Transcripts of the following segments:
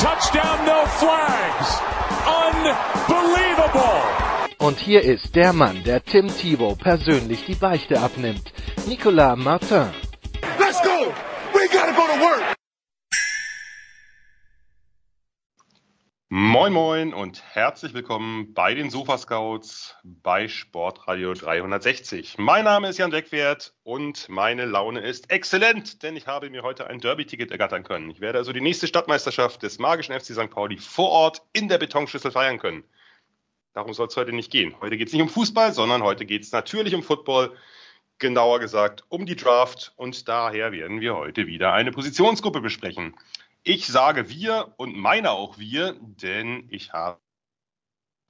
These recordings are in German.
touchdown, no flags. Unbelievable. Und hier ist der Mann, der Tim Thibault persönlich die Beichte abnimmt. Nicolas Martin. Let's go. We gotta go to work. Moin Moin und herzlich willkommen bei den Sofa Scouts bei Sportradio 360. Mein Name ist Jan Wegwert und meine Laune ist exzellent, denn ich habe mir heute ein Derby-Ticket ergattern können. Ich werde also die nächste Stadtmeisterschaft des magischen FC St. Pauli vor Ort in der Betonschüssel feiern können. Darum soll es heute nicht gehen. Heute geht es nicht um Fußball, sondern heute geht es natürlich um Football, genauer gesagt um die Draft und daher werden wir heute wieder eine Positionsgruppe besprechen. Ich sage wir und meine auch wir, denn ich habe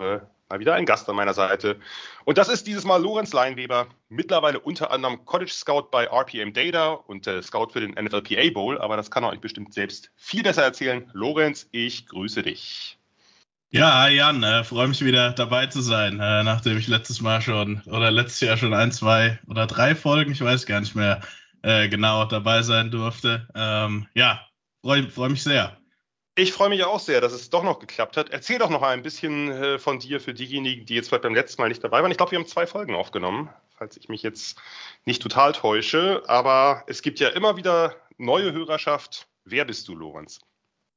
mal wieder einen Gast an meiner Seite. Und das ist dieses Mal Lorenz Leinweber, mittlerweile unter anderem College Scout bei RPM Data und äh, Scout für den NFLPA Bowl, aber das kann er euch bestimmt selbst viel besser erzählen. Lorenz, ich grüße dich. Ja, Jan, äh, freue mich wieder dabei zu sein, äh, nachdem ich letztes Mal schon oder letztes Jahr schon ein, zwei oder drei Folgen, ich weiß gar nicht mehr genau, dabei sein durfte. Ähm, ja, freue freu mich sehr. Ich freue mich auch sehr, dass es doch noch geklappt hat. Erzähl doch noch ein bisschen äh, von dir für diejenigen, die jetzt vielleicht beim letzten Mal nicht dabei waren. Ich glaube, wir haben zwei Folgen aufgenommen, falls ich mich jetzt nicht total täusche. Aber es gibt ja immer wieder neue Hörerschaft. Wer bist du, Lorenz?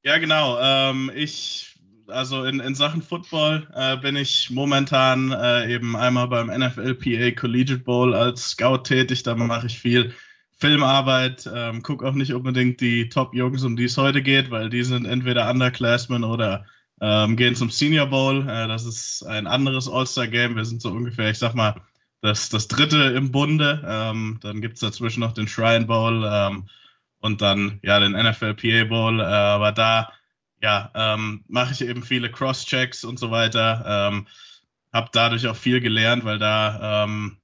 Ja, genau. Ähm, ich also in, in Sachen Football äh, bin ich momentan äh, eben einmal beim NFLPA Collegiate Bowl als Scout tätig. Da mache ich viel Filmarbeit, ähm, gucke auch nicht unbedingt die Top-Jungs, um die es heute geht, weil die sind entweder Underclassmen oder ähm, gehen zum Senior Bowl. Äh, das ist ein anderes All-Star-Game. Wir sind so ungefähr, ich sag mal, das, das dritte im Bunde. Ähm, dann gibt's dazwischen noch den Shrine Bowl ähm, und dann ja den NFLPA Bowl. Äh, aber da ja, ähm, mache ich eben viele Cross-Checks und so weiter. Ähm, habe dadurch auch viel gelernt, weil da ähm,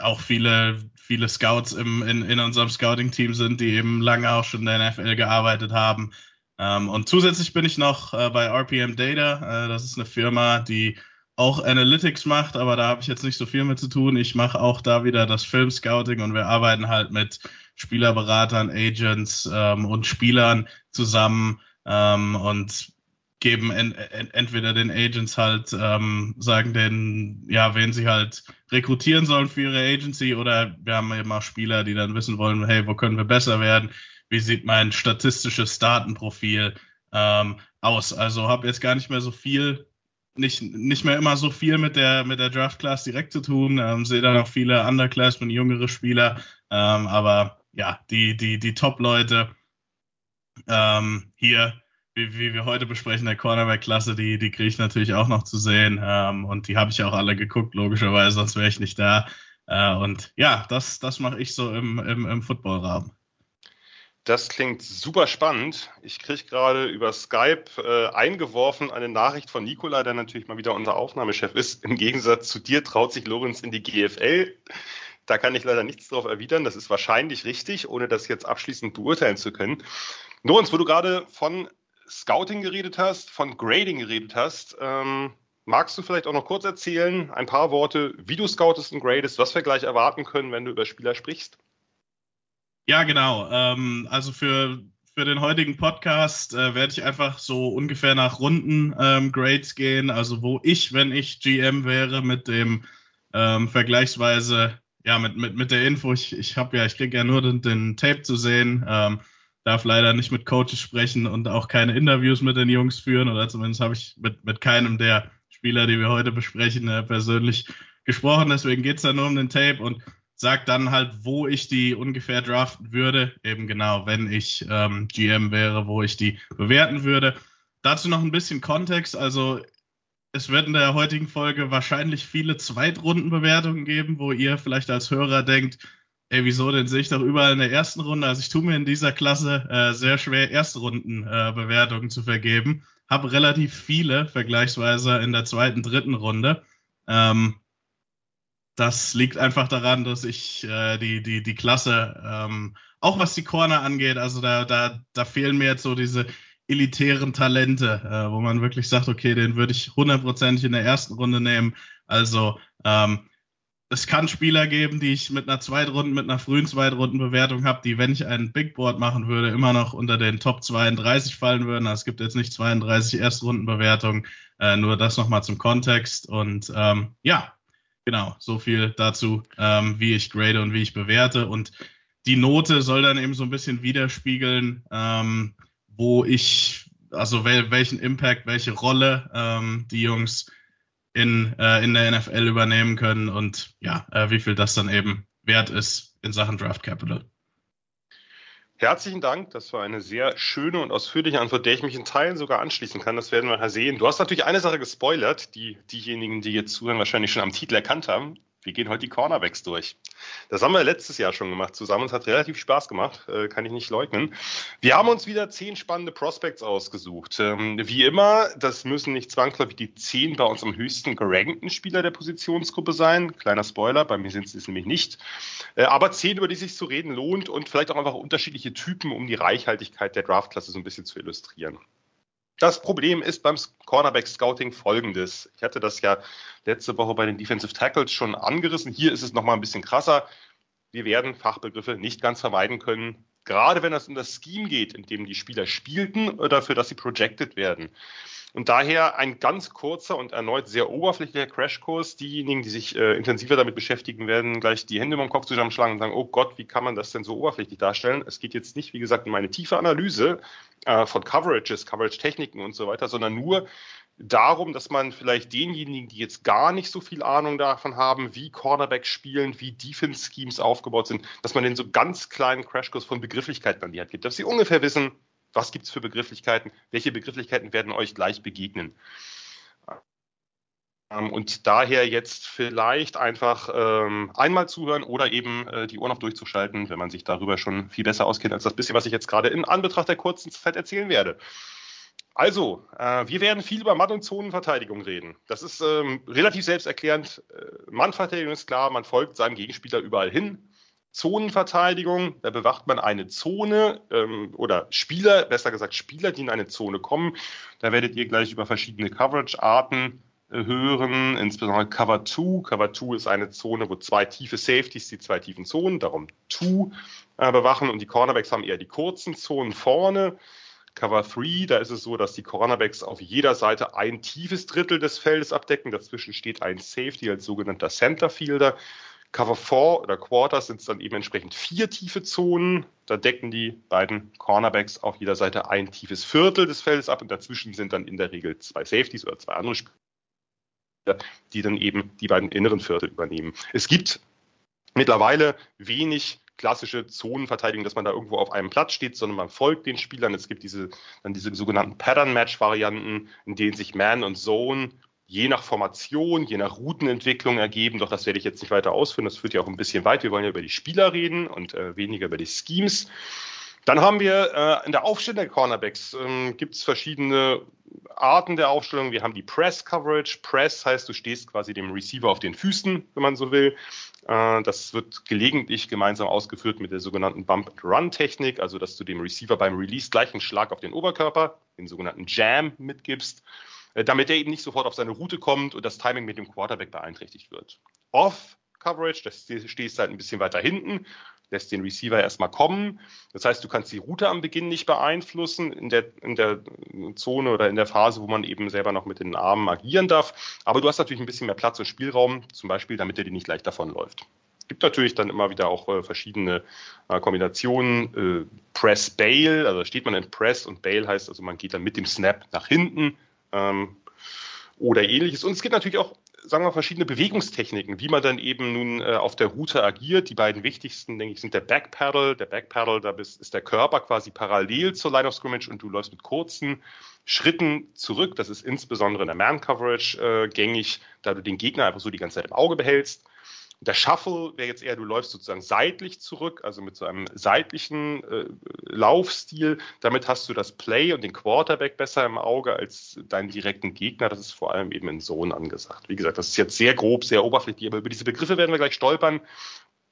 auch viele, viele Scouts im, in, in unserem Scouting-Team sind, die eben lange auch schon in der NFL gearbeitet haben. Ähm, und zusätzlich bin ich noch äh, bei RPM Data. Äh, das ist eine Firma, die auch Analytics macht, aber da habe ich jetzt nicht so viel mit zu tun. Ich mache auch da wieder das Film-Scouting und wir arbeiten halt mit Spielerberatern, Agents ähm, und Spielern zusammen ähm, und geben en, en, entweder den Agents halt, ähm, sagen denen, ja, wen sie halt rekrutieren sollen für ihre Agency oder wir haben eben auch Spieler, die dann wissen wollen, hey, wo können wir besser werden? Wie sieht mein statistisches Datenprofil ähm, aus? Also habe jetzt gar nicht mehr so viel, nicht, nicht mehr immer so viel mit der, mit der Draft Class direkt zu tun. Ähm, sehe dann auch viele Underclassmen, jüngere Spieler, ähm, aber ja, die, die, die Top-Leute, ähm, hier, wie, wie wir heute besprechen, der Cornerback-Klasse, die, die kriege ich natürlich auch noch zu sehen. Ähm, und die habe ich auch alle geguckt, logischerweise, sonst wäre ich nicht da. Äh, und ja, das, das mache ich so im, im, im Footballrahmen. Das klingt super spannend. Ich kriege gerade über Skype äh, eingeworfen eine Nachricht von Nikola, der natürlich mal wieder unser Aufnahmechef ist. Im Gegensatz zu dir traut sich Lorenz in die GFL. Da kann ich leider nichts drauf erwidern. Das ist wahrscheinlich richtig, ohne das jetzt abschließend beurteilen zu können. Lorenz, wo du gerade von Scouting geredet hast, von Grading geredet hast, ähm, magst du vielleicht auch noch kurz erzählen, ein paar Worte, wie du scoutest und gradest, was wir gleich erwarten können, wenn du über Spieler sprichst? Ja, genau. Ähm, also für, für den heutigen Podcast äh, werde ich einfach so ungefähr nach Runden ähm, Grades gehen, also wo ich, wenn ich GM wäre, mit dem ähm, vergleichsweise, ja, mit, mit, mit der Info, ich, ich habe ja, ich kriege ja nur den, den Tape zu sehen, ähm, darf leider nicht mit Coaches sprechen und auch keine Interviews mit den Jungs führen oder zumindest habe ich mit, mit keinem der Spieler, die wir heute besprechen, äh, persönlich gesprochen. Deswegen geht's da nur um den Tape und sag dann halt, wo ich die ungefähr draften würde. Eben genau, wenn ich ähm, GM wäre, wo ich die bewerten würde. Dazu noch ein bisschen Kontext. Also es wird in der heutigen Folge wahrscheinlich viele Zweitrundenbewertungen geben, wo ihr vielleicht als Hörer denkt, Ey, wieso? Den sehe ich doch überall in der ersten Runde. Also ich tue mir in dieser Klasse äh, sehr schwer, Erstrundenbewertungen äh, zu vergeben. Habe relativ viele vergleichsweise in der zweiten, dritten Runde. Ähm, das liegt einfach daran, dass ich äh, die, die, die Klasse, ähm, auch was die Corner angeht, also da, da, da fehlen mir jetzt so diese elitären Talente, äh, wo man wirklich sagt, okay, den würde ich hundertprozentig in der ersten Runde nehmen. Also ähm, es kann Spieler geben, die ich mit einer Zweitrunden, mit einer frühen Zweitrundenbewertung habe, die, wenn ich einen Big Board machen würde, immer noch unter den Top 32 fallen würden. Also es gibt jetzt nicht 32 Erstrundenbewertungen, äh, nur das nochmal zum Kontext. Und ähm, ja, genau, so viel dazu, ähm, wie ich grade und wie ich bewerte. Und die Note soll dann eben so ein bisschen widerspiegeln, ähm, wo ich, also wel, welchen Impact, welche Rolle ähm, die Jungs in, äh, in der NFL übernehmen können und ja, äh, wie viel das dann eben wert ist in Sachen Draft Capital. Herzlichen Dank. Das war eine sehr schöne und ausführliche Antwort, der ich mich in Teilen sogar anschließen kann. Das werden wir nachher sehen. Du hast natürlich eine Sache gespoilert, die diejenigen, die jetzt zuhören, wahrscheinlich schon am Titel erkannt haben wir gehen heute die Cornerbacks durch. Das haben wir letztes Jahr schon gemacht zusammen. Es hat relativ Spaß gemacht, äh, kann ich nicht leugnen. Wir haben uns wieder zehn spannende Prospects ausgesucht. Ähm, wie immer, das müssen nicht zwangsläufig die zehn bei uns am höchsten gerankten Spieler der Positionsgruppe sein. Kleiner Spoiler, bei mir sind es nämlich nicht. Äh, aber zehn, über die sich zu reden lohnt und vielleicht auch einfach unterschiedliche Typen, um die Reichhaltigkeit der Draftklasse so ein bisschen zu illustrieren. Das Problem ist beim Cornerback Scouting folgendes. Ich hatte das ja letzte Woche bei den Defensive Tackles schon angerissen. Hier ist es nochmal ein bisschen krasser. Wir werden Fachbegriffe nicht ganz vermeiden können, gerade wenn es um das Scheme geht, in dem die Spieler spielten oder für das sie projected werden. Und daher ein ganz kurzer und erneut sehr oberflächlicher Crashkurs. Diejenigen, die sich äh, intensiver damit beschäftigen, werden gleich die Hände über den Kopf zusammenschlagen und sagen, oh Gott, wie kann man das denn so oberflächlich darstellen? Es geht jetzt nicht, wie gesagt, um eine tiefe Analyse äh, von Coverages, Coverage-Techniken und so weiter, sondern nur darum, dass man vielleicht denjenigen, die jetzt gar nicht so viel Ahnung davon haben, wie Cornerbacks spielen, wie Defense-Schemes aufgebaut sind, dass man den so ganz kleinen Crashkurs von Begrifflichkeiten an die Hand gibt, dass sie ungefähr wissen, was gibt es für Begrifflichkeiten? Welche Begrifflichkeiten werden euch gleich begegnen? Ähm, und daher jetzt vielleicht einfach ähm, einmal zuhören oder eben äh, die Ohren auf durchzuschalten, wenn man sich darüber schon viel besser auskennt als das bisschen, was ich jetzt gerade in Anbetracht der kurzen Zeit erzählen werde. Also, äh, wir werden viel über Mann- und Zonenverteidigung reden. Das ist ähm, relativ selbsterklärend. Äh, Mannverteidigung ist klar, man folgt seinem Gegenspieler überall hin. Zonenverteidigung, da bewacht man eine Zone ähm, oder Spieler, besser gesagt Spieler, die in eine Zone kommen. Da werdet ihr gleich über verschiedene Coverage-Arten äh, hören, insbesondere Cover 2. Cover 2 ist eine Zone, wo zwei tiefe Safeties die zwei tiefen Zonen, darum 2, äh, bewachen und die Cornerbacks haben eher die kurzen Zonen vorne. Cover 3, da ist es so, dass die Cornerbacks auf jeder Seite ein tiefes Drittel des Feldes abdecken. Dazwischen steht ein Safety als sogenannter Centerfielder. Cover 4 oder Quarters sind es dann eben entsprechend vier tiefe Zonen. Da decken die beiden Cornerbacks auf jeder Seite ein tiefes Viertel des Feldes ab und dazwischen sind dann in der Regel zwei Safeties oder zwei andere Spieler, die dann eben die beiden inneren Viertel übernehmen. Es gibt mittlerweile wenig klassische Zonenverteidigung, dass man da irgendwo auf einem Platz steht, sondern man folgt den Spielern. Es gibt diese, dann diese sogenannten Pattern-Match-Varianten, in denen sich Man und Zone je nach Formation, je nach Routenentwicklung ergeben. Doch das werde ich jetzt nicht weiter ausführen. Das führt ja auch ein bisschen weit. Wir wollen ja über die Spieler reden und äh, weniger über die Schemes. Dann haben wir äh, in der Aufstellung der Cornerbacks ähm, gibt es verschiedene Arten der Aufstellung. Wir haben die Press Coverage. Press heißt, du stehst quasi dem Receiver auf den Füßen, wenn man so will. Äh, das wird gelegentlich gemeinsam ausgeführt mit der sogenannten Bump-and-Run-Technik, also dass du dem Receiver beim Release gleich einen Schlag auf den Oberkörper, den sogenannten Jam, mitgibst. Äh, damit er eben nicht sofort auf seine Route kommt und das Timing mit dem Quarterback beeinträchtigt wird. Off Coverage, das stehst halt ein bisschen weiter hinten, lässt den Receiver erstmal kommen. Das heißt, du kannst die Route am Beginn nicht beeinflussen in der, in der Zone oder in der Phase, wo man eben selber noch mit den Armen agieren darf. Aber du hast natürlich ein bisschen mehr Platz und Spielraum, zum Beispiel, damit er dir nicht leicht davonläuft. Gibt natürlich dann immer wieder auch äh, verschiedene äh, Kombinationen. Äh, Press Bail, also steht man in Press und Bail heißt also, man geht dann mit dem Snap nach hinten ähm, oder ähnliches. Und es gibt natürlich auch, sagen wir, verschiedene Bewegungstechniken, wie man dann eben nun äh, auf der Route agiert. Die beiden wichtigsten, denke ich, sind der Backpedal. Der Backpedal, da bist, ist der Körper quasi parallel zur Line of Scrimmage und du läufst mit kurzen Schritten zurück. Das ist insbesondere in der Man-Coverage äh, gängig, da du den Gegner einfach so die ganze Zeit im Auge behältst. Der Shuffle wäre jetzt eher, du läufst sozusagen seitlich zurück, also mit so einem seitlichen äh, Laufstil. Damit hast du das Play und den Quarterback besser im Auge als deinen direkten Gegner. Das ist vor allem eben in Zone angesagt. Wie gesagt, das ist jetzt sehr grob, sehr oberflächlich, aber über diese Begriffe werden wir gleich stolpern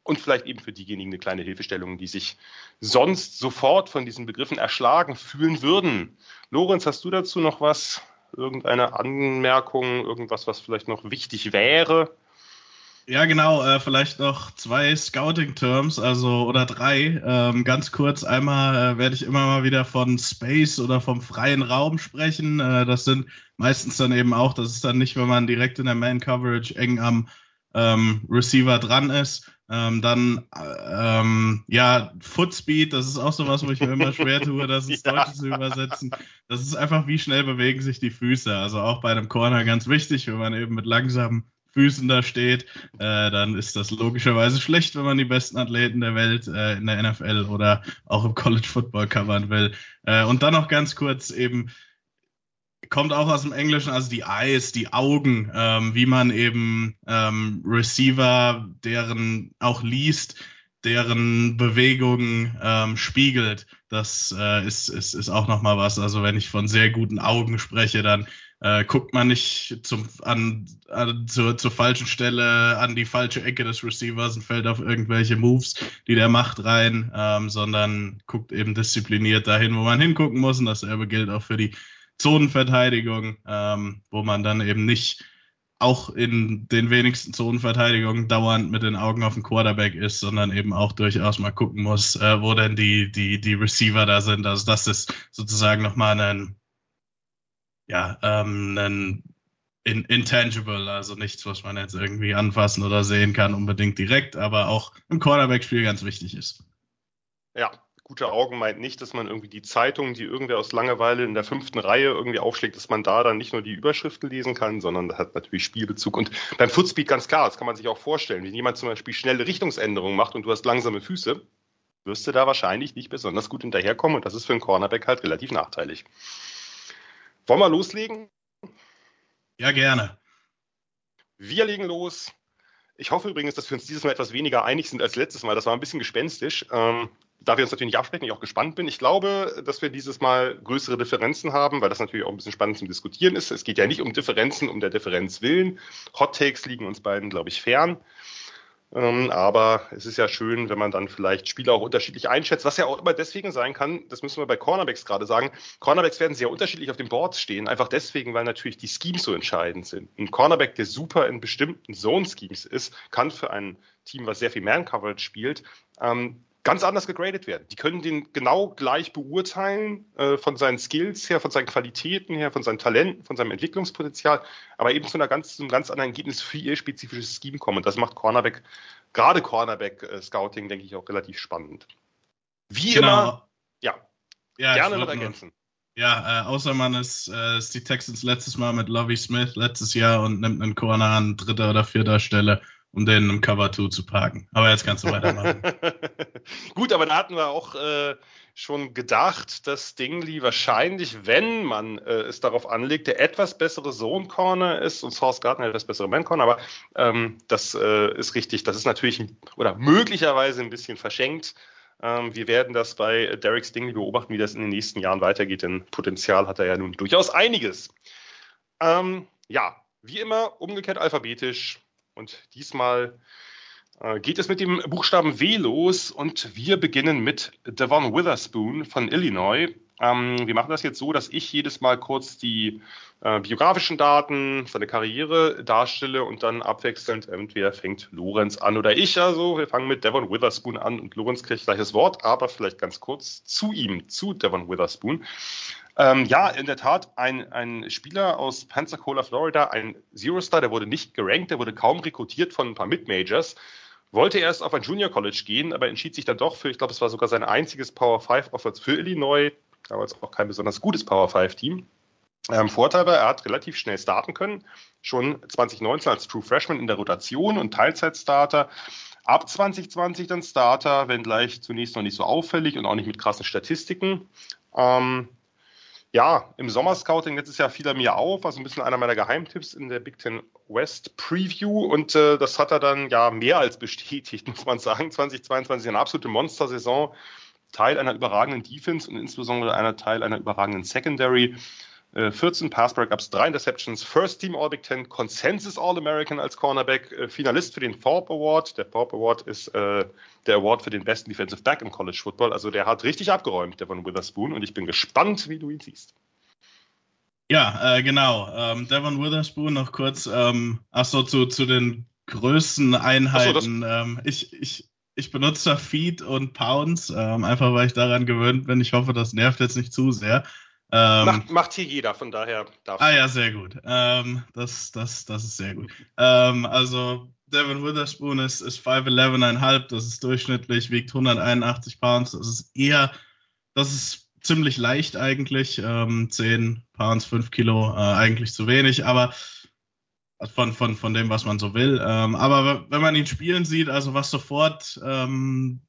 und vielleicht eben für diejenigen eine kleine Hilfestellung, die sich sonst sofort von diesen Begriffen erschlagen fühlen würden. Lorenz, hast du dazu noch was? Irgendeine Anmerkung, irgendwas, was vielleicht noch wichtig wäre? Ja, genau. Äh, vielleicht noch zwei Scouting-Terms, also oder drei. Ähm, ganz kurz. Einmal äh, werde ich immer mal wieder von Space oder vom freien Raum sprechen. Äh, das sind meistens dann eben auch, das ist dann nicht, wenn man direkt in der Man-Coverage eng am ähm, Receiver dran ist. Ähm, dann ähm, ja, Footspeed, das ist auch sowas, wo ich mir immer schwer tue, das ins ja. Deutsche zu übersetzen. Das ist einfach, wie schnell bewegen sich die Füße. Also auch bei einem Corner ganz wichtig, wenn man eben mit langsamen Füßen da steht, äh, dann ist das logischerweise schlecht, wenn man die besten Athleten der Welt äh, in der NFL oder auch im College Football covern will. Äh, und dann noch ganz kurz eben, kommt auch aus dem Englischen, also die Eyes, die Augen, ähm, wie man eben ähm, Receiver, deren auch liest, deren Bewegungen ähm, spiegelt. Das äh, ist, ist, ist auch nochmal was. Also wenn ich von sehr guten Augen spreche, dann äh, guckt man nicht zum, an, an, zur, zur falschen Stelle an die falsche Ecke des Receivers und fällt auf irgendwelche Moves, die der macht, rein, ähm, sondern guckt eben diszipliniert dahin, wo man hingucken muss. Und dasselbe gilt auch für die Zonenverteidigung, ähm, wo man dann eben nicht auch in den wenigsten Zonenverteidigungen dauernd mit den Augen auf den Quarterback ist, sondern eben auch durchaus mal gucken muss, äh, wo denn die, die, die Receiver da sind. Also das ist sozusagen nochmal ein ja, ähm, ein in, intangible, also nichts, was man jetzt irgendwie anfassen oder sehen kann, unbedingt direkt, aber auch im Cornerback-Spiel ganz wichtig ist. Ja, gute Augen meint nicht, dass man irgendwie die Zeitung, die irgendwer aus Langeweile in der fünften Reihe irgendwie aufschlägt, dass man da dann nicht nur die Überschriften lesen kann, sondern hat natürlich Spielbezug. Und beim Footspeed ganz klar, das kann man sich auch vorstellen. Wenn jemand zum Beispiel schnelle Richtungsänderungen macht und du hast langsame Füße, wirst du da wahrscheinlich nicht besonders gut hinterherkommen und das ist für einen Cornerback halt relativ nachteilig. Wollen wir loslegen? Ja, gerne. Wir legen los. Ich hoffe übrigens, dass wir uns dieses Mal etwas weniger einig sind als letztes Mal. Das war ein bisschen gespenstisch. Ähm, da wir uns natürlich nicht absprechen, ich auch gespannt bin. Ich glaube, dass wir dieses Mal größere Differenzen haben, weil das natürlich auch ein bisschen spannend zum Diskutieren ist. Es geht ja nicht um Differenzen, um der Differenz willen. Hot Takes liegen uns beiden, glaube ich, fern. Ähm, aber es ist ja schön, wenn man dann vielleicht Spieler auch unterschiedlich einschätzt, was ja auch immer deswegen sein kann, das müssen wir bei Cornerbacks gerade sagen. Cornerbacks werden sehr unterschiedlich auf den Boards stehen, einfach deswegen, weil natürlich die Schemes so entscheidend sind. Ein Cornerback, der super in bestimmten Zone-Schemes ist, kann für ein Team, was sehr viel Man-Coverage spielt, ähm, ganz anders gegradet werden. Die können den genau gleich beurteilen, äh, von seinen Skills her, von seinen Qualitäten her, von seinen Talenten, von seinem Entwicklungspotenzial, aber eben zu, einer ganz, zu einem ganz anderen Ergebnis für ihr spezifisches Scheme kommen. Und das macht Cornerback, gerade Cornerback-Scouting, äh, denke ich, auch relativ spannend. Wie genau. immer, ja, ja gerne noch ergänzen. Ja, äh, außer man ist, äh, ist die Texans letztes Mal mit Lovey Smith letztes Jahr und nimmt einen Corner an dritter oder vierter Stelle um den im Cover 2 zu parken. Aber jetzt kannst du weitermachen. Gut, aber da hatten wir auch äh, schon gedacht, dass Dingley wahrscheinlich, wenn man äh, es darauf anlegt, der etwas bessere Zone Corner ist und Source Gardner etwas bessere Man Corner, aber ähm, das äh, ist richtig. Das ist natürlich oder möglicherweise ein bisschen verschenkt. Ähm, wir werden das bei Derek Stingley beobachten, wie das in den nächsten Jahren weitergeht, denn Potenzial hat er ja nun durchaus einiges. Ähm, ja, wie immer umgekehrt alphabetisch und diesmal äh, geht es mit dem Buchstaben W los und wir beginnen mit Devon Witherspoon von Illinois. Ähm, wir machen das jetzt so, dass ich jedes Mal kurz die äh, biografischen Daten, seine Karriere darstelle und dann abwechselnd entweder fängt Lorenz an oder ich. Also wir fangen mit Devon Witherspoon an und Lorenz kriegt gleich das Wort, aber vielleicht ganz kurz zu ihm, zu Devon Witherspoon. Ähm, ja, in der Tat, ein, ein Spieler aus Pensacola, Florida, ein Zero-Star, der wurde nicht gerankt, der wurde kaum rekrutiert von ein paar Mid-Majors, wollte erst auf ein Junior College gehen, aber entschied sich dann doch für, ich glaube, es war sogar sein einziges Power 5 Offer für Illinois, damals auch kein besonders gutes Power 5 Team. Ähm, Vorteil war, er hat relativ schnell starten können, schon 2019 als True Freshman in der Rotation und Teilzeit-Starter. Ab 2020 dann Starter, wenngleich zunächst noch nicht so auffällig und auch nicht mit krassen Statistiken. Ähm, Ja, im Sommerscouting letztes Jahr fiel er mir auf, also ein bisschen einer meiner Geheimtipps in der Big Ten West Preview und äh, das hat er dann ja mehr als bestätigt, muss man sagen. 2022 eine absolute Monstersaison, Teil einer überragenden Defense und insbesondere einer Teil einer überragenden Secondary. 14 Pass Breakups, 3 Interceptions, First Team All Big Ten, Consensus All American als Cornerback, äh, Finalist für den Thorpe Award. Der Thorpe Award ist äh, der Award für den besten Defensive Back im College Football. Also der hat richtig abgeräumt, Devon Witherspoon, und ich bin gespannt, wie du ihn siehst. Ja, äh, genau. Ähm, Devon Witherspoon noch kurz, ähm, achso, zu, zu den größten Einheiten. So, ähm, ich, ich, ich benutze Feet und Pounds, ähm, einfach weil ich daran gewöhnt bin. Ich hoffe, das nervt jetzt nicht zu sehr. Ähm, macht, macht, hier jeder, von daher darf Ah ja, sehr gut. Ähm, das, das, das ist sehr gut. Ähm, also Devin Witherspoon ist, ist 5'11,5, das ist durchschnittlich, wiegt 181 Pounds. Das ist eher, das ist ziemlich leicht eigentlich. Ähm, 10 Pounds, 5 Kilo, äh, eigentlich zu wenig, aber von, von, von dem, was man so will. Ähm, aber wenn man ihn spielen sieht, also was sofort, ähm,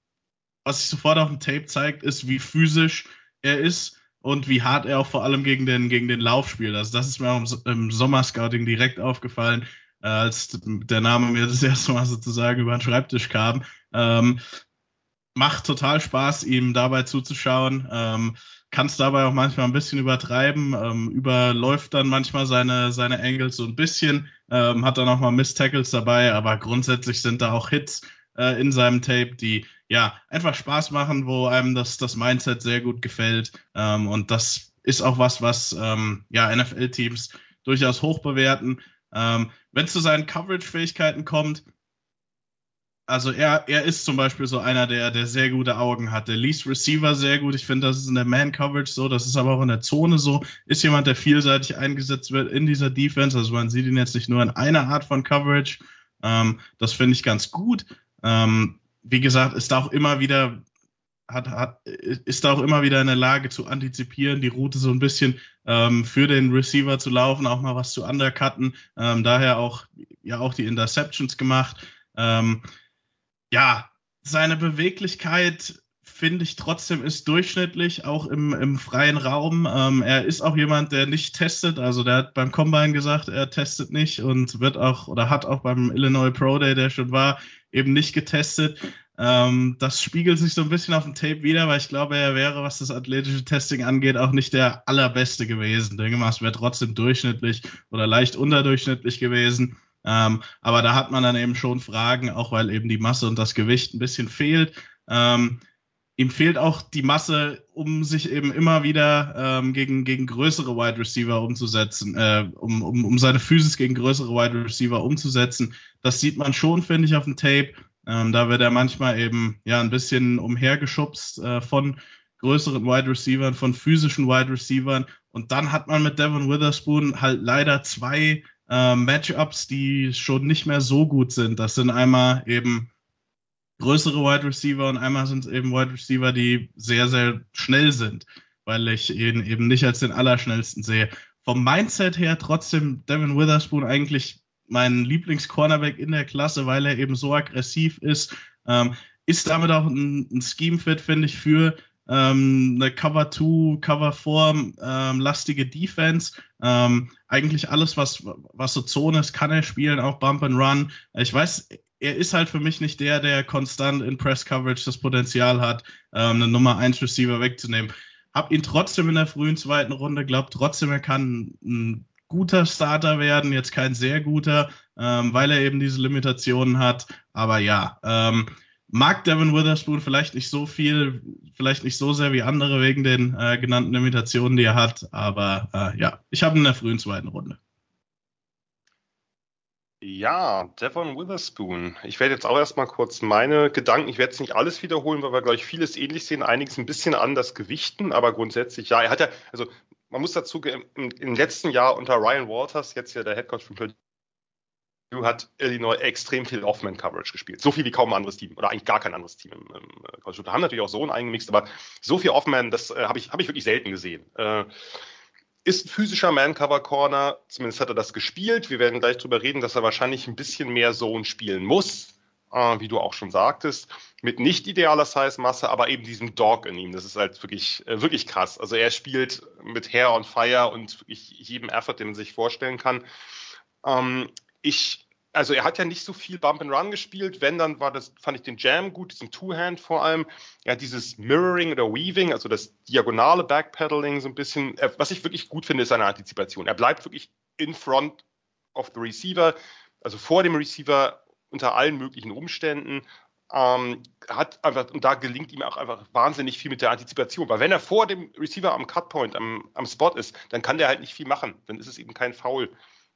was sich sofort auf dem Tape zeigt, ist, wie physisch er ist und wie hart er auch vor allem gegen den, gegen den Lauf spielt. Also das ist mir auch im, im Sommerscouting direkt aufgefallen, äh, als der Name mir das erste Mal sozusagen über den Schreibtisch kam. Ähm, macht total Spaß, ihm dabei zuzuschauen. Ähm, Kann es dabei auch manchmal ein bisschen übertreiben, ähm, überläuft dann manchmal seine, seine Angles so ein bisschen, ähm, hat dann auch mal Miss-Tackles dabei, aber grundsätzlich sind da auch Hits äh, in seinem Tape, die ja einfach Spaß machen, wo einem das, das Mindset sehr gut gefällt. Ähm, und das ist auch was, was ähm, ja NFL-Teams durchaus hoch bewerten. Ähm, Wenn es zu seinen Coverage-Fähigkeiten kommt, also er, er ist zum Beispiel so einer, der, der sehr gute Augen hat. Der liest Receiver sehr gut. Ich finde, das ist in der Man-Coverage so, das ist aber auch in der Zone so. Ist jemand, der vielseitig eingesetzt wird in dieser Defense. Also man sieht ihn jetzt nicht nur in einer Art von Coverage. Ähm, das finde ich ganz gut. Ähm, wie gesagt, ist da auch immer wieder hat, hat, ist da auch immer wieder in der Lage zu antizipieren, die Route so ein bisschen ähm, für den Receiver zu laufen, auch mal was zu undercutten. Ähm, daher auch ja auch die Interceptions gemacht. Ähm, ja, seine Beweglichkeit finde ich trotzdem ist durchschnittlich, auch im, im freien Raum. Ähm, er ist auch jemand, der nicht testet. Also der hat beim Combine gesagt, er testet nicht und wird auch oder hat auch beim Illinois Pro Day, der schon war, eben nicht getestet. Ähm, das spiegelt sich so ein bisschen auf dem Tape wieder, weil ich glaube, er wäre, was das athletische Testing angeht, auch nicht der allerbeste gewesen. Denke mal, es wäre trotzdem durchschnittlich oder leicht unterdurchschnittlich gewesen. Ähm, aber da hat man dann eben schon Fragen, auch weil eben die Masse und das Gewicht ein bisschen fehlt. Ähm, ihm fehlt auch die Masse, um sich eben immer wieder ähm, gegen, gegen größere Wide Receiver umzusetzen, äh, um, um, um seine Physis gegen größere Wide Receiver umzusetzen. Das sieht man schon, finde ich, auf dem Tape. Ähm, da wird er manchmal eben ja ein bisschen umhergeschubst äh, von größeren Wide Receivern, von physischen Wide Receivern. Und dann hat man mit Devon Witherspoon halt leider zwei äh, Matchups, die schon nicht mehr so gut sind. Das sind einmal eben größere Wide Receiver und einmal sind es eben Wide Receiver, die sehr, sehr schnell sind, weil ich ihn eben nicht als den allerschnellsten sehe. Vom Mindset her trotzdem Devin Witherspoon eigentlich mein Lieblings-Cornerback in der Klasse, weil er eben so aggressiv ist. Ähm, ist damit auch ein, ein Scheme-Fit, finde ich, für ähm, eine Cover 2, Cover 4 ähm, lastige Defense. Ähm, eigentlich alles, was, was so Zone ist, kann er spielen, auch Bump and Run. Ich weiß, er ist halt für mich nicht der, der konstant in Press Coverage das Potenzial hat, ähm, eine Nummer 1 Receiver wegzunehmen. Hab ihn trotzdem in der frühen zweiten Runde, glaubt trotzdem, er kann ein guter Starter werden, jetzt kein sehr guter, ähm, weil er eben diese Limitationen hat. Aber ja, ähm, mag Devin Witherspoon vielleicht nicht so viel, vielleicht nicht so sehr wie andere wegen den äh, genannten Limitationen, die er hat. Aber äh, ja, ich habe ihn in der frühen zweiten Runde. Ja, Devon Witherspoon. Ich werde jetzt auch erstmal kurz meine Gedanken, ich werde jetzt nicht alles wiederholen, weil wir, glaube ich, vieles ähnlich sehen, einiges ein bisschen anders gewichten, aber grundsätzlich, ja, er hat ja, also man muss dazu, im, im letzten Jahr unter Ryan Walters, jetzt ja der Headcoach von Purdue, hat Illinois extrem viel Off-Man-Coverage gespielt. So viel wie kaum ein anderes Team oder eigentlich gar kein anderes Team im, im College. Da haben natürlich auch so einen eingemixt, aber so viel Off-Man, das äh, habe ich, hab ich wirklich selten gesehen. Äh, ist ein physischer Man-Cover-Corner, zumindest hat er das gespielt. Wir werden gleich darüber reden, dass er wahrscheinlich ein bisschen mehr Zone spielen muss. Äh, wie du auch schon sagtest, mit nicht idealer Size-Masse, aber eben diesem Dog in ihm. Das ist halt wirklich, äh, wirklich krass. Also er spielt mit Hair on Fire und jedem Effort, den man sich vorstellen kann. Ähm, ich also er hat ja nicht so viel Bump and Run gespielt. Wenn, dann war das, fand ich den Jam gut, diesen Two-Hand vor allem. Er hat dieses Mirroring oder Weaving, also das diagonale Backpedaling so ein bisschen. Was ich wirklich gut finde, ist seine Antizipation. Er bleibt wirklich in front of the receiver, also vor dem Receiver unter allen möglichen Umständen. Ähm, hat einfach, und da gelingt ihm auch einfach wahnsinnig viel mit der Antizipation. Weil wenn er vor dem Receiver am Cutpoint, am, am Spot ist, dann kann der halt nicht viel machen. Dann ist es eben kein Foul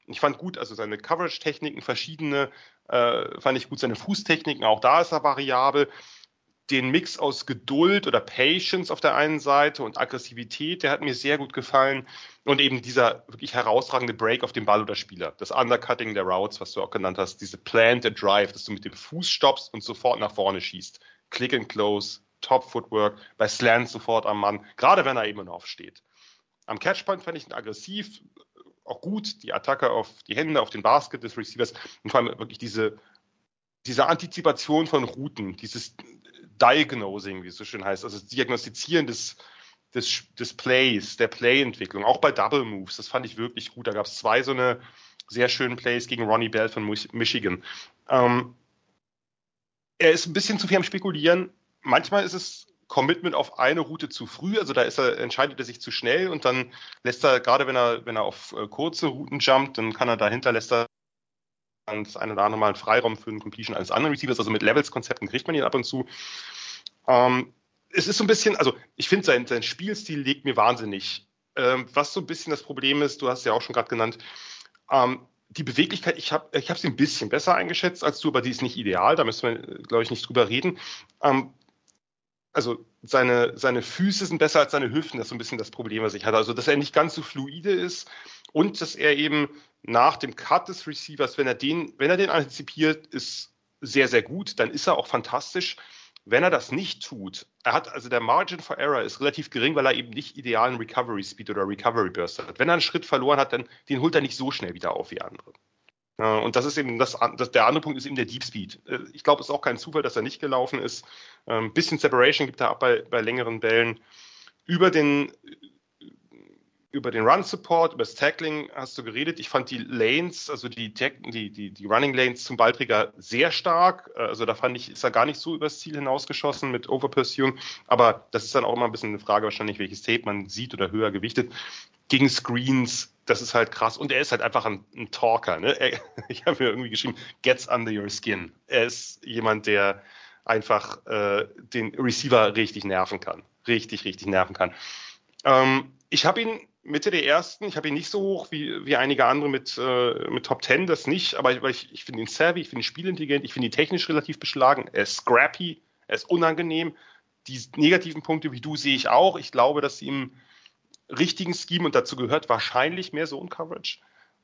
ich fand gut, also seine Coverage-Techniken, verschiedene, äh, fand ich gut, seine Fußtechniken, auch da ist er variabel. Den Mix aus Geduld oder Patience auf der einen Seite und Aggressivität, der hat mir sehr gut gefallen. Und eben dieser wirklich herausragende Break auf dem Ball oder Spieler. Das Undercutting der Routes, was du auch genannt hast, diese Planted Drive, dass du mit dem Fuß stoppst und sofort nach vorne schießt. Click and Close, Top Footwork, bei Slants sofort am Mann, gerade wenn er eben aufsteht. Am Catchpoint fand ich ihn aggressiv, auch gut, die Attacke auf die Hände, auf den Basket des Receivers und vor allem wirklich diese, diese Antizipation von Routen, dieses Diagnosing, wie es so schön heißt, also das Diagnostizieren des, des, des Plays, der Playentwicklung, auch bei Double Moves, das fand ich wirklich gut. Da gab es zwei so eine sehr schönen Plays gegen Ronnie Bell von Michigan. Ähm, er ist ein bisschen zu viel am Spekulieren. Manchmal ist es Commitment auf eine Route zu früh, also da ist er, entscheidet er sich zu schnell und dann lässt er, gerade wenn er, wenn er auf äh, kurze Routen jumpt, dann kann er dahinter lässt er das eine oder andere Mal einen Freiraum für einen Completion eines anderen Receivers, also mit Levels-Konzepten kriegt man ihn ab und zu. Ähm, es ist so ein bisschen, also ich finde sein, sein Spielstil liegt mir wahnsinnig. Ähm, was so ein bisschen das Problem ist, du hast ja auch schon gerade genannt, ähm, die Beweglichkeit, ich habe ich sie ein bisschen besser eingeschätzt als du, aber die ist nicht ideal, da müssen wir, glaube ich, nicht drüber reden. Ähm, also seine, seine Füße sind besser als seine Hüften, das ist so ein bisschen das Problem, was ich hatte. Also, dass er nicht ganz so fluide ist und dass er eben nach dem Cut des Receivers, wenn er den, wenn er den antizipiert, ist sehr, sehr gut, dann ist er auch fantastisch. Wenn er das nicht tut, er hat, also der Margin for Error ist relativ gering, weil er eben nicht idealen Recovery Speed oder Recovery Burst hat. Wenn er einen Schritt verloren hat, dann den holt er nicht so schnell wieder auf wie andere. Und das ist eben das, das, der andere Punkt ist eben der Deep Speed. Äh, ich glaube, es ist auch kein Zufall, dass er nicht gelaufen ist. Ein ähm, bisschen Separation gibt er ab bei, bei längeren Bällen. Über den, über den Run Support, über das Tackling hast du geredet. Ich fand die Lanes, also die, die, die, die Running Lanes zum Ballträger sehr stark. Äh, also da fand ich, ist er gar nicht so übers Ziel hinausgeschossen mit Overpursuing. Aber das ist dann auch immer ein bisschen eine Frage wahrscheinlich, welches Tape man sieht oder höher gewichtet. Gegen Screens das ist halt krass. Und er ist halt einfach ein, ein Talker. Ne? Er, ich habe mir irgendwie geschrieben, gets under your skin. Er ist jemand, der einfach äh, den Receiver richtig nerven kann. Richtig, richtig nerven kann. Ähm, ich habe ihn Mitte der ersten, ich habe ihn nicht so hoch wie, wie einige andere mit, äh, mit Top Ten, das nicht, aber ich, ich finde ihn savvy, ich finde ihn spielintelligent, ich finde ihn technisch relativ beschlagen, er ist scrappy, er ist unangenehm. Die negativen Punkte wie du sehe ich auch. Ich glaube, dass ihm richtigen Scheme, und dazu gehört wahrscheinlich mehr Zone-Coverage,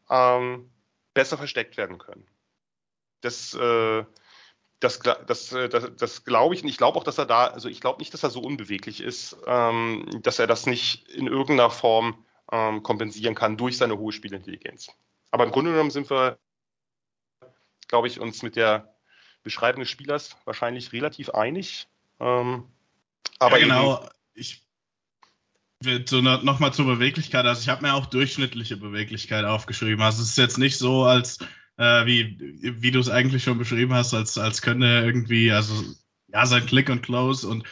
ähm, besser versteckt werden können. Das, äh, das, das, äh, das, das glaube ich. Und ich glaube auch, dass er da, also ich glaube nicht, dass er so unbeweglich ist, ähm, dass er das nicht in irgendeiner Form ähm, kompensieren kann durch seine hohe Spielintelligenz. Aber im Grunde genommen sind wir, glaube ich, uns mit der Beschreibung des Spielers wahrscheinlich relativ einig. Ähm, aber ja, genau. ich so nochmal zur Beweglichkeit. Also ich habe mir auch durchschnittliche Beweglichkeit aufgeschrieben. Also es ist jetzt nicht so, als äh, wie, wie du es eigentlich schon beschrieben hast, als, als könnte er irgendwie, also ja, sein Click und Close und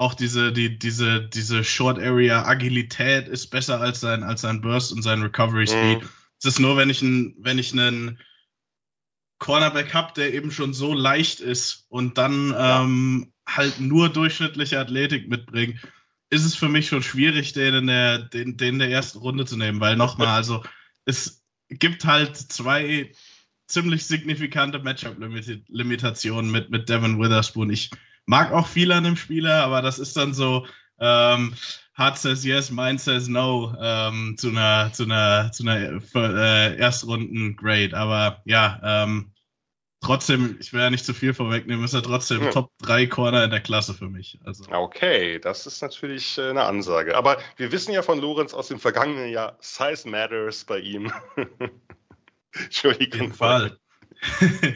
auch diese, die, diese, diese Short Area Agilität ist besser als sein, als sein Burst und sein Recovery Speed. Mhm. Es ist nur, wenn ich einen, wenn ich einen Cornerback habe, der eben schon so leicht ist und dann ja. ähm, halt nur durchschnittliche Athletik mitbringt, ist es für mich schon schwierig, den in der, den, den in der ersten Runde zu nehmen, weil nochmal, also es gibt halt zwei ziemlich signifikante Matchup-Limitationen mit, mit Devin Witherspoon. Ich mag auch viel an dem Spieler, aber das ist dann so, ähm, Heart says yes, mind says no ähm, zu einer, zu einer, zu einer äh, Erstrunden-Grade. Aber ja, ähm, trotzdem, ich will ja nicht zu viel vorwegnehmen, ist er trotzdem ja. Top 3 Corner in der Klasse für mich. Also. Okay, das ist natürlich äh, eine Ansage. Aber wir wissen ja von Lorenz aus dem vergangenen Jahr, Size matters bei ihm. Entschuldigung. Auf jeden Fall.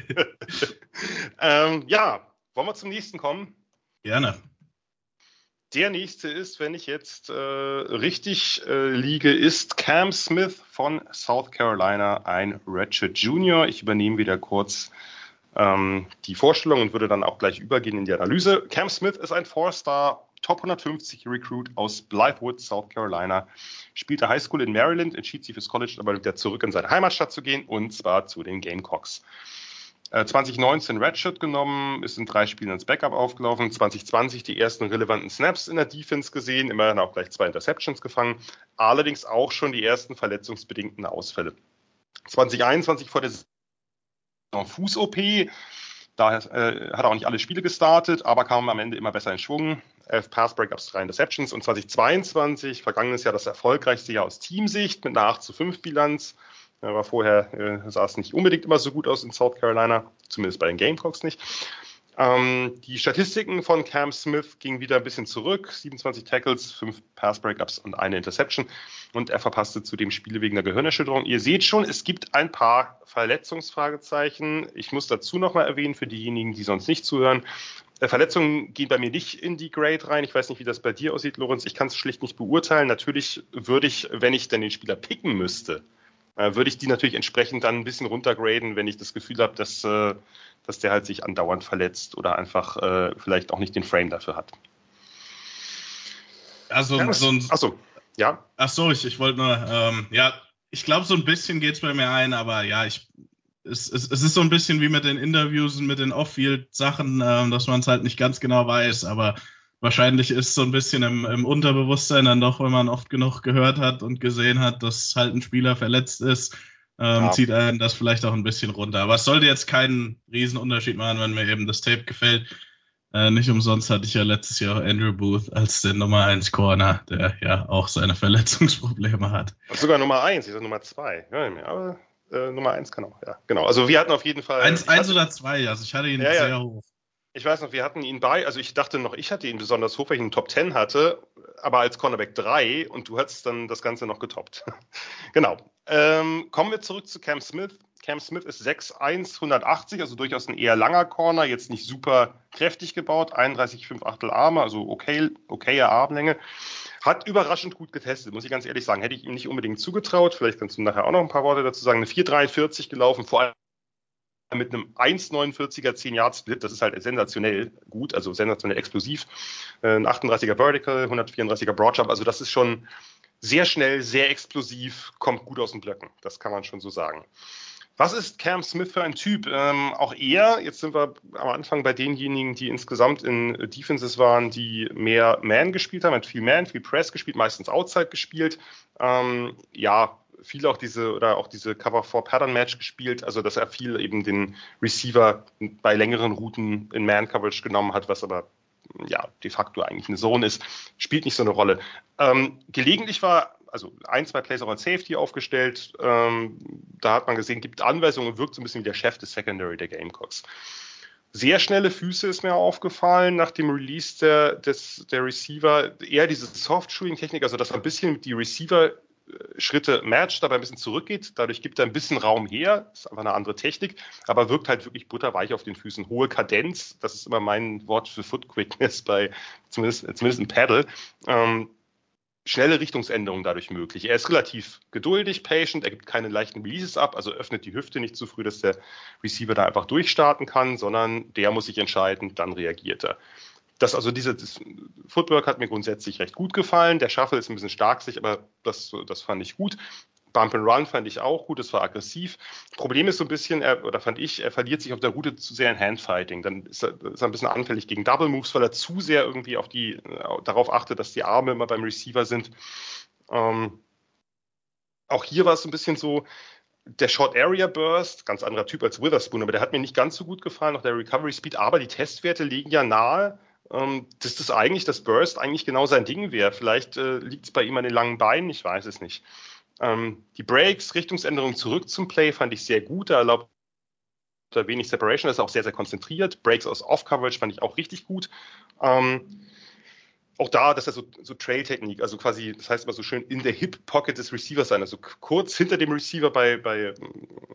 ähm, ja, wollen wir zum nächsten kommen? Gerne. Der nächste ist, wenn ich jetzt äh, richtig äh, liege, ist Cam Smith von South Carolina, ein Ratchet Junior. Ich übernehme wieder kurz ähm, die Vorstellung und würde dann auch gleich übergehen in die Analyse. Cam Smith ist ein Four-Star Top 150 Recruit aus Blythewood, South Carolina. Spielte Highschool in Maryland, entschied sich fürs College aber wieder zurück in seine Heimatstadt zu gehen und zwar zu den Gamecocks. 2019 äh, Redshirt genommen, ist in drei Spielen ins Backup aufgelaufen. 2020 die ersten relevanten Snaps in der Defense gesehen, immerhin auch gleich zwei Interceptions gefangen. Allerdings auch schon die ersten verletzungsbedingten Ausfälle. 2021 vor der Fuß-OP, da äh, hat er auch nicht alle Spiele gestartet, aber kam am Ende immer besser in Schwung. Elf Pass-Breakups, drei Interceptions und 2022, vergangenes Jahr das erfolgreichste Jahr aus Teamsicht mit einer 8 zu 5 Bilanz. Aber vorher äh, sah es nicht unbedingt immer so gut aus in South Carolina, zumindest bei den Gamecocks nicht. Ähm, die Statistiken von Cam Smith gingen wieder ein bisschen zurück. 27 Tackles, 5 Pass-Breakups und eine Interception. Und er verpasste zudem Spiele wegen der Gehirnerschütterung. Ihr seht schon, es gibt ein paar Verletzungsfragezeichen. Ich muss dazu nochmal erwähnen, für diejenigen, die sonst nicht zuhören, äh, Verletzungen gehen bei mir nicht in die Grade rein. Ich weiß nicht, wie das bei dir aussieht, Lorenz. Ich kann es schlicht nicht beurteilen. Natürlich würde ich, wenn ich dann den Spieler picken müsste, äh, würde ich die natürlich entsprechend dann ein bisschen runtergraden, wenn ich das Gefühl habe, dass, äh, dass der halt sich andauernd verletzt oder einfach äh, vielleicht auch nicht den Frame dafür hat. Also ja, so ein. Achso, ja. Achso, ich, ich wollte nur, ähm, ja, ich glaube, so ein bisschen geht es bei mir ein, aber ja, ich. Es, es, es ist so ein bisschen wie mit den Interviews und mit den Off-Field-Sachen, äh, dass man es halt nicht ganz genau weiß, aber wahrscheinlich ist so ein bisschen im, im, Unterbewusstsein dann doch, wenn man oft genug gehört hat und gesehen hat, dass halt ein Spieler verletzt ist, ähm, ja. zieht einen das vielleicht auch ein bisschen runter. Aber es sollte jetzt keinen Riesenunterschied machen, wenn mir eben das Tape gefällt. Äh, nicht umsonst hatte ich ja letztes Jahr auch Andrew Booth als den Nummer 1 Corner, der ja auch seine Verletzungsprobleme hat. Sogar Nummer 1, ich sag Nummer 2. Ja, aber äh, Nummer 1 kann auch, ja. Genau. Also wir hatten auf jeden Fall. 1 oder 2, also ich hatte ihn ja, sehr ja. hoch ich weiß noch, wir hatten ihn bei, also ich dachte noch, ich hatte ihn besonders hoch, weil ich ihn Top 10 hatte, aber als Cornerback 3 und du hast dann das Ganze noch getoppt. genau. Ähm, kommen wir zurück zu Cam Smith. Cam Smith ist 6'1, 180, also durchaus ein eher langer Corner, jetzt nicht super kräftig gebaut, 31,5 Achtel Arme, also okay, okaye Armlänge. Hat überraschend gut getestet, muss ich ganz ehrlich sagen. Hätte ich ihm nicht unbedingt zugetraut. Vielleicht kannst du nachher auch noch ein paar Worte dazu sagen. Eine 4,43 gelaufen, vor allem mit einem 1,49er 10 Yard Split, das ist halt sensationell gut, also sensationell explosiv. Äh, ein 38er Vertical, 134er Broadjump, also das ist schon sehr schnell, sehr explosiv, kommt gut aus den Blöcken. Das kann man schon so sagen. Was ist Cam Smith für ein Typ? Ähm, auch er, jetzt sind wir am Anfang bei denjenigen, die insgesamt in Defenses waren, die mehr Man gespielt haben, hat viel Man, viel Press gespielt, meistens Outside gespielt. Ähm, ja, viel auch diese oder auch diese Cover 4 Pattern Match gespielt, also dass er viel eben den Receiver bei längeren Routen in Man Coverage genommen hat, was aber ja de facto eigentlich eine Zone ist, spielt nicht so eine Rolle. Ähm, gelegentlich war also ein, zwei Plays auch als Safety aufgestellt. Ähm, da hat man gesehen, gibt Anweisungen, wirkt so ein bisschen wie der Chef des Secondary der Gamecocks. Sehr schnelle Füße ist mir aufgefallen nach dem Release der, des, der Receiver. Eher diese Soft-Shooting-Technik, also dass er ein bisschen die Receiver Schritte matcht, dabei ein bisschen zurückgeht. Dadurch gibt er ein bisschen Raum her. Ist einfach eine andere Technik, aber wirkt halt wirklich butterweich auf den Füßen. Hohe Kadenz, das ist immer mein Wort für Foot Quickness bei, zumindest, zumindest im Paddle. Ähm, schnelle Richtungsänderungen dadurch möglich. Er ist relativ geduldig, patient, er gibt keine leichten Releases ab, also öffnet die Hüfte nicht zu früh, dass der Receiver da einfach durchstarten kann, sondern der muss sich entscheiden, dann reagiert er das, also diese das Footwork hat mir grundsätzlich recht gut gefallen. Der Shuffle ist ein bisschen stark sich, aber das, das fand ich gut. Bump and Run fand ich auch gut, es war aggressiv. Problem ist so ein bisschen, er, oder fand ich, er verliert sich auf der Route zu sehr in Handfighting. Dann ist er, ist er ein bisschen anfällig gegen Double Moves, weil er zu sehr irgendwie auf die, darauf achtet, dass die Arme immer beim Receiver sind. Ähm, auch hier war es so ein bisschen so, der Short Area Burst, ganz anderer Typ als Witherspoon, aber der hat mir nicht ganz so gut gefallen, auch der Recovery Speed, aber die Testwerte liegen ja nahe, ähm, dass das eigentlich, das Burst eigentlich genau sein Ding wäre. Vielleicht äh, liegt es bei ihm an den langen Beinen, ich weiß es nicht. Ähm, die Breaks, Richtungsänderung zurück zum Play fand ich sehr gut. Da erlaubt er wenig Separation, das ist auch sehr, sehr konzentriert. Breaks aus Off-Coverage fand ich auch richtig gut. Ähm, auch da, dass er so, so Trail-Technik, also quasi, das heißt immer so schön in der Hip-Pocket des Receivers sein, also kurz hinter dem Receiver bei, bei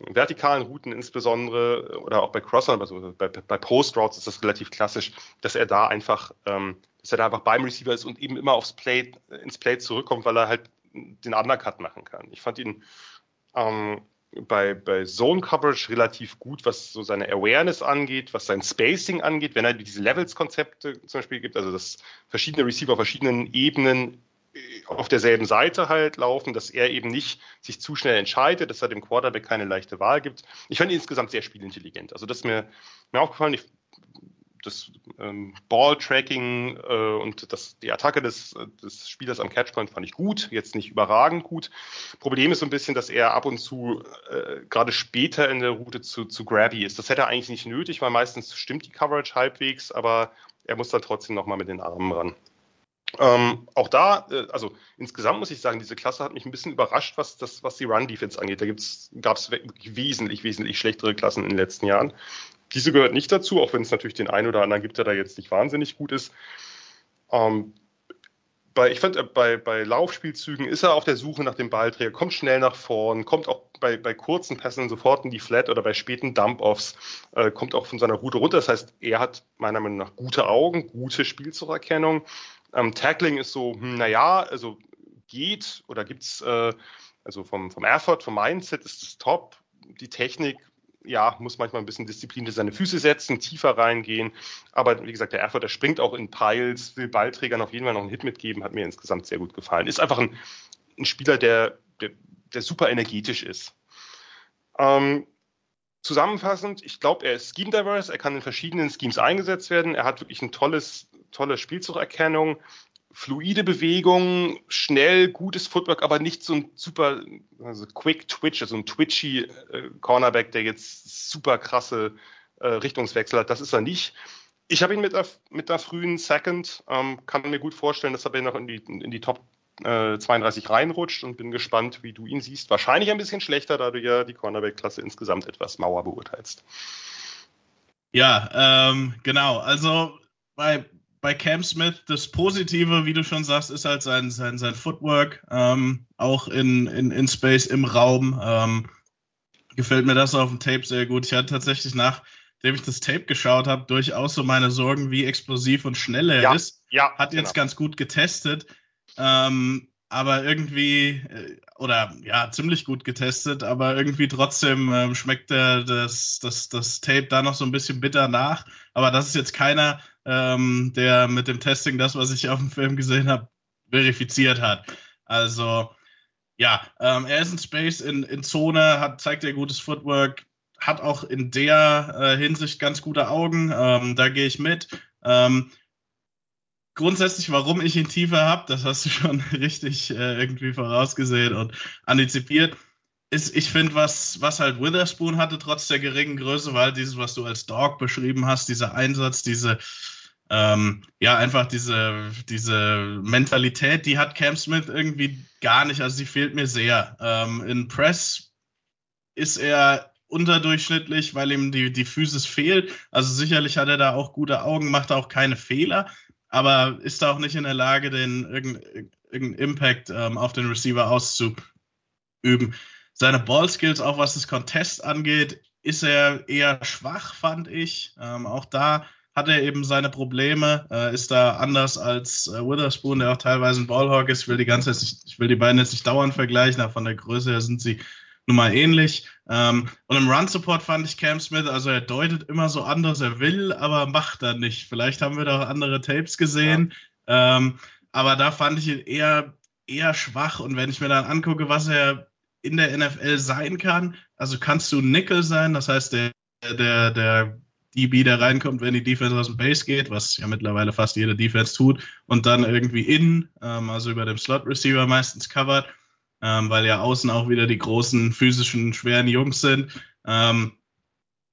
vertikalen Routen insbesondere oder auch bei Crossern, also bei, bei Post Routes ist das relativ klassisch, dass er da einfach, ähm, dass er da einfach beim Receiver ist und eben immer aufs Play, ins Play zurückkommt, weil er halt den Undercut machen kann. Ich fand ihn ähm, bei, bei Zone Coverage relativ gut, was so seine Awareness angeht, was sein Spacing angeht, wenn er diese Levels-Konzepte zum Beispiel gibt, also dass verschiedene Receiver auf verschiedenen Ebenen äh, auf derselben Seite halt laufen, dass er eben nicht sich zu schnell entscheidet, dass er dem Quarterback keine leichte Wahl gibt. Ich fand ihn insgesamt sehr spielintelligent. Also das ist mir, mir aufgefallen. Ich das ähm, Ball-Tracking äh, und das, die Attacke des, des Spielers am Catchpoint fand ich gut, jetzt nicht überragend gut. Problem ist so ein bisschen, dass er ab und zu äh, gerade später in der Route zu, zu grabby ist. Das hätte er eigentlich nicht nötig, weil meistens stimmt die Coverage halbwegs, aber er muss dann trotzdem nochmal mit den Armen ran. Ähm, auch da, äh, also insgesamt muss ich sagen, diese Klasse hat mich ein bisschen überrascht, was, das, was die Run-Defense angeht. Da gab es wesentlich, wesentlich schlechtere Klassen in den letzten Jahren. Diese gehört nicht dazu, auch wenn es natürlich den einen oder anderen gibt, der da jetzt nicht wahnsinnig gut ist. Ähm, bei, ich fand, äh, bei, bei Laufspielzügen ist er auf der Suche nach dem Ballträger, kommt schnell nach vorn, kommt auch bei, bei kurzen Pässen sofort in die Flat oder bei späten Dump-Offs, äh, kommt auch von seiner Route runter. Das heißt, er hat meiner Meinung nach gute Augen, gute Spielzurerkennung. Ähm, Tackling ist so, hm, naja, also geht oder gibt's, äh, also vom, vom Effort, vom Mindset ist es top. Die Technik ja, muss manchmal ein bisschen Disziplin seine Füße setzen, tiefer reingehen. Aber wie gesagt, der Erfurt, der springt auch in Piles, will Ballträgern auf jeden Fall noch einen Hit mitgeben, hat mir insgesamt sehr gut gefallen. Ist einfach ein, ein Spieler, der, der, der, super energetisch ist. Ähm, zusammenfassend, ich glaube, er ist scheme-diverse, er kann in verschiedenen Schemes eingesetzt werden, er hat wirklich ein tolles, tolle Spielzugerkennung, fluide Bewegungen, schnell, gutes Footwork, aber nicht so ein super, also quick Twitch, also ein twitchy äh, Cornerback, der jetzt super krasse äh, Richtungswechsel hat. Das ist er nicht. Ich habe ihn mit, mit einer frühen Second, ähm, kann mir gut vorstellen, dass er noch in die, in die Top äh, 32 reinrutscht und bin gespannt, wie du ihn siehst. Wahrscheinlich ein bisschen schlechter, da du ja die Cornerback-Klasse insgesamt etwas mauer beurteilst. Ja, ähm, genau. Also bei, bei Cam Smith, das Positive, wie du schon sagst, ist halt sein, sein, sein Footwork, ähm, auch in, in, in Space, im Raum. Ähm, gefällt mir das auf dem Tape sehr gut. Ich hatte tatsächlich nachdem ich das Tape geschaut habe, durchaus so meine Sorgen, wie explosiv und schnell er ja, ist. Ja, Hat jetzt genau. ganz gut getestet. Ähm, aber irgendwie, äh, oder ja, ziemlich gut getestet, aber irgendwie trotzdem ähm, schmeckt der, das, das, das Tape da noch so ein bisschen bitter nach. Aber das ist jetzt keiner, ähm, der mit dem Testing das, was ich auf dem Film gesehen habe, verifiziert hat. Also ja, ähm, er ist in Space, in, in Zone, hat, zeigt er gutes Footwork, hat auch in der äh, Hinsicht ganz gute Augen. Ähm, da gehe ich mit. Ähm, grundsätzlich, warum ich ihn tiefer habe, das hast du schon richtig äh, irgendwie vorausgesehen und antizipiert. Ist, ich finde, was, was halt Witherspoon hatte, trotz der geringen Größe, war halt dieses, was du als Dog beschrieben hast, dieser Einsatz, diese, ähm, ja, einfach diese, diese Mentalität, die hat Cam Smith irgendwie gar nicht. Also sie fehlt mir sehr. Ähm, in Press ist er unterdurchschnittlich, weil ihm die, die Physis fehlt. Also sicherlich hat er da auch gute Augen, macht auch keine Fehler, aber ist da auch nicht in der Lage, den irgendeinen irgendein Impact ähm, auf den Receiver auszuüben. Seine Ballskills, auch was das Contest angeht, ist er eher schwach, fand ich. Ähm, auch da hat er eben seine Probleme, äh, ist da anders als äh, Witherspoon, der auch teilweise ein Ballhawk ist. Ich will die ganze Zeit, ich will die beiden jetzt nicht dauernd vergleichen, aber von der Größe her sind sie nun mal ähnlich. Ähm, und im Run-Support fand ich Cam Smith, also er deutet immer so an, dass er will, aber macht er nicht. Vielleicht haben wir da auch andere Tapes gesehen, ja. ähm, aber da fand ich ihn eher, eher schwach. Und wenn ich mir dann angucke, was er in der NFL sein kann, also kannst du Nickel sein, das heißt, der, der, der DB, der reinkommt, wenn die Defense aus dem Base geht, was ja mittlerweile fast jede Defense tut, und dann irgendwie innen, ähm, also über dem Slot Receiver meistens covert, ähm, weil ja außen auch wieder die großen physischen, schweren Jungs sind. Ähm,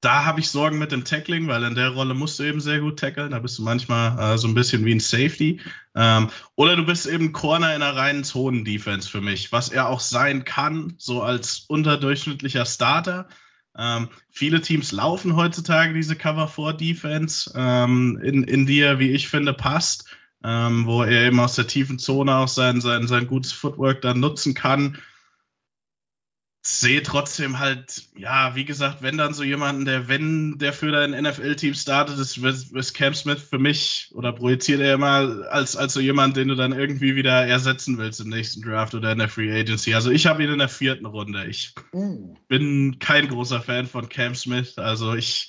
da habe ich Sorgen mit dem Tackling, weil in der Rolle musst du eben sehr gut tackeln. Da bist du manchmal äh, so ein bisschen wie ein Safety. Ähm, oder du bist eben Corner in einer reinen Zonen-Defense für mich, was er auch sein kann, so als unterdurchschnittlicher Starter. Ähm, viele Teams laufen heutzutage diese Cover-4-Defense, ähm, in, in die er, wie ich finde, passt, ähm, wo er eben aus der tiefen Zone auch sein, sein, sein gutes Footwork dann nutzen kann. Sehe trotzdem halt, ja, wie gesagt, wenn dann so jemanden, der, wenn der für dein NFL-Team startet, ist, ist Cam Smith für mich oder projiziert er immer als, als so jemand, den du dann irgendwie wieder ersetzen willst im nächsten Draft oder in der Free Agency. Also ich habe ihn in der vierten Runde. Ich uh. bin kein großer Fan von Cam Smith. Also ich,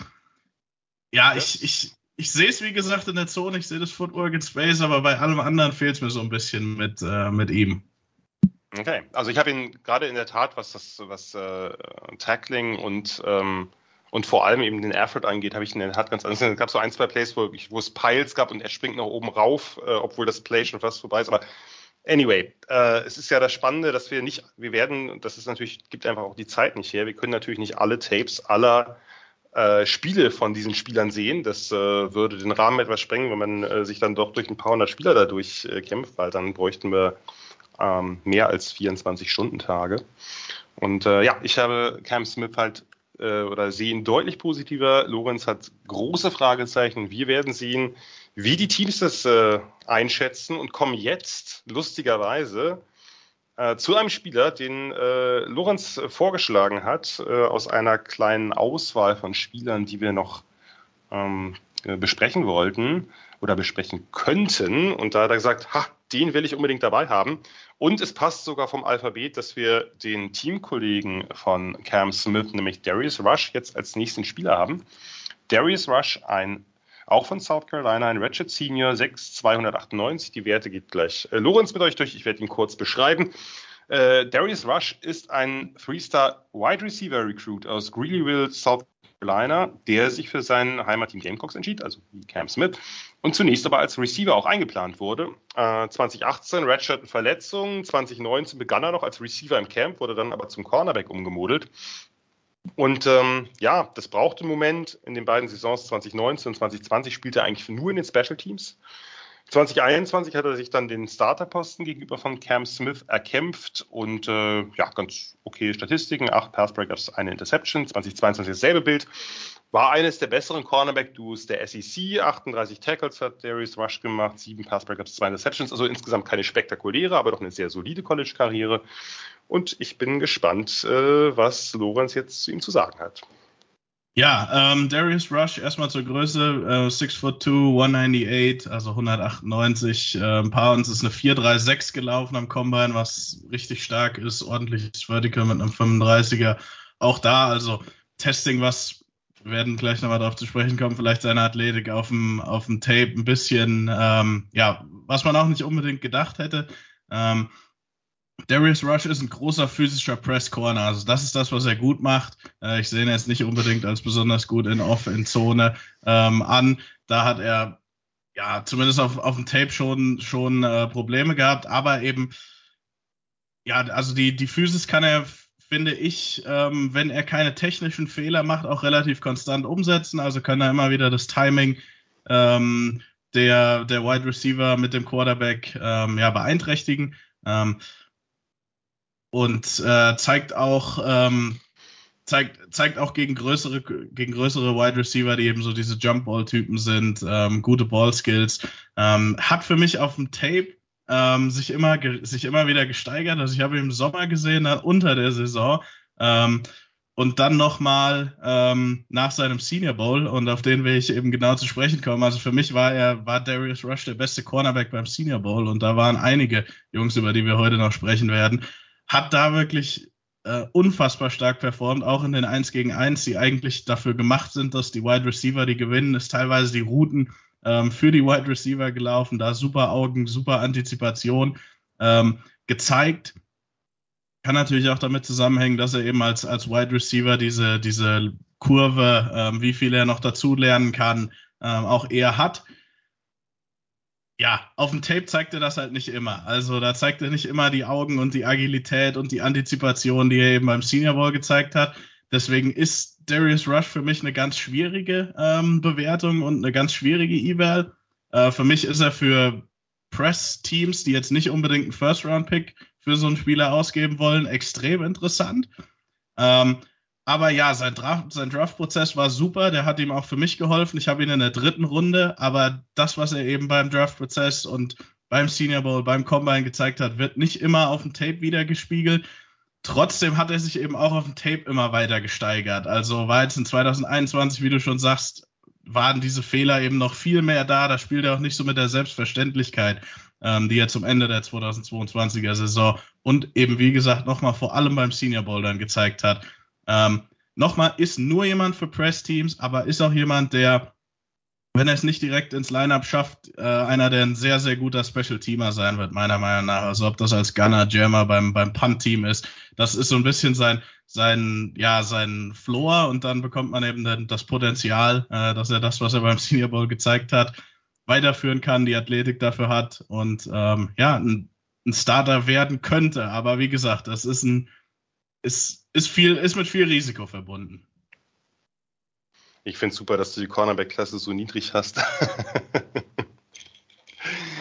ja, ich, ich, ich sehe es wie gesagt in der Zone, ich sehe das Footwork in Space, aber bei allem anderen fehlt es mir so ein bisschen mit, äh, mit ihm. Okay, also ich habe ihn gerade in der Tat, was das, was äh, Tackling und ähm, und vor allem eben den Airford angeht, habe ich ihn in der Tat ganz anders. Es gab so ein, zwei Plays, wo, wo es Piles gab und er springt nach oben rauf, äh, obwohl das Play schon fast vorbei ist. Aber anyway, äh, es ist ja das Spannende, dass wir nicht, wir werden, das ist natürlich, gibt einfach auch die Zeit nicht her. Wir können natürlich nicht alle Tapes aller äh, Spiele von diesen Spielern sehen. Das äh, würde den Rahmen etwas sprengen, wenn man äh, sich dann doch durch ein paar hundert Spieler dadurch äh, kämpft, weil dann bräuchten wir ähm, mehr als 24-Stunden-Tage. Und äh, ja, ich habe Cam Smith halt äh, oder sehe ihn deutlich positiver. Lorenz hat große Fragezeichen. Wir werden sehen, wie die Teams das äh, einschätzen und kommen jetzt lustigerweise äh, zu einem Spieler, den äh, Lorenz vorgeschlagen hat, äh, aus einer kleinen Auswahl von Spielern, die wir noch ähm, äh, besprechen wollten oder besprechen könnten. Und da hat er gesagt, ha, den will ich unbedingt dabei haben. Und es passt sogar vom Alphabet, dass wir den Teamkollegen von Cam Smith, nämlich Darius Rush, jetzt als nächsten Spieler haben. Darius Rush, ein auch von South Carolina, ein Ratchet Senior, 6,298. Die Werte geht gleich äh, Lorenz mit euch durch. Ich werde ihn kurz beschreiben. Äh, Darius Rush ist ein Three-Star Wide Receiver Recruit aus Greeleyville, South Carolina, der sich für sein Heimatteam Gamecocks entschied, also Cam Smith, und zunächst aber als Receiver auch eingeplant wurde. Äh, 2018 Redshirt Verletzung, 2019 begann er noch als Receiver im Camp, wurde dann aber zum Cornerback umgemodelt. Und ähm, ja, das brauchte einen Moment. In den beiden Saisons 2019 und 2020 spielte er eigentlich nur in den Special Teams. 2021 hat er sich dann den Starterposten gegenüber von Cam Smith erkämpft und äh, ja, ganz okay Statistiken, acht Passbreakups, eine Interception, 2022 dasselbe Bild. War eines der besseren Cornerback-Duos der SEC, 38 Tackles hat Darius Rush gemacht, sieben Passbreakups, zwei Interceptions, also insgesamt keine spektakuläre, aber doch eine sehr solide College-Karriere. Und ich bin gespannt, äh, was Lorenz jetzt zu ihm zu sagen hat. Ja, ähm, Darius Rush erstmal zur Größe, äh, 6 foot 2, 198, also 198 äh, Pounds, ist eine 436 gelaufen am Combine, was richtig stark ist, ordentliches Vertical mit einem 35er. Auch da, also Testing, was wir werden gleich nochmal darauf zu sprechen kommen, vielleicht seine Athletik auf dem, auf dem Tape ein bisschen, ähm, ja, was man auch nicht unbedingt gedacht hätte. Ähm, Darius Rush ist ein großer physischer Press Corner. Also das ist das, was er gut macht. Äh, ich sehe ihn jetzt nicht unbedingt als besonders gut in Off, in Zone ähm, an. Da hat er ja zumindest auf, auf dem Tape schon, schon äh, Probleme gehabt, aber eben ja, also die, die Physis kann er, finde ich, ähm, wenn er keine technischen Fehler macht, auch relativ konstant umsetzen. Also kann er immer wieder das Timing ähm, der, der Wide Receiver mit dem Quarterback ähm, ja, beeinträchtigen. Ähm, und äh, zeigt auch ähm, zeigt, zeigt auch gegen größere, gegen größere Wide Receiver, die eben so diese Jump-Ball-Typen sind, ähm, gute Ball-Skills. Ähm, hat für mich auf dem Tape ähm, sich, immer, sich immer wieder gesteigert. Also ich habe ihn im Sommer gesehen, dann unter der Saison. Ähm, und dann nochmal ähm, nach seinem Senior Bowl und auf den will ich eben genau zu sprechen kommen. Also für mich war er, war Darius Rush der beste Cornerback beim Senior Bowl und da waren einige Jungs, über die wir heute noch sprechen werden hat da wirklich äh, unfassbar stark performt, auch in den 1 gegen 1, die eigentlich dafür gemacht sind, dass die Wide Receiver die gewinnen, ist teilweise die Routen ähm, für die Wide Receiver gelaufen, da super Augen, super Antizipation ähm, gezeigt. Kann natürlich auch damit zusammenhängen, dass er eben als, als Wide Receiver diese, diese Kurve, ähm, wie viel er noch dazu lernen kann, ähm, auch eher hat ja, auf dem Tape zeigt er das halt nicht immer. Also da zeigt er nicht immer die Augen und die Agilität und die Antizipation, die er eben beim Senior Bowl gezeigt hat. Deswegen ist Darius Rush für mich eine ganz schwierige ähm, Bewertung und eine ganz schwierige Eval. Äh, für mich ist er für Press-Teams, die jetzt nicht unbedingt einen First-Round-Pick für so einen Spieler ausgeben wollen, extrem interessant. Ähm, aber ja, sein, Draft, sein Draft-Prozess war super. Der hat ihm auch für mich geholfen. Ich habe ihn in der dritten Runde. Aber das, was er eben beim Draft-Prozess und beim Senior Bowl, beim Combine gezeigt hat, wird nicht immer auf dem Tape wieder gespiegelt. trotzdem hat er sich eben auch auf dem Tape immer weiter gesteigert. Also war jetzt in 2021, wie du schon sagst, waren diese Fehler eben noch viel mehr da. Da spielt er auch nicht so mit der Selbstverständlichkeit, ähm, die er zum Ende der 2022er Saison und eben, wie gesagt, nochmal vor allem beim Senior Bowl dann gezeigt hat. Ähm, nochmal, ist nur jemand für Press-Teams, aber ist auch jemand, der wenn er es nicht direkt ins Lineup schafft, äh, einer, der ein sehr, sehr guter Special-Teamer sein wird, meiner Meinung nach. Also ob das als Gunner, Jammer beim, beim Punt-Team ist, das ist so ein bisschen sein, sein, ja, sein Floor und dann bekommt man eben dann das Potenzial, äh, dass er das, was er beim Senior Bowl gezeigt hat, weiterführen kann, die Athletik dafür hat und ähm, ja, ein, ein Starter werden könnte. Aber wie gesagt, das ist ein, ist, ist viel, ist mit viel Risiko verbunden. Ich finde es super, dass du die Cornerback-Klasse so niedrig hast.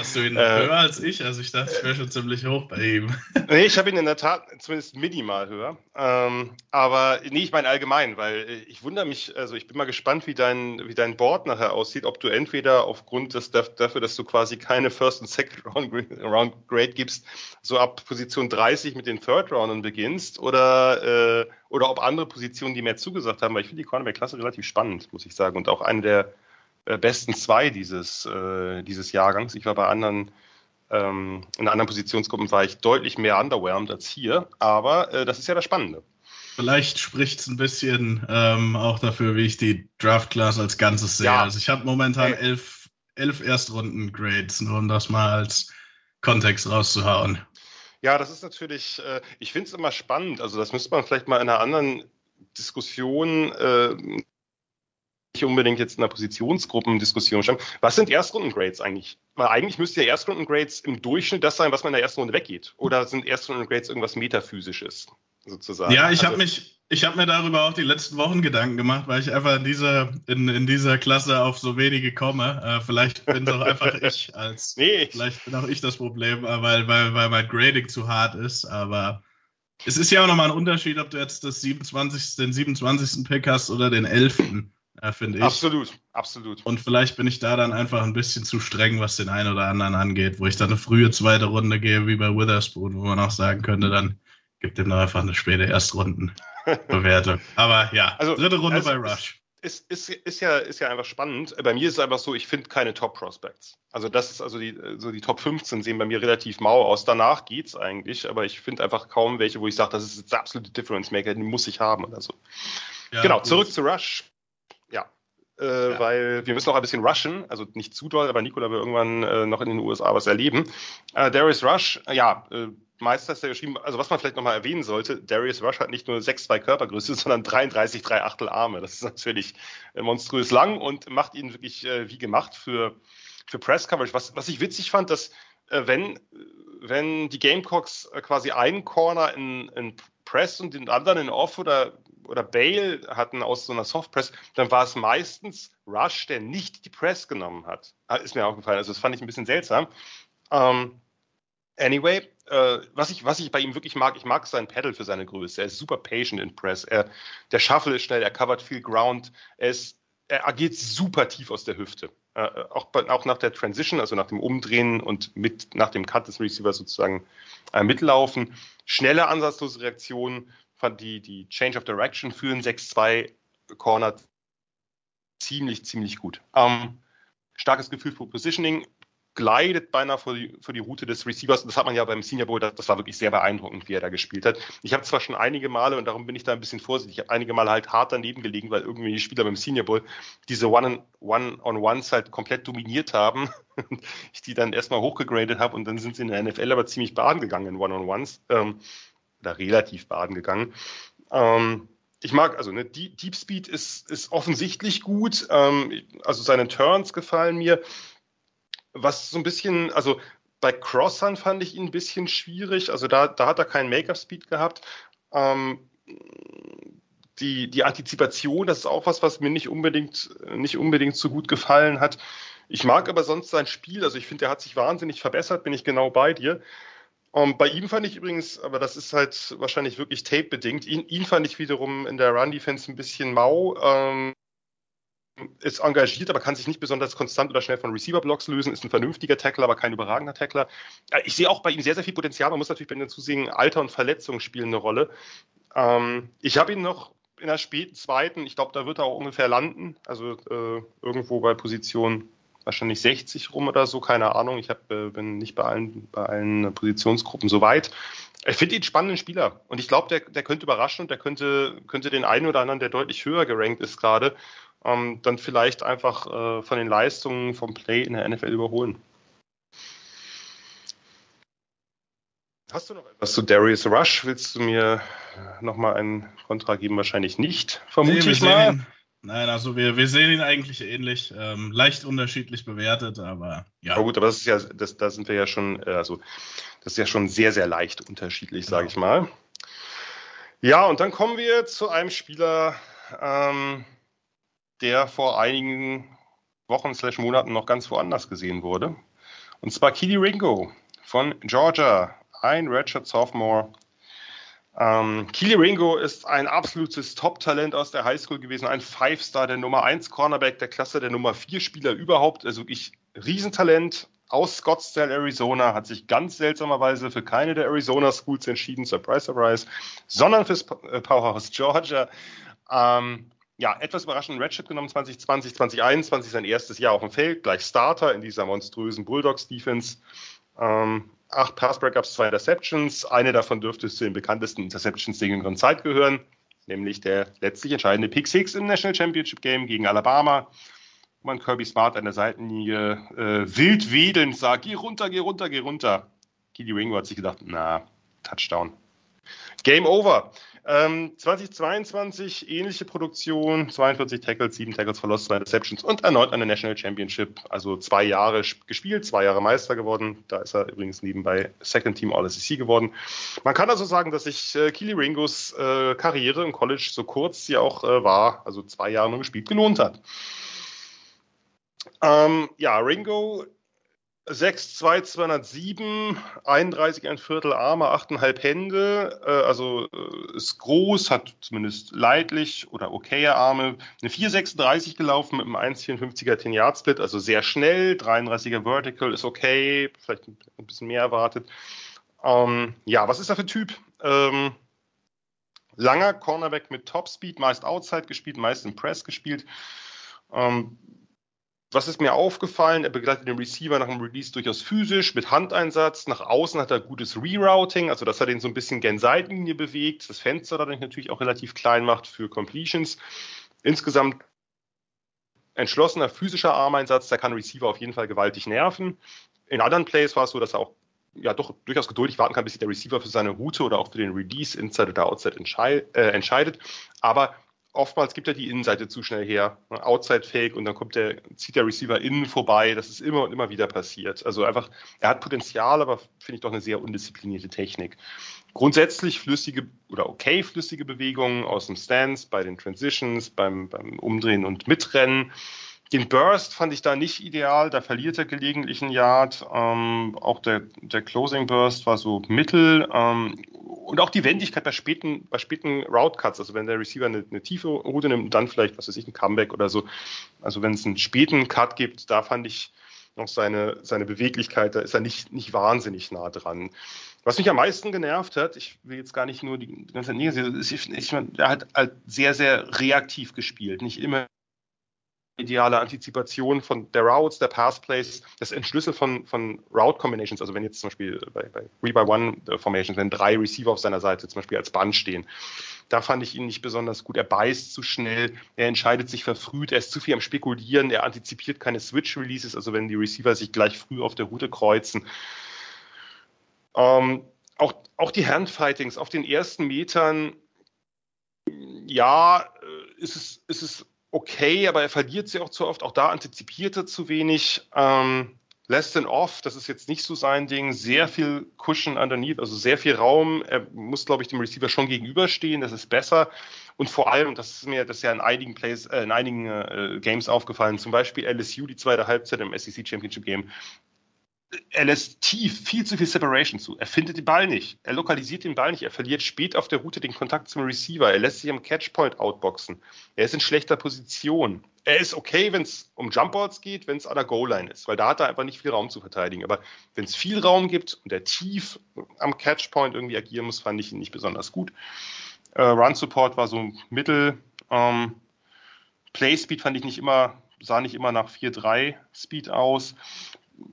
Hast du ihn äh, höher als ich? Also ich dachte, ich wäre schon ziemlich hoch bei ihm. nee, ich habe ihn in der Tat zumindest minimal höher. Ähm, aber nee, ich meine allgemein, weil ich wundere mich, also ich bin mal gespannt, wie dein, wie dein Board nachher aussieht, ob du entweder aufgrund des, dafür, dass du quasi keine First und Second Round, Round Grade gibst, so ab Position 30 mit den Third Roundern beginnst oder, äh, oder ob andere Positionen, die mehr zugesagt haben, weil ich finde die Cornerback-Klasse relativ spannend, muss ich sagen. Und auch eine der äh, besten zwei dieses, äh, dieses Jahrgangs. Ich war bei anderen, ähm, in anderen Positionsgruppen war ich deutlich mehr underwhelmed als hier, aber äh, das ist ja das Spannende. Vielleicht spricht es ein bisschen ähm, auch dafür, wie ich die Draft Class als Ganzes sehe. Ja. Also ich habe momentan hey. elf, elf Erstrunden-Grades, nur um das mal als Kontext rauszuhauen. Ja, das ist natürlich, äh, ich finde es immer spannend. Also das müsste man vielleicht mal in einer anderen Diskussion äh, unbedingt jetzt in einer Positionsgruppendiskussion stellen. Was sind Erstrundengrades eigentlich? Weil eigentlich müsste ja Erstrundengrades im Durchschnitt das sein, was man in der ersten Runde weggeht. Oder sind Erstrundengrades irgendwas Metaphysisches? Sozusagen. Ja, ich also, habe mich, ich habe mir darüber auch die letzten Wochen Gedanken gemacht, weil ich einfach in dieser, in, in dieser Klasse auf so wenige komme. Äh, vielleicht bin doch einfach ich als, nee. vielleicht bin auch ich das Problem, äh, weil, weil, weil mein Grading zu hart ist, aber es ist ja auch nochmal ein Unterschied, ob du jetzt das 27, den 27. Pick hast oder den 11 äh, finde ich. Absolut, absolut. Und vielleicht bin ich da dann einfach ein bisschen zu streng, was den einen oder anderen angeht, wo ich dann eine frühe zweite Runde gehe, wie bei Witherspoon, wo man auch sagen könnte, dann gibt ihm doch einfach eine späte Erstrundenbewertung. Aber ja, also, dritte Runde also bei Rush. Ist, ist, ist, ja, ist ja einfach spannend. Bei mir ist es einfach so, ich finde keine Top-Prospects. Also das ist also die, so die Top 15 sehen bei mir relativ mau aus. Danach geht es eigentlich, aber ich finde einfach kaum welche, wo ich sage, das ist der absolute Difference Maker, den muss ich haben oder so. Ja, genau, zurück zu Rush äh, ja. weil wir müssen noch ein bisschen rushen, also nicht zu doll, aber Nikola will irgendwann äh, noch in den USA was erleben. Äh, Darius Rush, äh, ja, äh, Meister ist ja geschrieben, also was man vielleicht nochmal erwähnen sollte, Darius Rush hat nicht nur 6,2 Körpergröße, sondern 33, 3 Achtel Arme. Das ist natürlich äh, monströs lang und macht ihn wirklich äh, wie gemacht für, für Press Coverage. Was, was ich witzig fand, dass äh, wenn, wenn die Gamecocks äh, quasi einen Corner in, in Press und den anderen in Off oder oder Bale hatten aus so einer Softpress, dann war es meistens Rush, der nicht die Press genommen hat. Ah, ist mir aufgefallen. Also das fand ich ein bisschen seltsam. Ähm, anyway, äh, was, ich, was ich bei ihm wirklich mag, ich mag sein Pedal für seine Größe. Er ist super patient in Press. Er, der Shuffle ist schnell, er covert viel Ground. Er, ist, er agiert super tief aus der Hüfte. Äh, auch, auch nach der Transition, also nach dem Umdrehen und mit nach dem Cut des Receivers sozusagen äh, mitlaufen. Schnelle, ansatzlose Reaktionen fand die, die Change of Direction für ein 6-2 Corner ziemlich, ziemlich gut. Ähm, starkes Gefühl für Positioning, gleitet beinahe für die, für die Route des Receivers. Das hat man ja beim Senior Bowl, das, das war wirklich sehr beeindruckend, wie er da gespielt hat. Ich habe zwar schon einige Male, und darum bin ich da ein bisschen vorsichtig, ich habe einige Male halt hart daneben gelegen, weil irgendwie die Spieler beim Senior Bowl diese One-on-Ones halt komplett dominiert haben. ich die dann erstmal hochgegradet habe und dann sind sie in der NFL aber ziemlich baden gegangen in One-on-Ones. Ähm, da relativ baden gegangen. Ähm, ich mag, also ne, Deep Speed ist, ist offensichtlich gut. Ähm, also seine Turns gefallen mir. Was so ein bisschen, also bei Crossern fand ich ihn ein bisschen schwierig. Also da, da hat er keinen Make-up-Speed gehabt. Ähm, die, die Antizipation, das ist auch was, was mir nicht unbedingt, nicht unbedingt so gut gefallen hat. Ich mag aber sonst sein Spiel. Also ich finde, er hat sich wahnsinnig verbessert, bin ich genau bei dir. Um, ähm, bei ihm fand ich übrigens, aber das ist halt wahrscheinlich wirklich Tape-bedingt, ihn, ihn, fand ich wiederum in der Run-Defense ein bisschen mau. Ähm, ist engagiert, aber kann sich nicht besonders konstant oder schnell von Receiver-Blocks lösen, ist ein vernünftiger Tackler, aber kein überragender Tackler. Ich sehe auch bei ihm sehr, sehr viel Potenzial. Man muss natürlich bei ihm zusehen, Alter und Verletzungen spielen eine Rolle. Ähm, ich habe ihn noch in der späten zweiten, ich glaube, da wird er auch ungefähr landen, also äh, irgendwo bei Position wahrscheinlich 60 rum oder so, keine Ahnung. Ich hab, äh, bin nicht bei allen, bei allen Positionsgruppen so weit. Ich finde ihn einen spannenden Spieler und ich glaube, der, der könnte überraschen und der könnte, könnte den einen oder anderen, der deutlich höher gerankt ist gerade, ähm, dann vielleicht einfach äh, von den Leistungen vom Play in der NFL überholen. Hast du noch etwas zu Darius Rush? Willst du mir nochmal einen Kontra geben? Wahrscheinlich nicht, vermute nee, ich mal. Ihn, nein, also wir, wir sehen ihn eigentlich ähnlich, ähm, leicht unterschiedlich bewertet, aber ja. Aber gut, aber das ist ja, das, da sind wir ja schon, äh, also das ist ja schon sehr, sehr leicht unterschiedlich, sage genau. ich mal. Ja, und dann kommen wir zu einem Spieler, ähm, der vor einigen Wochen slash Monaten noch ganz woanders gesehen wurde. Und zwar Kili Ringo von Georgia, ein Redshirt Sophomore. Ähm, Keely Ringo ist ein absolutes Top-Talent aus der Highschool gewesen, ein Five-Star, der Nummer 1 Cornerback der Klasse, der Nummer 4 Spieler überhaupt, also wirklich Riesentalent aus Scottsdale, Arizona, hat sich ganz seltsamerweise für keine der Arizona Schools entschieden, surprise, surprise, sondern fürs äh, Powerhouse Georgia. Ähm, ja, etwas überraschend Redshirt genommen 2020, 2021, sein erstes Jahr auf dem Feld, gleich Starter in dieser monströsen Bulldogs-Defense. Ähm, acht Pass-Breakups, zwei Interceptions. Eine davon dürfte zu den bekanntesten Interceptions der jüngeren Zeit gehören, nämlich der letztlich entscheidende Pick Six im National Championship Game gegen Alabama, wo man Kirby Smart an der Seitenlinie äh, wild wedelnd sah, geh runter, geh runter, geh runter. Kili Ringo hat sich gedacht, na, Touchdown. Game over. Ähm, 2022 ähnliche Produktion, 42 Tackles, 7 Tackles verlost, 2 Receptions und erneut eine National Championship, also zwei Jahre gespielt, zwei Jahre Meister geworden. Da ist er übrigens nebenbei Second Team All-SEC geworden. Man kann also sagen, dass sich äh, Keely Ringos äh, Karriere im College, so kurz sie auch äh, war, also zwei Jahre nur gespielt, gelohnt hat. Ähm, ja, Ringo 6, 2, 207, 31, ein Viertel Arme, 8,5 Hände, äh, also äh, ist groß, hat zumindest leidlich oder okaye Arme. Eine 4,36 gelaufen mit einem 1,54er 10 Yard Split, also sehr schnell, 33er Vertical ist okay, vielleicht ein bisschen mehr erwartet. Ähm, ja, was ist er für Typ? Ähm, langer Cornerback mit Topspeed, meist Outside gespielt, meist im Press gespielt. Ähm, was ist mir aufgefallen? Er begleitet den Receiver nach dem Release durchaus physisch, mit Handeinsatz. Nach außen hat er gutes Rerouting, also dass er den so ein bisschen gen Seitenlinie bewegt, das Fenster dadurch natürlich auch relativ klein macht für Completions. Insgesamt entschlossener physischer Armeinsatz, der kann Receiver auf jeden Fall gewaltig nerven. In anderen Plays war es so, dass er auch ja doch durchaus geduldig warten kann, bis sich der Receiver für seine Route oder auch für den Release Inside oder Outside äh, entscheidet. Aber oftmals gibt er die Innenseite zu schnell her, ne, Outside Fake und dann kommt der, zieht der Receiver innen vorbei. Das ist immer und immer wieder passiert. Also einfach, er hat Potenzial, aber finde ich doch eine sehr undisziplinierte Technik. Grundsätzlich flüssige oder okay flüssige Bewegungen aus dem Stance, bei den Transitions, beim, beim Umdrehen und Mitrennen. Den Burst fand ich da nicht ideal, da verliert er gelegentlich einen Yard. Ähm, auch der, der Closing Burst war so mittel. Ähm, und auch die Wendigkeit bei späten, bei späten Route Cuts, also wenn der Receiver eine, eine tiefe Route nimmt dann vielleicht, was weiß ich, ein Comeback oder so. Also wenn es einen späten Cut gibt, da fand ich noch seine, seine Beweglichkeit, da ist er nicht, nicht wahnsinnig nah dran. Was mich am meisten genervt hat, ich will jetzt gar nicht nur die, ganze Zeit, ich, ich, er hat halt sehr, sehr reaktiv gespielt, nicht immer ideale Antizipation von der Routes, der Passplays, das Entschlüssel von, von Route Combinations, also wenn jetzt zum Beispiel bei, bei Three by One Formations, wenn drei Receiver auf seiner Seite zum Beispiel als Band stehen, da fand ich ihn nicht besonders gut. Er beißt zu schnell, er entscheidet sich verfrüht, er ist zu viel am Spekulieren, er antizipiert keine Switch-Releases, also wenn die Receiver sich gleich früh auf der Route kreuzen. Ähm, auch, auch die Handfightings auf den ersten Metern, ja, äh, ist es, ist es okay, aber er verliert sie auch zu oft. Auch da antizipiert er zu wenig. Ähm, less than off, das ist jetzt nicht so sein Ding. Sehr viel Cushion underneath, also sehr viel Raum. Er muss, glaube ich, dem Receiver schon gegenüberstehen. Das ist besser. Und vor allem, das ist mir das ist ja in einigen Plays, äh, in einigen äh, Games aufgefallen, zum Beispiel LSU, die zweite Halbzeit im SEC Championship Game. Er lässt tief viel zu viel Separation zu. Er findet den Ball nicht. Er lokalisiert den Ball nicht. Er verliert spät auf der Route den Kontakt zum Receiver. Er lässt sich am Catchpoint outboxen. Er ist in schlechter Position. Er ist okay, wenn es um Jumpballs geht, wenn es an der Goal-Line ist, weil da hat er einfach nicht viel Raum zu verteidigen. Aber wenn es viel Raum gibt und er tief am Catchpoint irgendwie agieren muss, fand ich ihn nicht besonders gut. Äh, Run-Support war so mittel. Ähm, Play-Speed fand ich nicht immer, sah nicht immer nach 4-3 Speed aus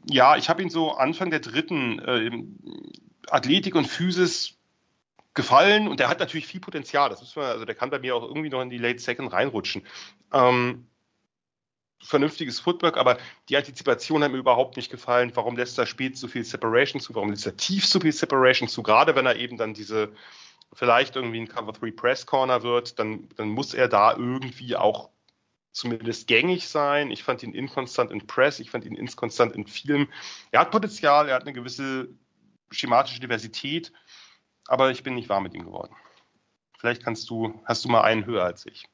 ja, ich habe ihn so Anfang der dritten äh, Athletik und Physis gefallen und der hat natürlich viel Potenzial. Das müssen wir, also der kann bei mir auch irgendwie noch in die Late Second reinrutschen. Ähm, vernünftiges Footwork, aber die Antizipation hat mir überhaupt nicht gefallen. Warum lässt er spät so viel Separation zu? Warum lässt er tief so viel Separation zu? Gerade wenn er eben dann diese vielleicht irgendwie ein Cover 3 Press Corner wird, dann, dann muss er da irgendwie auch zumindest gängig sein. Ich fand ihn inkonstant in Press, ich fand ihn inkonstant in Film. Er hat Potenzial, er hat eine gewisse schematische Diversität, aber ich bin nicht warm mit ihm geworden. Vielleicht kannst du, hast du mal einen höher als ich.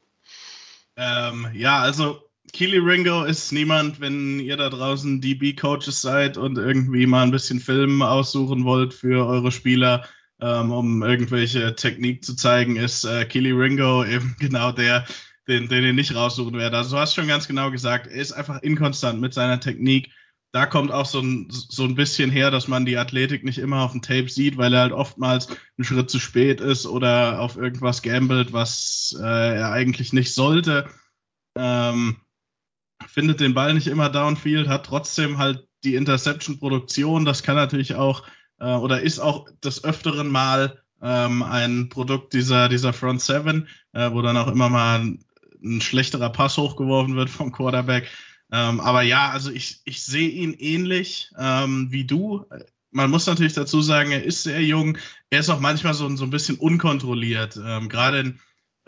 Ähm, ja, also Keely Ringo ist niemand, wenn ihr da draußen DB-Coaches seid und irgendwie mal ein bisschen Film aussuchen wollt für eure Spieler, ähm, um irgendwelche Technik zu zeigen, ist äh, Keely Ringo eben genau der, den, den ihr nicht raussuchen werdet. Also du hast schon ganz genau gesagt, er ist einfach inkonstant mit seiner Technik. Da kommt auch so ein, so ein bisschen her, dass man die Athletik nicht immer auf dem Tape sieht, weil er halt oftmals einen Schritt zu spät ist oder auf irgendwas gambelt, was äh, er eigentlich nicht sollte. Ähm, findet den Ball nicht immer downfield, hat trotzdem halt die Interception-Produktion. Das kann natürlich auch äh, oder ist auch des Öfteren mal ähm, ein Produkt dieser, dieser Front Seven, äh, wo dann auch immer mal ein schlechterer Pass hochgeworfen wird vom Quarterback. Ähm, aber ja, also ich, ich sehe ihn ähnlich ähm, wie du. Man muss natürlich dazu sagen, er ist sehr jung. Er ist auch manchmal so, so ein bisschen unkontrolliert. Ähm, Gerade in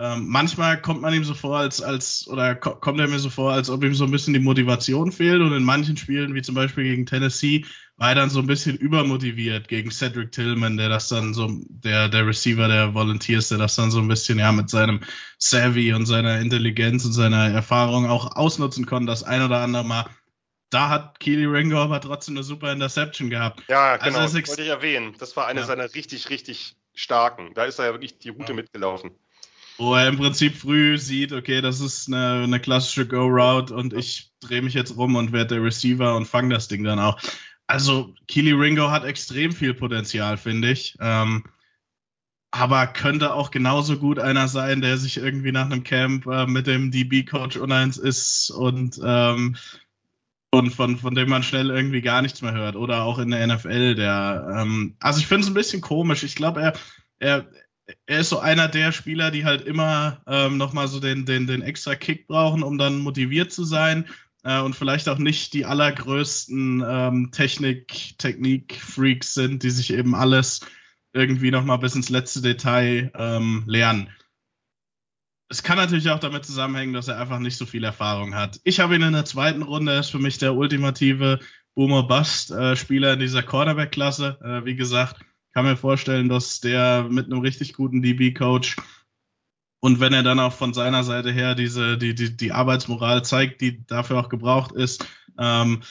ähm, manchmal kommt man ihm so vor, als, als, oder ko kommt er mir so vor, als ob ihm so ein bisschen die Motivation fehlt. Und in manchen Spielen, wie zum Beispiel gegen Tennessee, war er dann so ein bisschen übermotiviert gegen Cedric Tillman, der das dann so, der, der Receiver der Volunteers, der das dann so ein bisschen, ja, mit seinem Savvy und seiner Intelligenz und seiner Erfahrung auch ausnutzen konnte, das ein oder andere Mal da hat Keely Ringo aber trotzdem eine super Interception gehabt. Ja, genau, also das wollte ich erwähnen. Das war eine ja. seiner richtig, richtig starken. Da ist er ja wirklich die Route ja. mitgelaufen wo er im Prinzip früh sieht, okay, das ist eine, eine klassische Go-Route und ich drehe mich jetzt rum und werde der Receiver und fange das Ding dann auch. Also Keely Ringo hat extrem viel Potenzial, finde ich. Ähm, aber könnte auch genauso gut einer sein, der sich irgendwie nach einem Camp äh, mit dem DB-Coach uneins ist und, ähm, und von, von dem man schnell irgendwie gar nichts mehr hört. Oder auch in der NFL, der ähm, also ich finde es ein bisschen komisch. Ich glaube, er, er, er ist so einer der Spieler, die halt immer ähm, nochmal so den, den, den extra Kick brauchen, um dann motiviert zu sein äh, und vielleicht auch nicht die allergrößten ähm, Technik, Technik-Freaks sind, die sich eben alles irgendwie nochmal bis ins letzte Detail ähm, lernen. Es kann natürlich auch damit zusammenhängen, dass er einfach nicht so viel Erfahrung hat. Ich habe ihn in der zweiten Runde, er ist für mich der ultimative Boomer-Bust-Spieler äh, in dieser Quarterback-Klasse. Äh, wie gesagt, kann mir vorstellen, dass der mit einem richtig guten DB-Coach und wenn er dann auch von seiner Seite her diese, die, die, die Arbeitsmoral zeigt, die dafür auch gebraucht ist, ähm,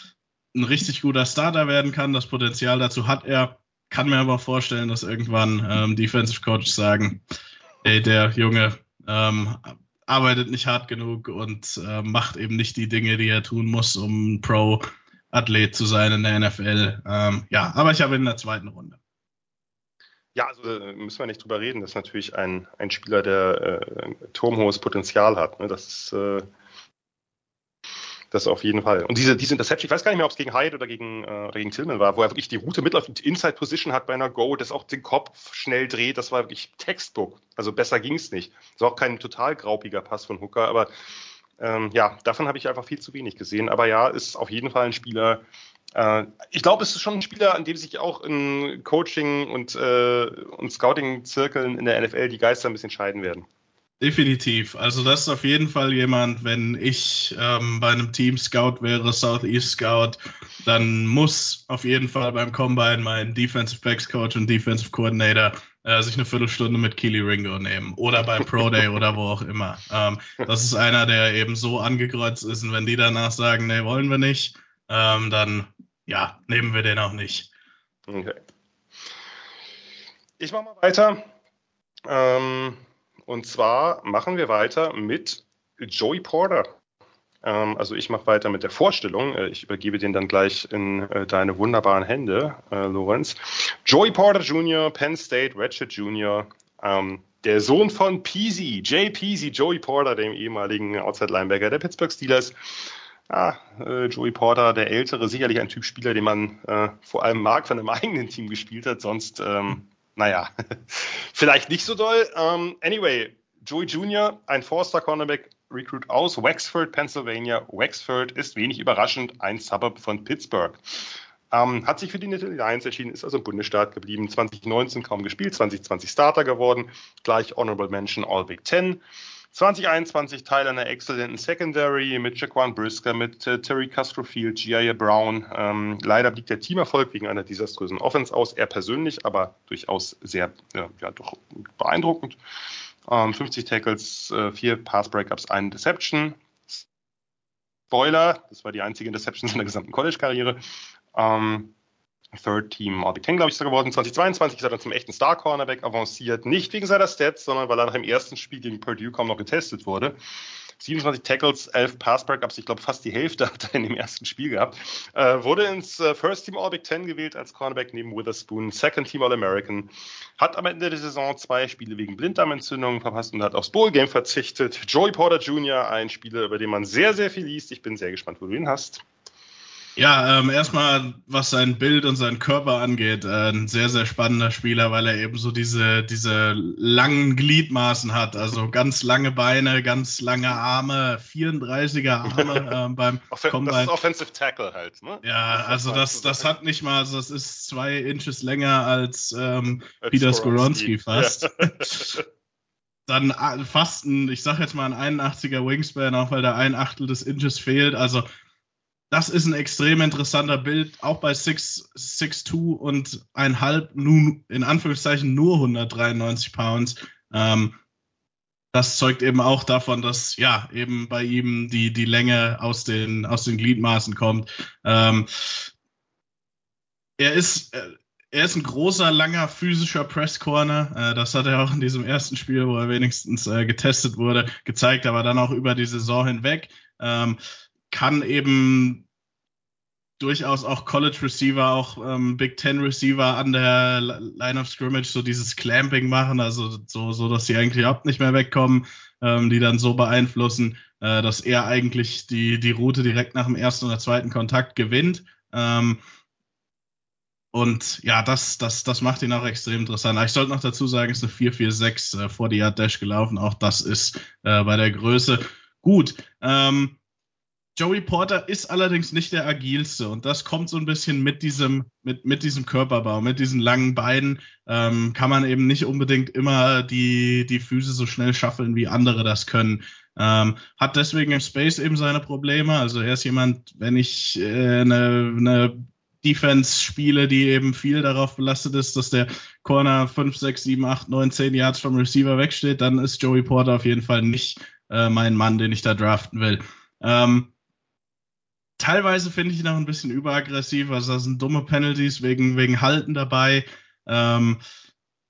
ein richtig guter Starter werden kann. Das Potenzial dazu hat er. Kann mir aber vorstellen, dass irgendwann ähm, Defensive Coaches sagen, ey, der Junge ähm, arbeitet nicht hart genug und äh, macht eben nicht die Dinge, die er tun muss, um Pro-Athlet zu sein in der NFL. Ähm, ja, aber ich habe ihn in der zweiten Runde. Ja, also müssen wir nicht drüber reden. Das ist natürlich ein, ein Spieler, der äh, turmhohes Potenzial hat. Ne? Das ist äh, das auf jeden Fall. Und diese, diese Interception, ich weiß gar nicht mehr, ob es gegen Hyde oder gegen, äh, gegen Tillman war, wo er wirklich die Route mitläuft und Inside Position hat bei einer Go, das auch den Kopf schnell dreht. Das war wirklich Textbook. Also besser ging es nicht. Das war auch kein total graupiger Pass von Hooker, aber ähm, ja, davon habe ich einfach viel zu wenig gesehen. Aber ja, ist auf jeden Fall ein Spieler, äh, ich glaube, es ist schon ein Spieler, an dem sich auch in Coaching und, äh, und Scouting-Zirkeln in der NFL die Geister ein bisschen scheiden werden. Definitiv. Also das ist auf jeden Fall jemand, wenn ich ähm, bei einem Team Scout wäre, Southeast Scout, dann muss auf jeden Fall beim Combine mein Defensive Backs Coach und Defensive Coordinator äh, sich eine Viertelstunde mit Keely Ringo nehmen oder beim Pro Day oder wo auch immer. Ähm, das ist einer, der eben so angekreuzt ist und wenn die danach sagen, nee, wollen wir nicht, ähm, dann ja, nehmen wir den auch nicht. Okay. Ich mache mal weiter. Ähm, und zwar machen wir weiter mit Joey Porter. Ähm, also ich mache weiter mit der Vorstellung. Äh, ich übergebe den dann gleich in äh, deine wunderbaren Hände, äh, Lorenz. Joey Porter Jr., Penn State, Redshirt Jr., ähm, der Sohn von Peasy, Jay Peasy, Joey Porter, dem ehemaligen Outside Linebacker der Pittsburgh Steelers. Ah, äh, Joey Porter, der Ältere, sicherlich ein Typ Spieler, den man äh, vor allem mag, von einem eigenen Team gespielt hat. Sonst, ähm, naja, vielleicht nicht so doll. Ähm, anyway, Joey Jr., ein Forster Cornerback, Recruit aus Wexford, Pennsylvania. Wexford ist wenig überraschend ein Suburb von Pittsburgh. Ähm, hat sich für die Lions entschieden, ist also im Bundesstaat geblieben. 2019 kaum gespielt, 2020 Starter geworden, gleich Honorable Mention All Big Ten. 2021 Teil einer exzellenten Secondary mit Jaquan Brisker, mit äh, Terry Castrofield, Gia Brown. Ähm, leider blieb der Teamerfolg wegen einer desaströsen Offense aus. Er persönlich, aber durchaus sehr äh, ja, doch beeindruckend. Ähm, 50 Tackles, äh, 4 Pass Breakups, 1 Deception. Spoiler, das war die einzige Interception seiner gesamten College-Karriere. Ähm, Third Team All Big Ten, glaube ich, ist er geworden. 2022 ist er dann zum echten Star-Cornerback avanciert. Nicht wegen seiner Stats, sondern weil er nach dem ersten Spiel gegen Purdue kaum noch getestet wurde. 27 Tackles, 11 Pass-Breakups, ich glaube fast die Hälfte hat er in dem ersten Spiel gehabt. Äh, wurde ins äh, First Team All Big Ten gewählt als Cornerback neben Witherspoon, Second Team All American. Hat am Ende der Saison zwei Spiele wegen Blinddarmentzündung verpasst und hat aufs Bowl-Game verzichtet. Joey Porter Jr., ein Spieler, über den man sehr, sehr viel liest. Ich bin sehr gespannt, wo du ihn hast. Ja, ähm, erstmal, was sein Bild und seinen Körper angeht, äh, ein sehr, sehr spannender Spieler, weil er eben so diese, diese langen Gliedmaßen hat. Also ganz lange Beine, ganz lange Arme, 34er Arme ähm, beim Offen Combine. Das ist Offensive Tackle halt, ne? Ja, also das, das hat nicht mal, also das ist zwei Inches länger als ähm, Peter Skoronski fast. Ja. Dann äh, fast ein, ich sag jetzt mal ein 81er Wingspan, auch weil da ein Achtel des Inches fehlt. Also das ist ein extrem interessanter Bild, auch bei 6'2 und ein halb, nun in Anführungszeichen nur 193 Pounds. Ähm, das zeugt eben auch davon, dass ja eben bei ihm die, die Länge aus den, aus den Gliedmaßen kommt. Ähm, er ist, äh, er ist ein großer, langer, physischer Press-Corner. Äh, das hat er auch in diesem ersten Spiel, wo er wenigstens äh, getestet wurde, gezeigt, aber dann auch über die Saison hinweg. Kann eben durchaus auch College Receiver, auch ähm, Big Ten Receiver an der Line of Scrimmage so dieses Clamping machen, also so, so dass sie eigentlich überhaupt nicht mehr wegkommen, ähm, die dann so beeinflussen, äh, dass er eigentlich die, die Route direkt nach dem ersten oder zweiten Kontakt gewinnt. Ähm, und ja, das, das, das macht ihn auch extrem interessant. Ich sollte noch dazu sagen, es ist eine 446 äh, vor die Yard Dash gelaufen. Auch das ist äh, bei der Größe gut. Ähm, Joey Porter ist allerdings nicht der agilste und das kommt so ein bisschen mit diesem, mit, mit diesem Körperbau, mit diesen langen Beinen, ähm, kann man eben nicht unbedingt immer die, die Füße so schnell schaffeln, wie andere das können. Ähm, hat deswegen im Space eben seine Probleme. Also er ist jemand, wenn ich äh, eine, Defense spiele, die eben viel darauf belastet ist, dass der Corner 5, 6, 7, 8, 9, 10 Yards vom Receiver wegsteht, dann ist Joey Porter auf jeden Fall nicht äh, mein Mann, den ich da draften will. Ähm, teilweise finde ich ihn auch ein bisschen überaggressiv. Also da sind dumme Penalties wegen, wegen Halten dabei, ähm,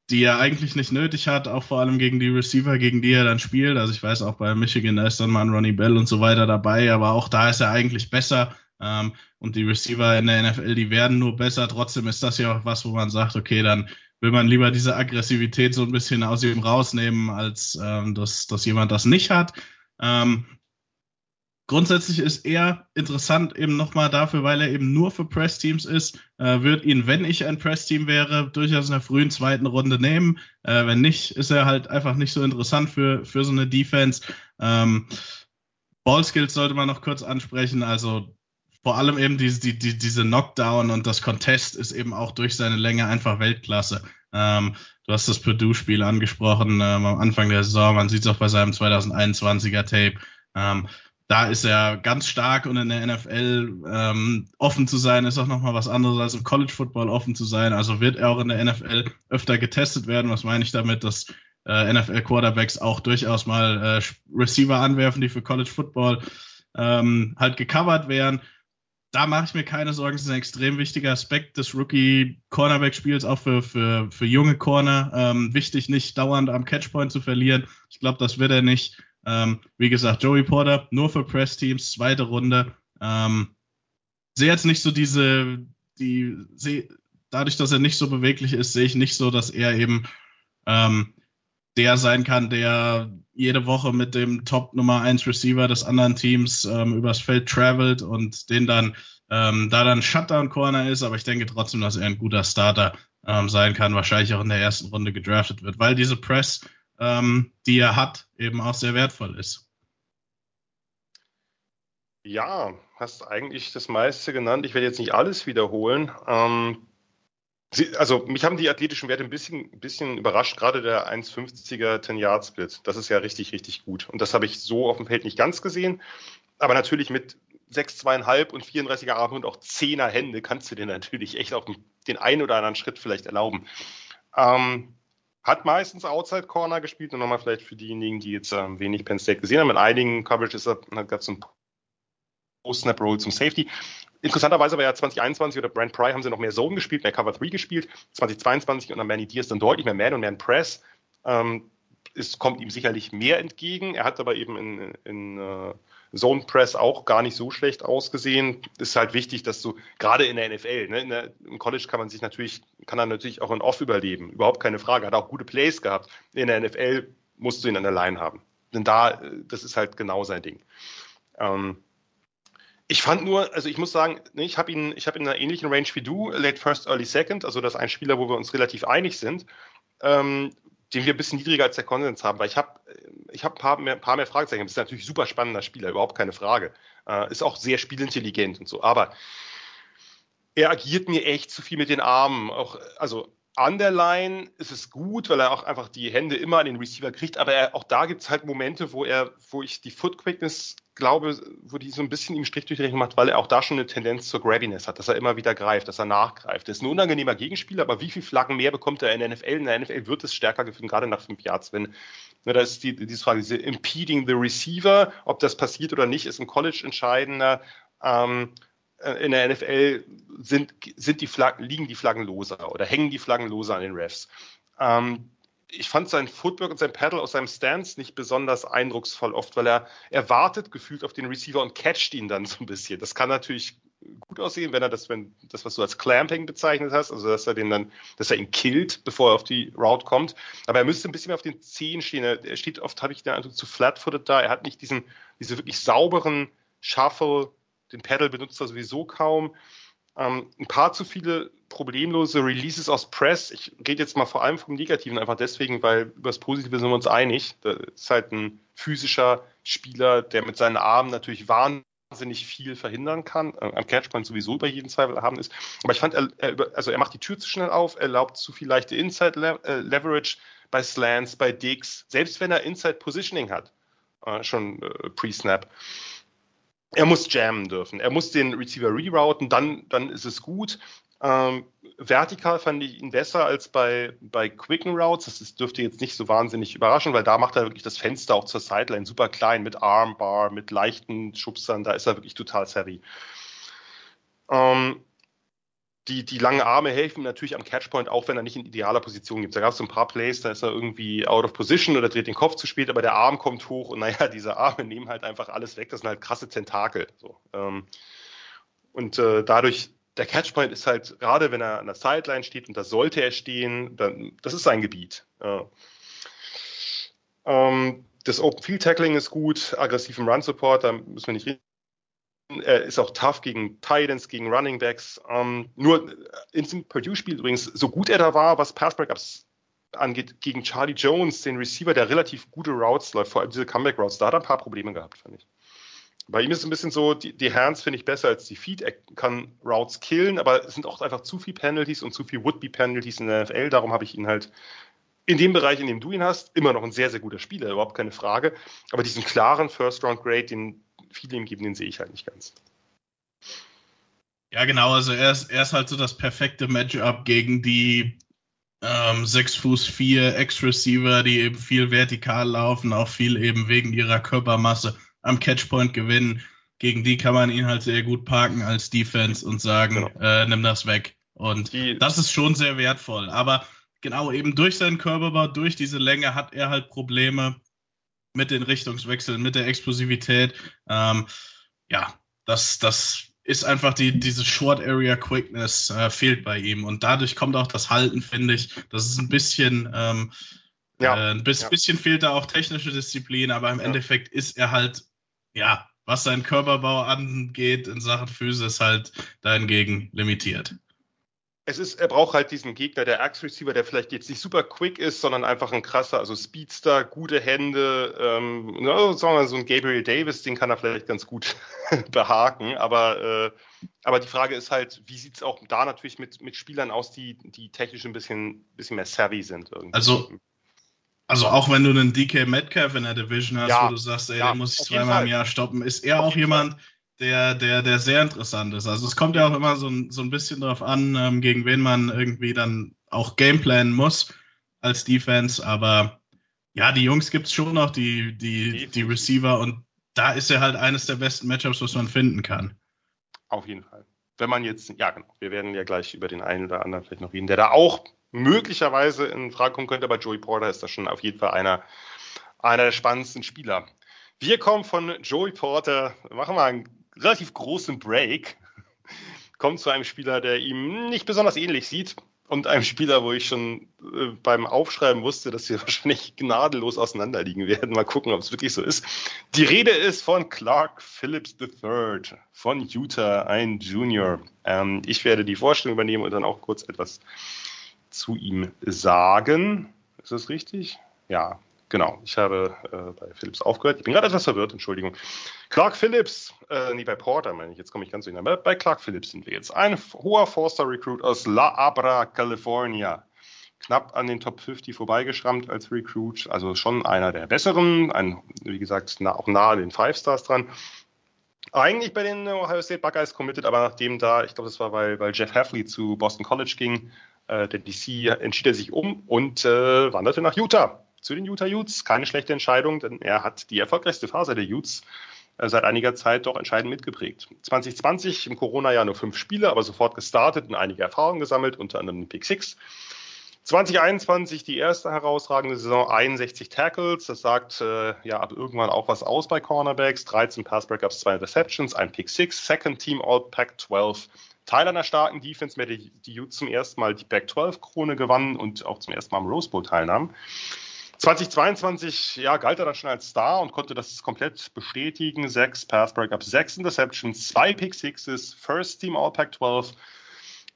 die er eigentlich nicht nötig hat, auch vor allem gegen die Receiver, gegen die er dann spielt. Also ich weiß auch bei Michigan, da ist dann mal ein Ronnie Bell und so weiter dabei, aber auch da ist er eigentlich besser. Ähm, und die Receiver in der NFL, die werden nur besser. Trotzdem ist das ja auch was, wo man sagt, okay, dann will man lieber diese Aggressivität so ein bisschen aus ihm rausnehmen, als ähm, dass, dass jemand das nicht hat. Ähm, Grundsätzlich ist er interessant eben nochmal dafür, weil er eben nur für Press-Teams ist. Äh, wird ihn, wenn ich ein Press-Team wäre, durchaus in der frühen zweiten Runde nehmen. Äh, wenn nicht, ist er halt einfach nicht so interessant für, für so eine Defense. Ähm, Ballskills sollte man noch kurz ansprechen. Also vor allem eben diese, die, die, diese Knockdown und das Contest ist eben auch durch seine Länge einfach Weltklasse. Ähm, du hast das Purdue-Spiel angesprochen ähm, am Anfang der Saison. Man sieht es auch bei seinem 2021er Tape. Ähm, da ist er ganz stark und in der NFL ähm, offen zu sein, ist auch nochmal was anderes als im College Football offen zu sein. Also wird er auch in der NFL öfter getestet werden. Was meine ich damit, dass äh, NFL Quarterbacks auch durchaus mal äh, Receiver anwerfen, die für College Football ähm, halt gecovert werden. da mache ich mir keine Sorgen. Das ist ein extrem wichtiger Aspekt des Rookie-Cornerback-Spiels, auch für, für, für junge Corner. Ähm, wichtig, nicht dauernd am Catchpoint zu verlieren. Ich glaube, das wird er nicht. Ähm, wie gesagt, Joey Porter, nur für Press-Teams, zweite Runde. Ähm, sehe jetzt nicht so diese, die, seh, dadurch, dass er nicht so beweglich ist, sehe ich nicht so, dass er eben ähm, der sein kann, der jede Woche mit dem Top Nummer 1 Receiver des anderen Teams ähm, übers Feld travelt und den dann ähm, da dann Shutdown Corner ist, aber ich denke trotzdem, dass er ein guter Starter ähm, sein kann, wahrscheinlich auch in der ersten Runde gedraftet wird, weil diese Press, ähm, die er hat, eben auch sehr wertvoll ist. Ja, hast eigentlich das meiste genannt. Ich werde jetzt nicht alles wiederholen. Ähm, Sie, also mich haben die athletischen Werte ein bisschen, bisschen überrascht, gerade der 1,50er 10-Yard-Split. Das ist ja richtig, richtig gut. Und das habe ich so auf dem Feld nicht ganz gesehen. Aber natürlich mit 6,2,5 und 34er Arme und auch 10er Hände kannst du dir natürlich echt auch den einen oder anderen Schritt vielleicht erlauben. Ähm, hat meistens Outside Corner gespielt und nochmal vielleicht für diejenigen, die jetzt ähm, wenig Penn State gesehen haben. In einigen Coverages gab es einen Post-Snap-Roll zum Safety. Interessanterweise war ja 2021 oder Brand Pry haben sie noch mehr Zone gespielt, mehr Cover 3 gespielt. 2022 unter Manny Diaz dann deutlich mehr Man und Man Press. Ähm, es kommt ihm sicherlich mehr entgegen. Er hat aber eben in, in uh, Zone Press auch gar nicht so schlecht ausgesehen. Ist halt wichtig, dass du gerade in der NFL, ne, in der, im College kann man sich natürlich, kann er natürlich auch in Off überleben. Überhaupt keine Frage. Hat auch gute Plays gehabt. In der NFL musst du ihn an der Line haben. Denn da, das ist halt genau sein Ding. Ähm, ich fand nur, also ich muss sagen, ne, ich habe ihn, ich habe in einer ähnlichen Range wie du, Late First, Early Second, also das ist ein Spieler, wo wir uns relativ einig sind, ähm, den wir ein bisschen niedriger als der Konsens haben, weil ich habe ich hab ein paar mehr, paar mehr Fragezeichen. Das ist natürlich ein super spannender Spieler, überhaupt keine Frage. Äh, ist auch sehr spielintelligent und so, aber er agiert mir echt zu viel mit den Armen. Auch, also an der Line ist es gut, weil er auch einfach die Hände immer an den Receiver kriegt, aber er, auch da gibt es halt Momente, wo er, wo ich die Foot Quickness glaube, wo die so ein bisschen ihm Strich durch die Rechnung macht, weil er auch da schon eine Tendenz zur Grabbiness hat, dass er immer wieder greift, dass er nachgreift. Das ist ein unangenehmer Gegenspieler, aber wie viele Flaggen mehr bekommt er in der NFL? In der NFL wird es stärker gefunden, gerade nach fünf Yards, wenn Ne, da ist die, diese Frage, diese impeding the receiver, ob das passiert oder nicht, ist im College entscheidender. Ähm, äh, in der NFL sind, sind die Flaggen, liegen die Flaggen loser oder hängen die Flaggen loser an den Refs. Ähm, ich fand sein Footwork und sein Paddle aus seinem Stance nicht besonders eindrucksvoll oft, weil er, er wartet gefühlt auf den Receiver und catcht ihn dann so ein bisschen. Das kann natürlich gut aussehen, wenn er das, wenn das, was du als Clamping bezeichnet hast, also dass er den dann, dass er ihn killt, bevor er auf die Route kommt. Aber er müsste ein bisschen mehr auf den Zehen stehen. Er, steht oft, habe ich den Eindruck, zu flat-footed da. Er hat nicht diesen, diese wirklich sauberen Shuffle, den Pedal benutzt er sowieso kaum. Ähm, ein paar zu viele problemlose Releases aus Press. Ich rede jetzt mal vor allem vom Negativen, einfach deswegen, weil über das Positive sind wir uns einig. Das ist halt ein physischer Spieler, der mit seinen Armen natürlich wahnsinnig viel verhindern kann, äh, am Catchpoint sowieso über jeden Zweifel haben ist. Aber ich fand, er, er, also er macht die Tür zu schnell auf, erlaubt zu viel leichte Inside-Leverage äh, bei Slants, bei Digs, selbst wenn er Inside-Positioning hat, äh, schon äh, pre-Snap er muss jammen dürfen. Er muss den Receiver rerouten, dann, dann ist es gut. Ähm, vertikal fand ich ihn besser als bei, bei Quicken Routes. Das ist, dürfte jetzt nicht so wahnsinnig überraschen, weil da macht er wirklich das Fenster auch zur Sideline super klein mit Armbar, mit leichten Schubsern. Da ist er wirklich total savvy. Ähm, die, die langen Arme helfen natürlich am Catchpoint, auch wenn er nicht in idealer Position gibt. Da gab es so ein paar Plays, da ist er irgendwie out of position oder dreht den Kopf zu spät, aber der Arm kommt hoch und naja, diese Arme nehmen halt einfach alles weg. Das sind halt krasse Tentakel. So. Ähm, und äh, dadurch, der Catchpoint ist halt, gerade wenn er an der Sideline steht, und da sollte er stehen, dann, das ist sein Gebiet. Äh, ähm, das Open Field Tackling ist gut, aggressiven Run Support, da müssen wir nicht reden er ist auch tough gegen Titans, gegen Running Backs. Ähm, nur in diesem Purdue-Spiel übrigens, so gut er da war, was Pass-Breakups angeht, gegen Charlie Jones, den Receiver, der relativ gute Routes läuft, vor allem diese Comeback-Routes, da hat er ein paar Probleme gehabt, fand ich. Bei ihm ist es ein bisschen so, die, die Hands finde ich besser als die Feet. Er kann Routes killen, aber es sind auch einfach zu viele Penalties und zu viele Would-Be-Penalties in der NFL. Darum habe ich ihn halt in dem Bereich, in dem du ihn hast, immer noch ein sehr, sehr guter Spieler, überhaupt keine Frage. Aber diesen klaren First-Round-Grade, den, viele ihm geben, den sehe ich halt nicht ganz. Ja, genau, also er ist, er ist halt so das perfekte Matchup gegen die ähm, 6 Fuß 4 Ex-Receiver, die eben viel vertikal laufen, auch viel eben wegen ihrer Körpermasse am Catchpoint gewinnen. gegen die kann man ihn halt sehr gut parken als Defense und sagen, genau. äh, nimm das weg. Und die, das ist schon sehr wertvoll. Aber genau eben durch seinen Körperbau, durch diese Länge hat er halt Probleme mit den Richtungswechseln, mit der Explosivität. Ähm, ja, das, das ist einfach die, diese Short Area Quickness äh, fehlt bei ihm. Und dadurch kommt auch das Halten, finde ich. Das ist ein bisschen, ähm, ja, äh, ein bisschen, ja. bisschen fehlt da auch technische Disziplin, aber im ja. Endeffekt ist er halt, ja, was seinen Körperbau angeht in Sachen Physis halt dahingegen limitiert es ist, er braucht halt diesen Gegner, der Axe-Receiver, der vielleicht jetzt nicht super quick ist, sondern einfach ein krasser, also Speedster, gute Hände, ähm, ne, sagen wir so ein Gabriel Davis, den kann er vielleicht ganz gut behaken, aber, äh, aber die Frage ist halt, wie sieht es auch da natürlich mit, mit Spielern aus, die, die technisch ein bisschen, bisschen mehr savvy sind? Irgendwie. Also, also auch wenn du einen DK Metcalf in der Division hast, ja, wo du sagst, ey, ja, den muss ich dreimal im Jahr stoppen, ist er auch jemand, Fall der, der, der sehr interessant ist. Also es kommt ja auch immer so ein, so ein bisschen darauf an, ähm, gegen wen man irgendwie dann auch gameplanen muss als Defense. Aber ja, die Jungs gibt es schon noch, die, die, die Receiver und da ist er halt eines der besten Matchups, was man finden kann. Auf jeden Fall. Wenn man jetzt, ja genau, wir werden ja gleich über den einen oder anderen vielleicht noch reden, der da auch möglicherweise in Frage kommen könnte, aber Joey Porter ist da schon auf jeden Fall einer, einer der spannendsten Spieler. Wir kommen von Joey Porter, machen wir einen relativ großen Break kommt zu einem Spieler, der ihm nicht besonders ähnlich sieht und einem Spieler, wo ich schon äh, beim Aufschreiben wusste, dass wir wahrscheinlich gnadenlos auseinanderliegen werden. Mal gucken, ob es wirklich so ist. Die Rede ist von Clark Phillips III von Utah, ein Junior. Ähm, ich werde die Vorstellung übernehmen und dann auch kurz etwas zu ihm sagen. Ist das richtig? Ja, Genau, ich habe äh, bei Philips aufgehört. Ich bin gerade etwas verwirrt, Entschuldigung. Clark Phillips, äh, nee, bei Porter meine ich, jetzt komme ich ganz durcheinander. Bei Clark Phillips sind wir jetzt. Ein hoher Forster-Recruit aus La Abra, California. Knapp an den Top 50 vorbeigeschrammt als Recruit, also schon einer der besseren, ein, wie gesagt, na, auch nahe den Five Stars dran. Eigentlich bei den Ohio State Buckeyes committed, aber nachdem da, ich glaube, das war, weil, weil Jeff Heffley zu Boston College ging, äh, der DC, entschied er sich um und äh, wanderte nach Utah zu den Utah Utes. Keine schlechte Entscheidung, denn er hat die erfolgreichste Phase der Utes seit einiger Zeit doch entscheidend mitgeprägt. 2020 im Corona-Jahr nur fünf Spiele, aber sofort gestartet und einige Erfahrungen gesammelt, unter anderem Pick Six. 2021 die erste herausragende Saison, 61 Tackles. Das sagt äh, ja ab irgendwann auch was aus bei Cornerbacks. 13 Pass Breakups, 2 Interceptions, ein Pick 6, Second Team All Pack 12. Teil einer starken Defense, mit der die Utes zum ersten Mal die Pack 12 Krone gewannen und auch zum ersten Mal am Rose Bowl teilnahmen. 2022 ja, galt er dann schon als Star und konnte das komplett bestätigen. Sechs Pass Breakups, sechs Interceptions, zwei Pick Sixes, First Team All Pack 12.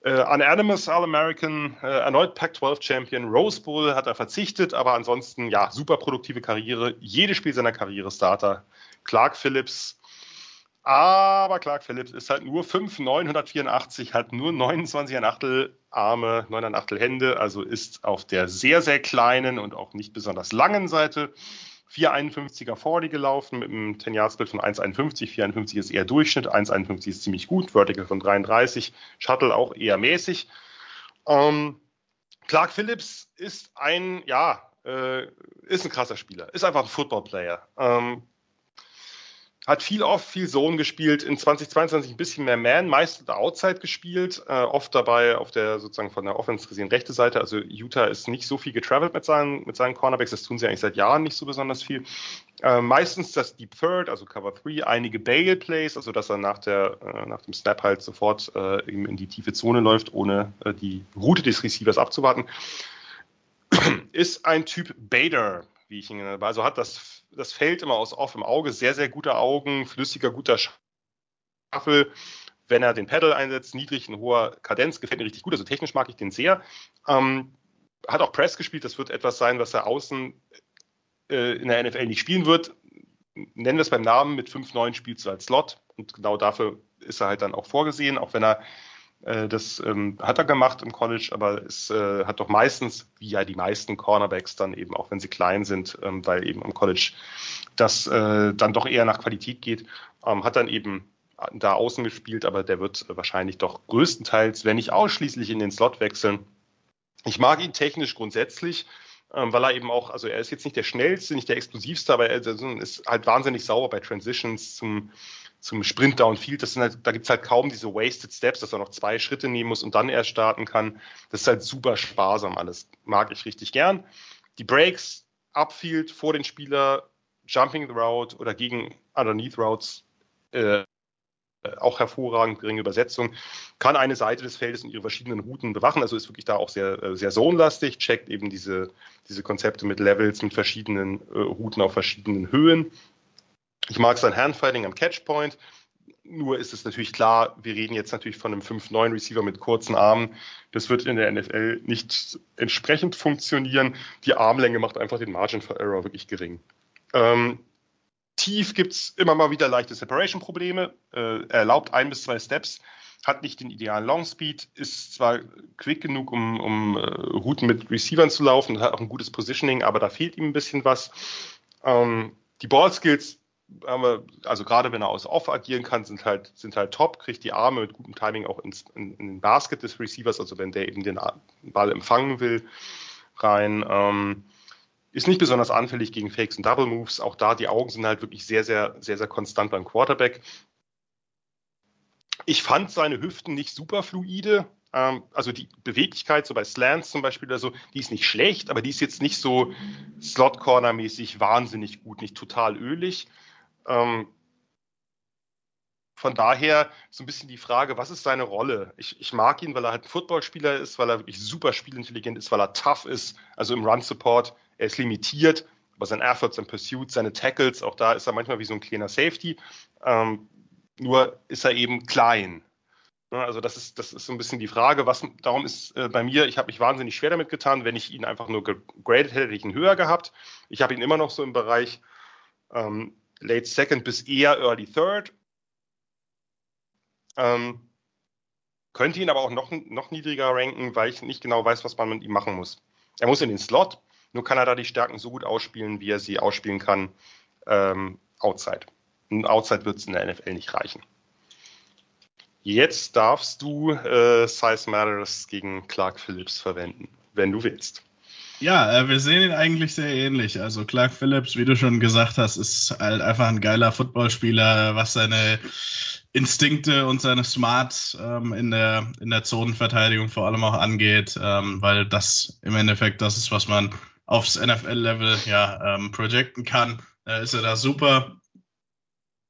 Äh, Unanimous All-American, äh, erneut Pac-12 Champion, Rose Bowl hat er verzichtet, aber ansonsten ja, super produktive Karriere, jedes Spiel seiner Karriere Starter. Clark Phillips aber Clark Phillips ist halt nur 5, 984, hat nur 29 Achtel Arme, 9 Achtel Hände, also ist auf der sehr, sehr kleinen und auch nicht besonders langen Seite 451er 40 gelaufen mit einem 10-Yard-Split von 1,51. 451 ist eher Durchschnitt, 1,51 ist ziemlich gut, Vertical von 33, Shuttle auch eher mäßig. Ähm, Clark Phillips ist ein, ja, äh, ist ein krasser Spieler, ist einfach ein Football-Player. Ähm, hat viel oft, viel Zone gespielt, in 2022 ein bisschen mehr Man, meist Outside gespielt, äh, oft dabei auf der sozusagen von der Offense gesehen rechte Seite. Also Utah ist nicht so viel getravelt mit seinen, mit seinen Cornerbacks, das tun sie eigentlich seit Jahren nicht so besonders viel. Äh, meistens das Deep Third, also Cover 3, einige Bail Plays, also dass er nach, der, äh, nach dem Snap halt sofort äh, in die tiefe Zone läuft, ohne äh, die Route des Receivers abzuwarten. ist ein Typ Bader, wie ich ihn nenne. Also hat das, das Feld immer aus off im Auge, sehr, sehr gute Augen, flüssiger, guter Schaffel. Wenn er den Pedal einsetzt, niedrig, in hoher Kadenz, gefällt mir richtig gut. Also technisch mag ich den sehr. Ähm, hat auch Press gespielt. Das wird etwas sein, was er außen äh, in der NFL nicht spielen wird. Nennen wir es beim Namen, mit 5-9 spielst du als Slot. Und genau dafür ist er halt dann auch vorgesehen, auch wenn er das ähm, hat er gemacht im College, aber es äh, hat doch meistens, wie ja die meisten Cornerbacks dann eben, auch wenn sie klein sind, ähm, weil eben im College das äh, dann doch eher nach Qualität geht, ähm, hat dann eben da außen gespielt, aber der wird wahrscheinlich doch größtenteils, wenn nicht ausschließlich in den Slot wechseln. Ich mag ihn technisch grundsätzlich, ähm, weil er eben auch, also er ist jetzt nicht der schnellste, nicht der explosivste, aber er ist halt wahnsinnig sauber bei Transitions zum zum Sprint Downfield. Das sind halt, da gibt's halt kaum diese Wasted Steps, dass er noch zwei Schritte nehmen muss und dann erst starten kann. Das ist halt super sparsam alles. Mag ich richtig gern. Die Breaks, Upfield vor den Spieler, Jumping the Route oder gegen Underneath Routes äh, auch hervorragend, geringe Übersetzung, kann eine Seite des Feldes und ihre verschiedenen Routen bewachen, also ist wirklich da auch sehr, äh, sehr zonenlastig, checkt eben diese, diese Konzepte mit Levels, mit verschiedenen äh, Routen auf verschiedenen Höhen. Ich mag sein Handfighting am Catchpoint, nur ist es natürlich klar, wir reden jetzt natürlich von einem 5-9 Receiver mit kurzen Armen. Das wird in der NFL nicht entsprechend funktionieren. Die Armlänge macht einfach den Margin for Error wirklich gering. Ähm, tief gibt's immer mal wieder leichte Separation-Probleme. Äh, er erlaubt ein bis zwei Steps, hat nicht den idealen Long Speed, ist zwar quick genug, um, um äh, Routen mit Receivern zu laufen, hat auch ein gutes Positioning, aber da fehlt ihm ein bisschen was. Ähm, die Ball-Skills also gerade wenn er aus Off agieren kann, sind halt, sind halt top, kriegt die Arme mit gutem Timing auch ins, in, in den Basket des Receivers, also wenn der eben den Ball empfangen will, rein. Ähm, ist nicht besonders anfällig gegen Fakes und Double Moves. Auch da, die Augen sind halt wirklich sehr, sehr, sehr, sehr konstant beim Quarterback. Ich fand seine Hüften nicht super fluide. Ähm, also die Beweglichkeit, so bei Slants zum Beispiel oder so, die ist nicht schlecht, aber die ist jetzt nicht so Slot-Corner-mäßig wahnsinnig gut, nicht total ölig. Ähm, von daher so ein bisschen die Frage, was ist seine Rolle? Ich, ich mag ihn, weil er halt ein Footballspieler ist, weil er wirklich super spielintelligent ist, weil er tough ist, also im Run-Support. Er ist limitiert, aber sein Efforts and Pursuits, seine Tackles, auch da ist er manchmal wie so ein kleiner Safety. Ähm, nur ist er eben klein. Also das ist, das ist so ein bisschen die Frage, was darum ist äh, bei mir, ich habe mich wahnsinnig schwer damit getan, wenn ich ihn einfach nur gegradet hätte, hätte ich ihn höher gehabt. Ich habe ihn immer noch so im Bereich ähm, Late Second bis eher Early Third. Ähm, könnte ihn aber auch noch, noch niedriger ranken, weil ich nicht genau weiß, was man mit ihm machen muss. Er muss in den Slot, nur kann er da die Stärken so gut ausspielen, wie er sie ausspielen kann ähm, outside. Und outside wird es in der NFL nicht reichen. Jetzt darfst du äh, Size Matters gegen Clark Phillips verwenden, wenn du willst. Ja, äh, wir sehen ihn eigentlich sehr ähnlich. Also Clark Phillips, wie du schon gesagt hast, ist halt einfach ein geiler Footballspieler, was seine Instinkte und seine Smarts ähm, in der in der Zonenverteidigung vor allem auch angeht, ähm, weil das im Endeffekt das ist, was man aufs NFL-Level ja ähm, projecten kann. Äh, ist er da super.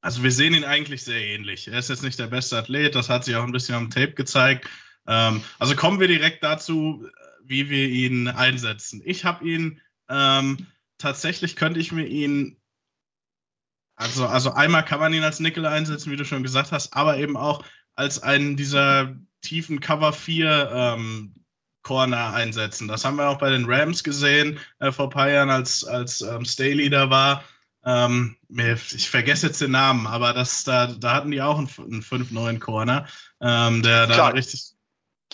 Also wir sehen ihn eigentlich sehr ähnlich. Er ist jetzt nicht der beste Athlet, das hat sich auch ein bisschen am Tape gezeigt. Ähm, also kommen wir direkt dazu, wie wir ihn einsetzen. Ich habe ihn ähm, tatsächlich könnte ich mir ihn also also einmal kann man ihn als Nickel einsetzen, wie du schon gesagt hast, aber eben auch als einen dieser tiefen Cover 4 ähm, Corner einsetzen. Das haben wir auch bei den Rams gesehen äh, vor ein paar Jahren, als, als ähm, Staley da war. Ähm, ich vergesse jetzt den Namen, aber das, da, da hatten die auch einen, einen 5-9 Corner, ähm, der da richtig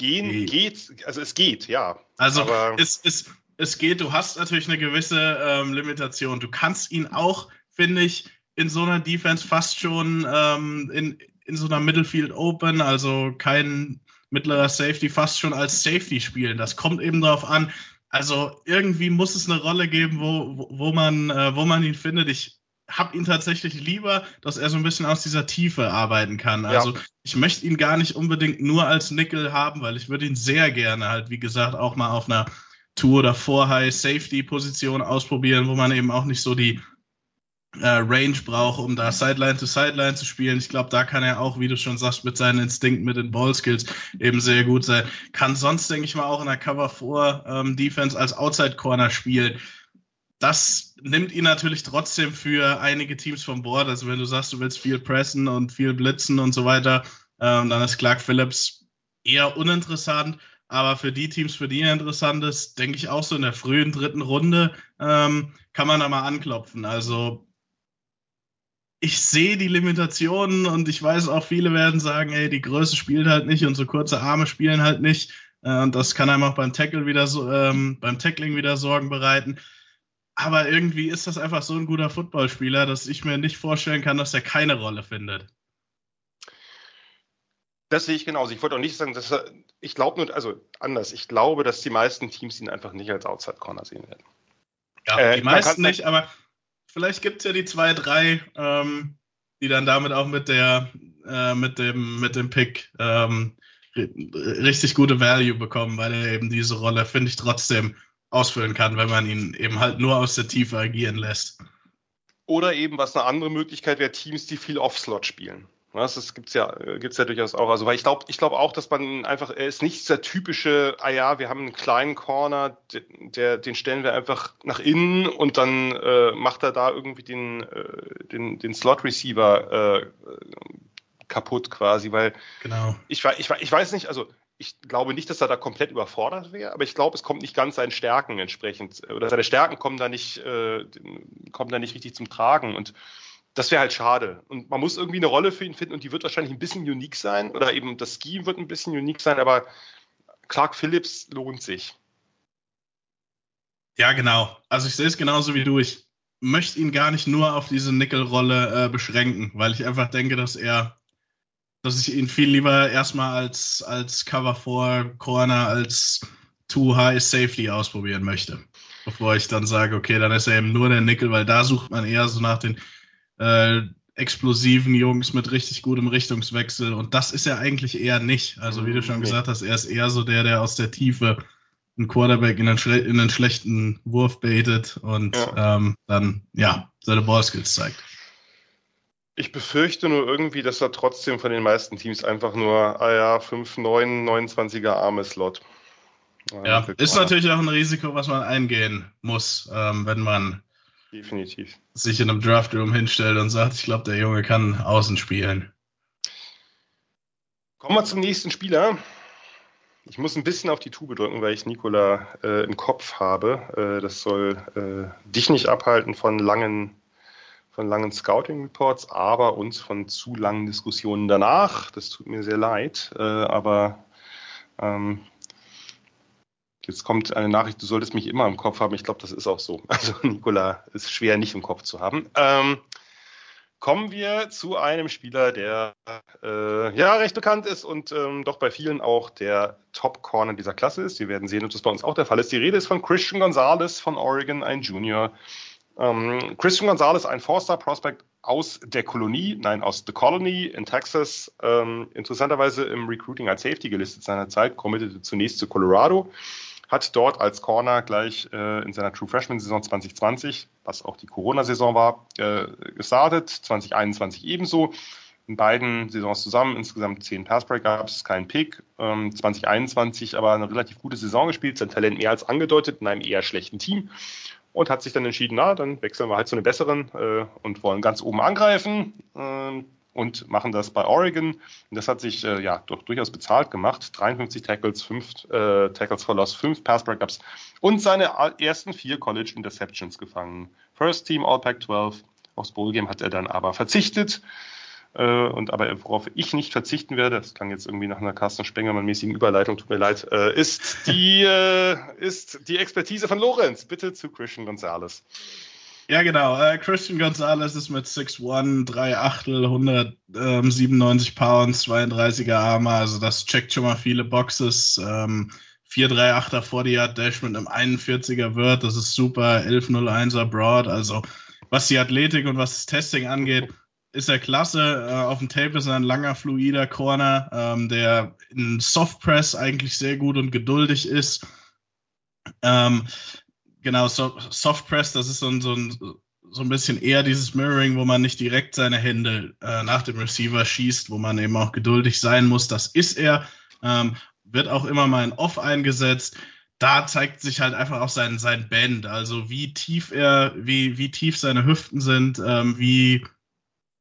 Gehen geht, also es geht, ja. Also es, es, es geht, du hast natürlich eine gewisse ähm, Limitation. Du kannst ihn auch, finde ich, in so einer Defense fast schon ähm, in, in so einer Middlefield Open, also kein mittlerer Safety, fast schon als Safety spielen. Das kommt eben darauf an. Also irgendwie muss es eine Rolle geben, wo, wo, wo man, äh, wo man ihn findet. Ich habe ihn tatsächlich lieber, dass er so ein bisschen aus dieser Tiefe arbeiten kann. Also ja. ich möchte ihn gar nicht unbedingt nur als Nickel haben, weil ich würde ihn sehr gerne halt, wie gesagt, auch mal auf einer Tour oder High Safety Position ausprobieren, wo man eben auch nicht so die äh, Range braucht, um da Sideline to Sideline zu spielen. Ich glaube, da kann er auch, wie du schon sagst, mit seinen Instinkten, mit den Ballskills eben sehr gut sein. Kann sonst, denke ich mal, auch in der Cover 4 ähm, Defense als Outside Corner spielen das nimmt ihn natürlich trotzdem für einige Teams vom Bord. Also wenn du sagst, du willst viel pressen und viel blitzen und so weiter, ähm, dann ist Clark Phillips eher uninteressant. Aber für die Teams, für die er interessant ist, denke ich auch so in der frühen dritten Runde ähm, kann man da mal anklopfen. Also ich sehe die Limitationen und ich weiß auch, viele werden sagen, ey, die Größe spielt halt nicht und so kurze Arme spielen halt nicht. Äh, und das kann einem auch beim Tackle wieder so, ähm, beim Tackling wieder Sorgen bereiten. Aber irgendwie ist das einfach so ein guter Footballspieler, dass ich mir nicht vorstellen kann, dass er keine Rolle findet. Das sehe ich genauso. Ich wollte auch nicht sagen, dass er, ich glaube nur, also anders, ich glaube, dass die meisten Teams ihn einfach nicht als Outside Corner sehen werden. Ja, äh, die meisten nicht, aber vielleicht gibt es ja die zwei, drei, ähm, die dann damit auch mit der äh, mit dem mit dem Pick ähm, richtig gute Value bekommen, weil er eben diese Rolle, finde ich, trotzdem ausfüllen kann, wenn man ihn eben halt nur aus der Tiefe agieren lässt. Oder eben, was eine andere Möglichkeit wäre, Teams, die viel Off-Slot spielen. Das, gibt's ja, gibt's ja durchaus auch. Also, weil ich glaube, ich glaube auch, dass man einfach, er ist nicht der typische, ah ja, wir haben einen kleinen Corner, der, der den stellen wir einfach nach innen und dann äh, macht er da irgendwie den, äh, den, den Slot-Receiver äh, kaputt quasi, weil genau. ich, ich, ich weiß nicht, also ich glaube nicht, dass er da komplett überfordert wäre, aber ich glaube, es kommt nicht ganz seinen Stärken entsprechend. Oder seine Stärken kommen da nicht, äh, kommen da nicht richtig zum Tragen. Und das wäre halt schade. Und man muss irgendwie eine Rolle für ihn finden und die wird wahrscheinlich ein bisschen unique sein. Oder eben das Ski wird ein bisschen unique sein, aber Clark Phillips lohnt sich. Ja, genau. Also ich sehe es genauso wie du. Ich möchte ihn gar nicht nur auf diese Nickel-Rolle äh, beschränken, weil ich einfach denke, dass er dass ich ihn viel lieber erstmal als, als Cover 4 Corner, als Too High Safety ausprobieren möchte. Bevor ich dann sage, okay, dann ist er eben nur der Nickel, weil da sucht man eher so nach den äh, explosiven Jungs mit richtig gutem Richtungswechsel. Und das ist er eigentlich eher nicht. Also, wie du schon nee. gesagt hast, er ist eher so der, der aus der Tiefe einen Quarterback in einen, in einen schlechten Wurf baitet und ja. Ähm, dann, ja, seine Ballskills zeigt. Ich befürchte nur irgendwie, dass er trotzdem von den meisten Teams einfach nur, ah ja, 5, 9, 29er arme Slot. Ja, ist natürlich auch ein Risiko, was man eingehen muss, ähm, wenn man Definitiv. sich in einem Draftroom hinstellt und sagt, ich glaube, der Junge kann außen spielen. Kommen wir zum nächsten Spieler. Ich muss ein bisschen auf die Tube drücken, weil ich Nikola äh, im Kopf habe. Äh, das soll äh, dich nicht abhalten von langen von langen Scouting-Reports, aber uns von zu langen Diskussionen danach. Das tut mir sehr leid, äh, aber ähm, jetzt kommt eine Nachricht, du solltest mich immer im Kopf haben. Ich glaube, das ist auch so. Also Nikola ist schwer nicht im Kopf zu haben. Ähm, kommen wir zu einem Spieler, der äh, ja recht bekannt ist und ähm, doch bei vielen auch der Top-Corner dieser Klasse ist. Wir werden sehen, ob das bei uns auch der Fall ist. Die Rede ist von Christian Gonzalez von Oregon, ein Junior, ähm, Christian Gonzalez, ein Four-Star-Prospect aus der Kolonie, nein, aus The Colony in Texas, ähm, interessanterweise im Recruiting als Safety gelistet seiner Zeit, committete zunächst zu Colorado, hat dort als Corner gleich äh, in seiner True Freshman-Saison 2020, was auch die Corona-Saison war, äh, gestartet, 2021 ebenso. In beiden Saisons zusammen insgesamt zehn Passbreak gab es, keinen Pick. Ähm, 2021 aber eine relativ gute Saison gespielt, sein Talent mehr als angedeutet in einem eher schlechten Team und hat sich dann entschieden, na, dann wechseln wir halt zu den besseren äh, und wollen ganz oben angreifen äh, und machen das bei Oregon. Und das hat sich äh, ja doch durchaus bezahlt gemacht. 53 Tackles, 5 äh, Tackles for Loss, 5 Pass Breakups und seine ersten vier College Interceptions gefangen. First Team All Pack 12. Aufs Bowl Game hat er dann aber verzichtet. Äh, und aber worauf ich nicht verzichten werde, das klang jetzt irgendwie nach einer Carsten Spengermann-mäßigen Überleitung, tut mir leid, äh, ist die, äh, ist die Expertise von Lorenz. Bitte zu Christian Gonzalez. Ja, genau. Äh, Christian Gonzalez ist mit 6'1, 3 Achtel, 197 Pounds, 32er Arme. Also das checkt schon mal viele Boxes. Ähm, 438er 40 Yard Dash mit einem 41er Word. Das ist super. 1101er Broad. Also was die Athletik und was das Testing angeht, ist er klasse. Äh, auf dem Tape ist er ein langer, fluider Corner, ähm, der in Soft Press eigentlich sehr gut und geduldig ist. Ähm, genau, so, Soft Press, das ist so ein, so, ein, so ein bisschen eher dieses Mirroring, wo man nicht direkt seine Hände äh, nach dem Receiver schießt, wo man eben auch geduldig sein muss. Das ist er. Ähm, wird auch immer mal in Off eingesetzt da zeigt sich halt einfach auch sein, sein Band, also wie tief er, wie, wie tief seine Hüften sind, ähm, wie,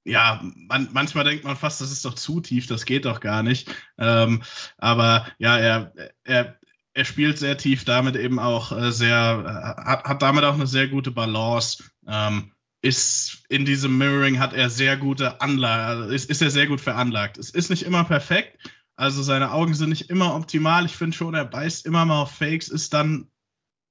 ja, man, manchmal denkt man fast, das ist doch zu tief, das geht doch gar nicht. Ähm, aber ja, er, er, er spielt sehr tief, damit eben auch äh, sehr, äh, hat, hat damit auch eine sehr gute Balance. Ähm, ist in diesem Mirroring hat er sehr gute Anlage, ist, ist er sehr gut veranlagt. Es ist nicht immer perfekt, also seine Augen sind nicht immer optimal. Ich finde schon, er beißt immer mal auf Fakes, ist dann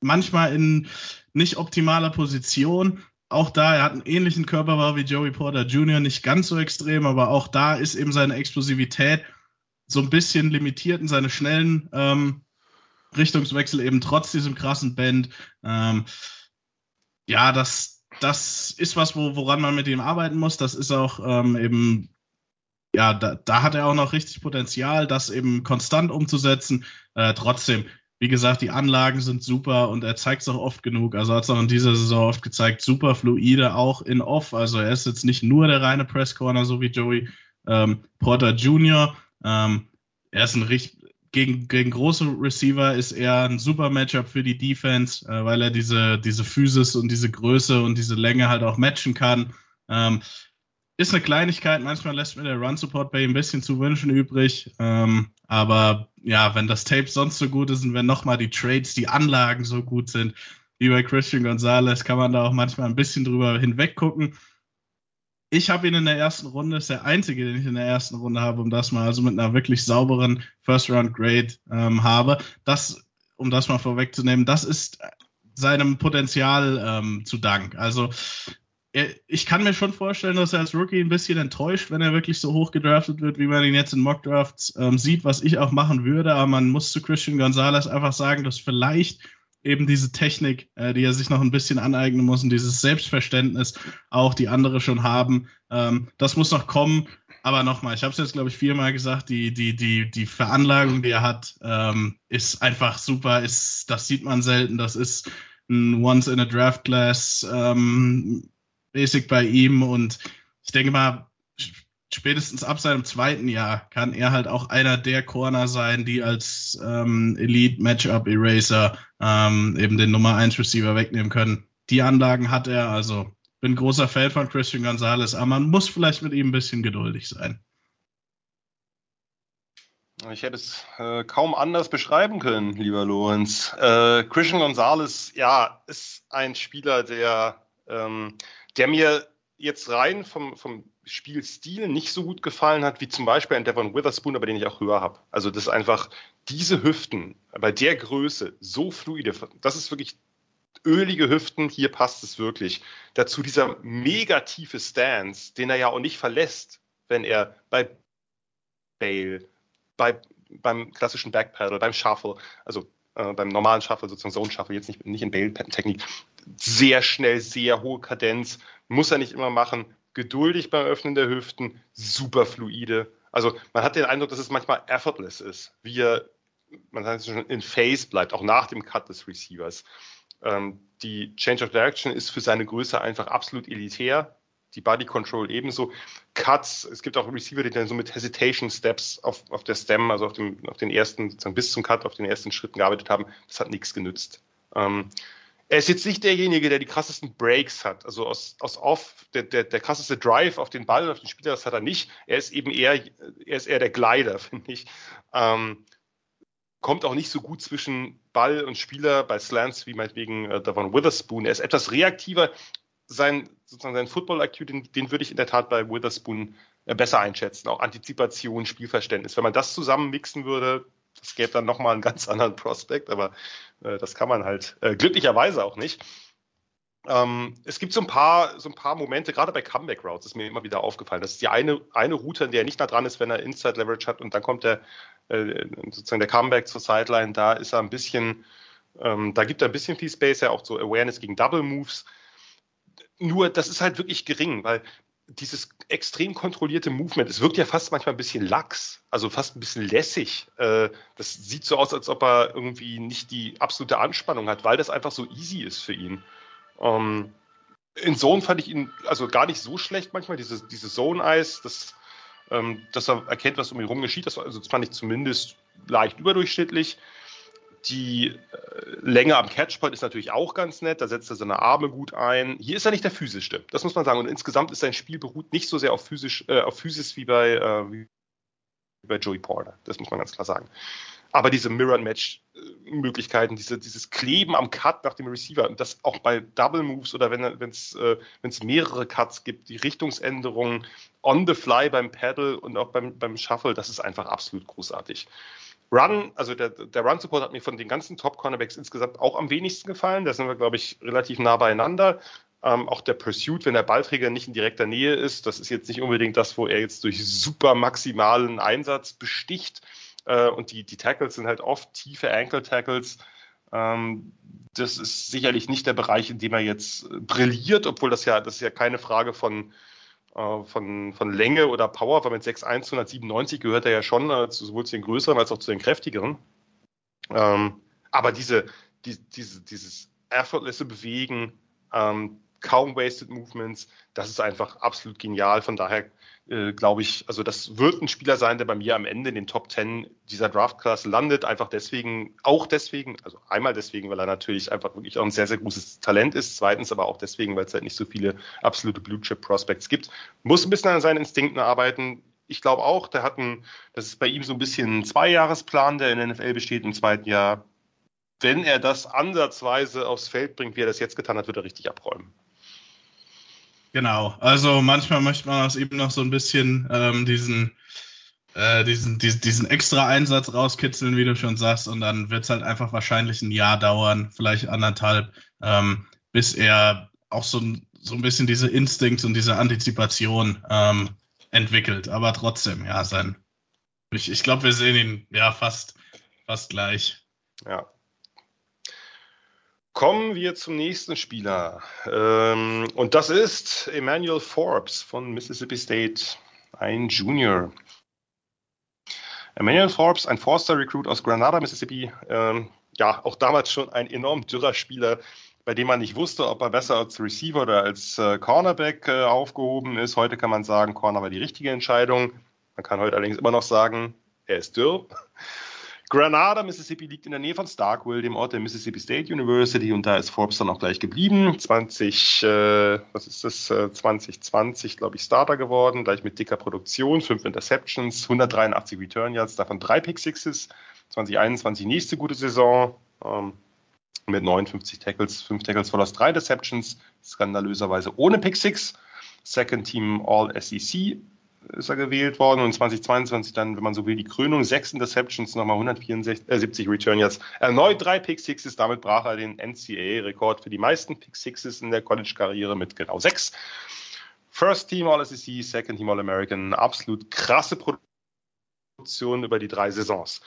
manchmal in nicht optimaler Position, auch da, er hat einen ähnlichen Körperbau wie Joey Porter Jr., nicht ganz so extrem, aber auch da ist eben seine Explosivität so ein bisschen limitiert in seine schnellen ähm, Richtungswechsel, eben trotz diesem krassen Band. Ähm, ja, das, das ist was, wo, woran man mit ihm arbeiten muss. Das ist auch ähm, eben, ja, da, da hat er auch noch richtig Potenzial, das eben konstant umzusetzen. Äh, trotzdem, wie gesagt, die Anlagen sind super und er zeigt es auch oft genug. Also hat es auch in dieser Saison oft gezeigt, super fluide, auch in Off. Also er ist jetzt nicht nur der reine Press Corner, so wie Joey ähm, Porter Jr. Ähm, er ist ein richtig, gegen, gegen große Receiver ist er ein super Matchup für die Defense, äh, weil er diese, diese Physis und diese Größe und diese Länge halt auch matchen kann. Ähm, ist eine Kleinigkeit, manchmal lässt mir der Run-Support bei ihm ein bisschen zu wünschen übrig. Ähm, aber ja, wenn das Tape sonst so gut ist und wenn nochmal die Trades, die Anlagen so gut sind, wie bei Christian Gonzalez, kann man da auch manchmal ein bisschen drüber hinweg gucken. Ich habe ihn in der ersten Runde, ist der einzige, den ich in der ersten Runde habe, um das mal, also mit einer wirklich sauberen First-Round-Grade ähm, habe. Das, um das mal vorwegzunehmen, das ist seinem Potenzial ähm, zu Dank. Also ich kann mir schon vorstellen, dass er als Rookie ein bisschen enttäuscht, wenn er wirklich so hoch gedraftet wird, wie man ihn jetzt in Mockdrafts ähm, sieht, was ich auch machen würde. Aber man muss zu Christian Gonzalez einfach sagen, dass vielleicht eben diese Technik, äh, die er sich noch ein bisschen aneignen muss und dieses Selbstverständnis auch die andere schon haben, ähm, das muss noch kommen. Aber nochmal, ich habe es jetzt, glaube ich, viermal gesagt, die, die, die, die Veranlagung, die er hat, ähm, ist einfach super. Ist, das sieht man selten. Das ist ein Once in a Draft Class ähm, Basic bei ihm. Und ich denke mal, spätestens ab seinem zweiten Jahr kann er halt auch einer der Corner sein, die als ähm, Elite Matchup Eraser ähm, eben den Nummer 1 Receiver wegnehmen können. Die Anlagen hat er, also bin großer Fan von Christian Gonzalez, aber man muss vielleicht mit ihm ein bisschen geduldig sein. Ich hätte es äh, kaum anders beschreiben können, lieber Lorenz. Äh, Christian Gonzalez, ja, ist ein Spieler, der, ähm, der mir jetzt rein vom, vom Spielstil nicht so gut gefallen hat, wie zum Beispiel ein Devon Witherspoon, aber den ich auch höher habe. Also das ist einfach diese Hüften bei der Größe so fluide. Das ist wirklich ölige Hüften, hier passt es wirklich. Dazu dieser mega tiefe Stance, den er ja auch nicht verlässt, wenn er bei Bale, bei, beim klassischen Backpedal, beim Shuffle, also äh, beim normalen Shuffle, sozusagen Zone Shuffle, jetzt nicht, nicht in Bale-Technik, sehr schnell, sehr hohe Kadenz, muss er nicht immer machen, geduldig beim Öffnen der Hüften, super fluide. Also man hat den Eindruck, dass es manchmal effortless ist, wie er, man sagt schon, in Phase bleibt, auch nach dem Cut des Receivers. Ähm, die Change of Direction ist für seine Größe einfach absolut elitär. Die Body Control ebenso. Cuts, es gibt auch Receiver, die dann so mit Hesitation Steps auf, auf der Stem, also auf, dem, auf den ersten, sozusagen bis zum Cut, auf den ersten Schritten gearbeitet haben. Das hat nichts genützt. Ähm, er ist jetzt nicht derjenige, der die krassesten Breaks hat. Also aus, aus Off, der, der, der krasseste Drive auf den Ball, auf den Spieler, das hat er nicht. Er ist eben eher, er ist eher der Glider, finde ich. Ähm, kommt auch nicht so gut zwischen Ball und Spieler bei Slants wie meinetwegen äh, Davon Witherspoon. Er ist etwas reaktiver. Sein, sozusagen sein Football-IQ, den, den würde ich in der Tat bei Witherspoon äh, besser einschätzen. Auch Antizipation, Spielverständnis. Wenn man das zusammen mixen würde, das gäbe dann nochmal einen ganz anderen Prospekt, aber äh, das kann man halt äh, glücklicherweise auch nicht. Ähm, es gibt so ein paar, so ein paar Momente, gerade bei Comeback Routes ist mir immer wieder aufgefallen. Das ist die eine, eine Route, in der er nicht nah dran ist, wenn er Inside Leverage hat und dann kommt der, äh, sozusagen der Comeback zur Sideline. Da ist er ein bisschen, ähm, da gibt er ein bisschen viel Space, ja auch so Awareness gegen Double Moves. Nur, das ist halt wirklich gering, weil dieses extrem kontrollierte Movement, es wirkt ja fast manchmal ein bisschen lax, also fast ein bisschen lässig. Äh, das sieht so aus, als ob er irgendwie nicht die absolute Anspannung hat, weil das einfach so easy ist für ihn. Ähm, in Zone fand ich ihn also gar nicht so schlecht manchmal, diese, diese Zone-Eyes, das, ähm, dass er erkennt, was um ihn rum geschieht, das, also das fand ich zumindest leicht überdurchschnittlich. Die äh, Länge am Catchpoint ist natürlich auch ganz nett. Da setzt er seine Arme gut ein. Hier ist er nicht der physischste. Das muss man sagen. Und insgesamt ist sein Spiel beruht nicht so sehr auf physisch, äh, auf Physis wie bei, äh, wie bei Joey Porter. Das muss man ganz klar sagen. Aber diese Mirror-Match-Möglichkeiten, diese, dieses Kleben am Cut nach dem Receiver, und das auch bei Double Moves oder wenn es äh, mehrere Cuts gibt, die Richtungsänderungen on the fly beim Paddle und auch beim, beim Shuffle, das ist einfach absolut großartig. Run, also der, der Run-Support hat mir von den ganzen Top-Cornerbacks insgesamt auch am wenigsten gefallen. Da sind wir, glaube ich, relativ nah beieinander. Ähm, auch der Pursuit, wenn der Ballträger nicht in direkter Nähe ist, das ist jetzt nicht unbedingt das, wo er jetzt durch super maximalen Einsatz besticht. Äh, und die, die Tackles sind halt oft tiefe Ankle-Tackles. Ähm, das ist sicherlich nicht der Bereich, in dem er jetzt brilliert, obwohl das ja, das ist ja keine Frage von, äh, von, von Länge oder Power, weil mit 6'1 197 gehört er ja schon äh, sowohl zu den größeren als auch zu den kräftigeren. Ähm, aber diese, die, diese, dieses effortlesse Bewegen, ähm, kaum wasted Movements, das ist einfach absolut genial. Von daher äh, glaube ich, also das wird ein Spieler sein, der bei mir am Ende in den Top 10 dieser Draft-Class landet. Einfach deswegen, auch deswegen, also einmal deswegen, weil er natürlich einfach wirklich auch ein sehr, sehr großes Talent ist. Zweitens aber auch deswegen, weil es halt nicht so viele absolute Blue-Chip-Prospects gibt. Muss ein bisschen an seinen Instinkten arbeiten. Ich glaube auch, der hat ein, das ist bei ihm so ein bisschen ein Zweijahresplan, der in der NFL besteht im zweiten Jahr. Wenn er das ansatzweise aufs Feld bringt, wie er das jetzt getan hat, wird er richtig abräumen. Genau, also manchmal möchte man aus ihm noch so ein bisschen ähm, diesen, äh, diesen, diesen, diesen extra Einsatz rauskitzeln, wie du schon sagst, und dann wird es halt einfach wahrscheinlich ein Jahr dauern, vielleicht anderthalb, ähm, bis er auch so, so ein bisschen diese Instincts und diese Antizipation ähm, entwickelt. Aber trotzdem, ja, sein. Ich, ich glaube, wir sehen ihn ja fast, fast gleich. Ja, Kommen wir zum nächsten Spieler. Ähm, und das ist Emmanuel Forbes von Mississippi State, ein Junior. Emmanuel Forbes, ein Forster-Recruit aus Granada, Mississippi. Ähm, ja, auch damals schon ein enorm dürrer Spieler, bei dem man nicht wusste, ob er besser als Receiver oder als äh, Cornerback äh, aufgehoben ist. Heute kann man sagen, Corner war die richtige Entscheidung. Man kann heute allerdings immer noch sagen, er ist dürr. Granada, Mississippi liegt in der Nähe von Starkville, dem Ort der Mississippi State University, und da ist Forbes dann auch gleich geblieben. 20, äh, was ist das? Äh, 2020, glaube ich, Starter geworden, gleich mit dicker Produktion, fünf Interceptions, 183 Return Yards, davon drei Pick Sixes. 2021 nächste gute Saison ähm, mit 59 Tackles, fünf Tackles for Loss, drei Deceptions, skandalöserweise ohne Pick Six. Second Team All SEC ist er gewählt worden und 2022 dann, wenn man so will, die Krönung, sechs Interceptions, nochmal 174 äh, 70 Return Yards, erneut drei Pick Sixes, damit brach er den NCAA-Rekord für die meisten Pick Sixes in der College-Karriere mit genau sechs. First Team All-SEC, Second Team All-American, absolut krasse Produktion über die drei Saisons.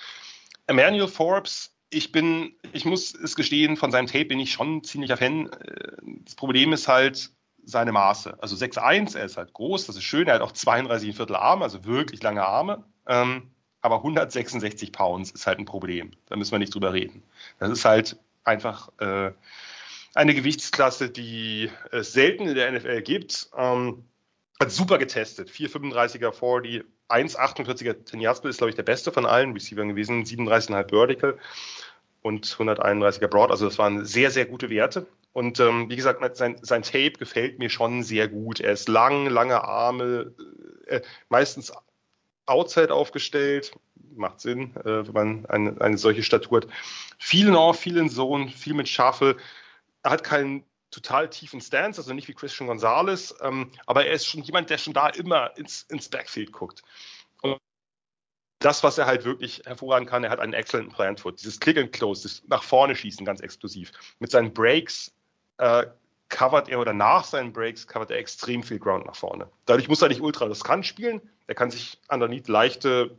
Emmanuel Forbes, ich bin, ich muss es gestehen, von seinem Tape bin ich schon ziemlicher Fan. Äh, das Problem ist halt, seine Maße. Also 6'1, er ist halt groß, das ist schön, er hat auch 32 Viertel Arme, also wirklich lange Arme. Ähm, aber 166 Pounds ist halt ein Problem. Da müssen wir nicht drüber reden. Das ist halt einfach äh, eine Gewichtsklasse, die es selten in der NFL gibt. Ähm, hat super getestet. 4,35er 40, 1,48er 10 Yards ist, glaube ich, der beste von allen Receivern gewesen. 37,5 Vertical und 131er Broad. Also das waren sehr, sehr gute Werte. Und ähm, wie gesagt, sein, sein Tape gefällt mir schon sehr gut. Er ist lang, lange Arme, äh, meistens outside aufgestellt. Macht Sinn, äh, wenn man eine, eine solche Statur hat. Viel Off, viel in Zone, viel mit Shuffle. Er hat keinen total tiefen Stance, also nicht wie Christian Gonzalez, ähm, aber er ist schon jemand, der schon da immer ins, ins Backfield guckt. Und das, was er halt wirklich hervorragend kann, er hat einen excellent Plant Foot. Dieses Click and Close, das nach vorne schießen, ganz exklusiv. Mit seinen Breaks äh, covert er oder nach seinen Breaks covert er extrem viel Ground nach vorne. Dadurch muss er nicht ultra riskant spielen. Er kann sich underneath leichte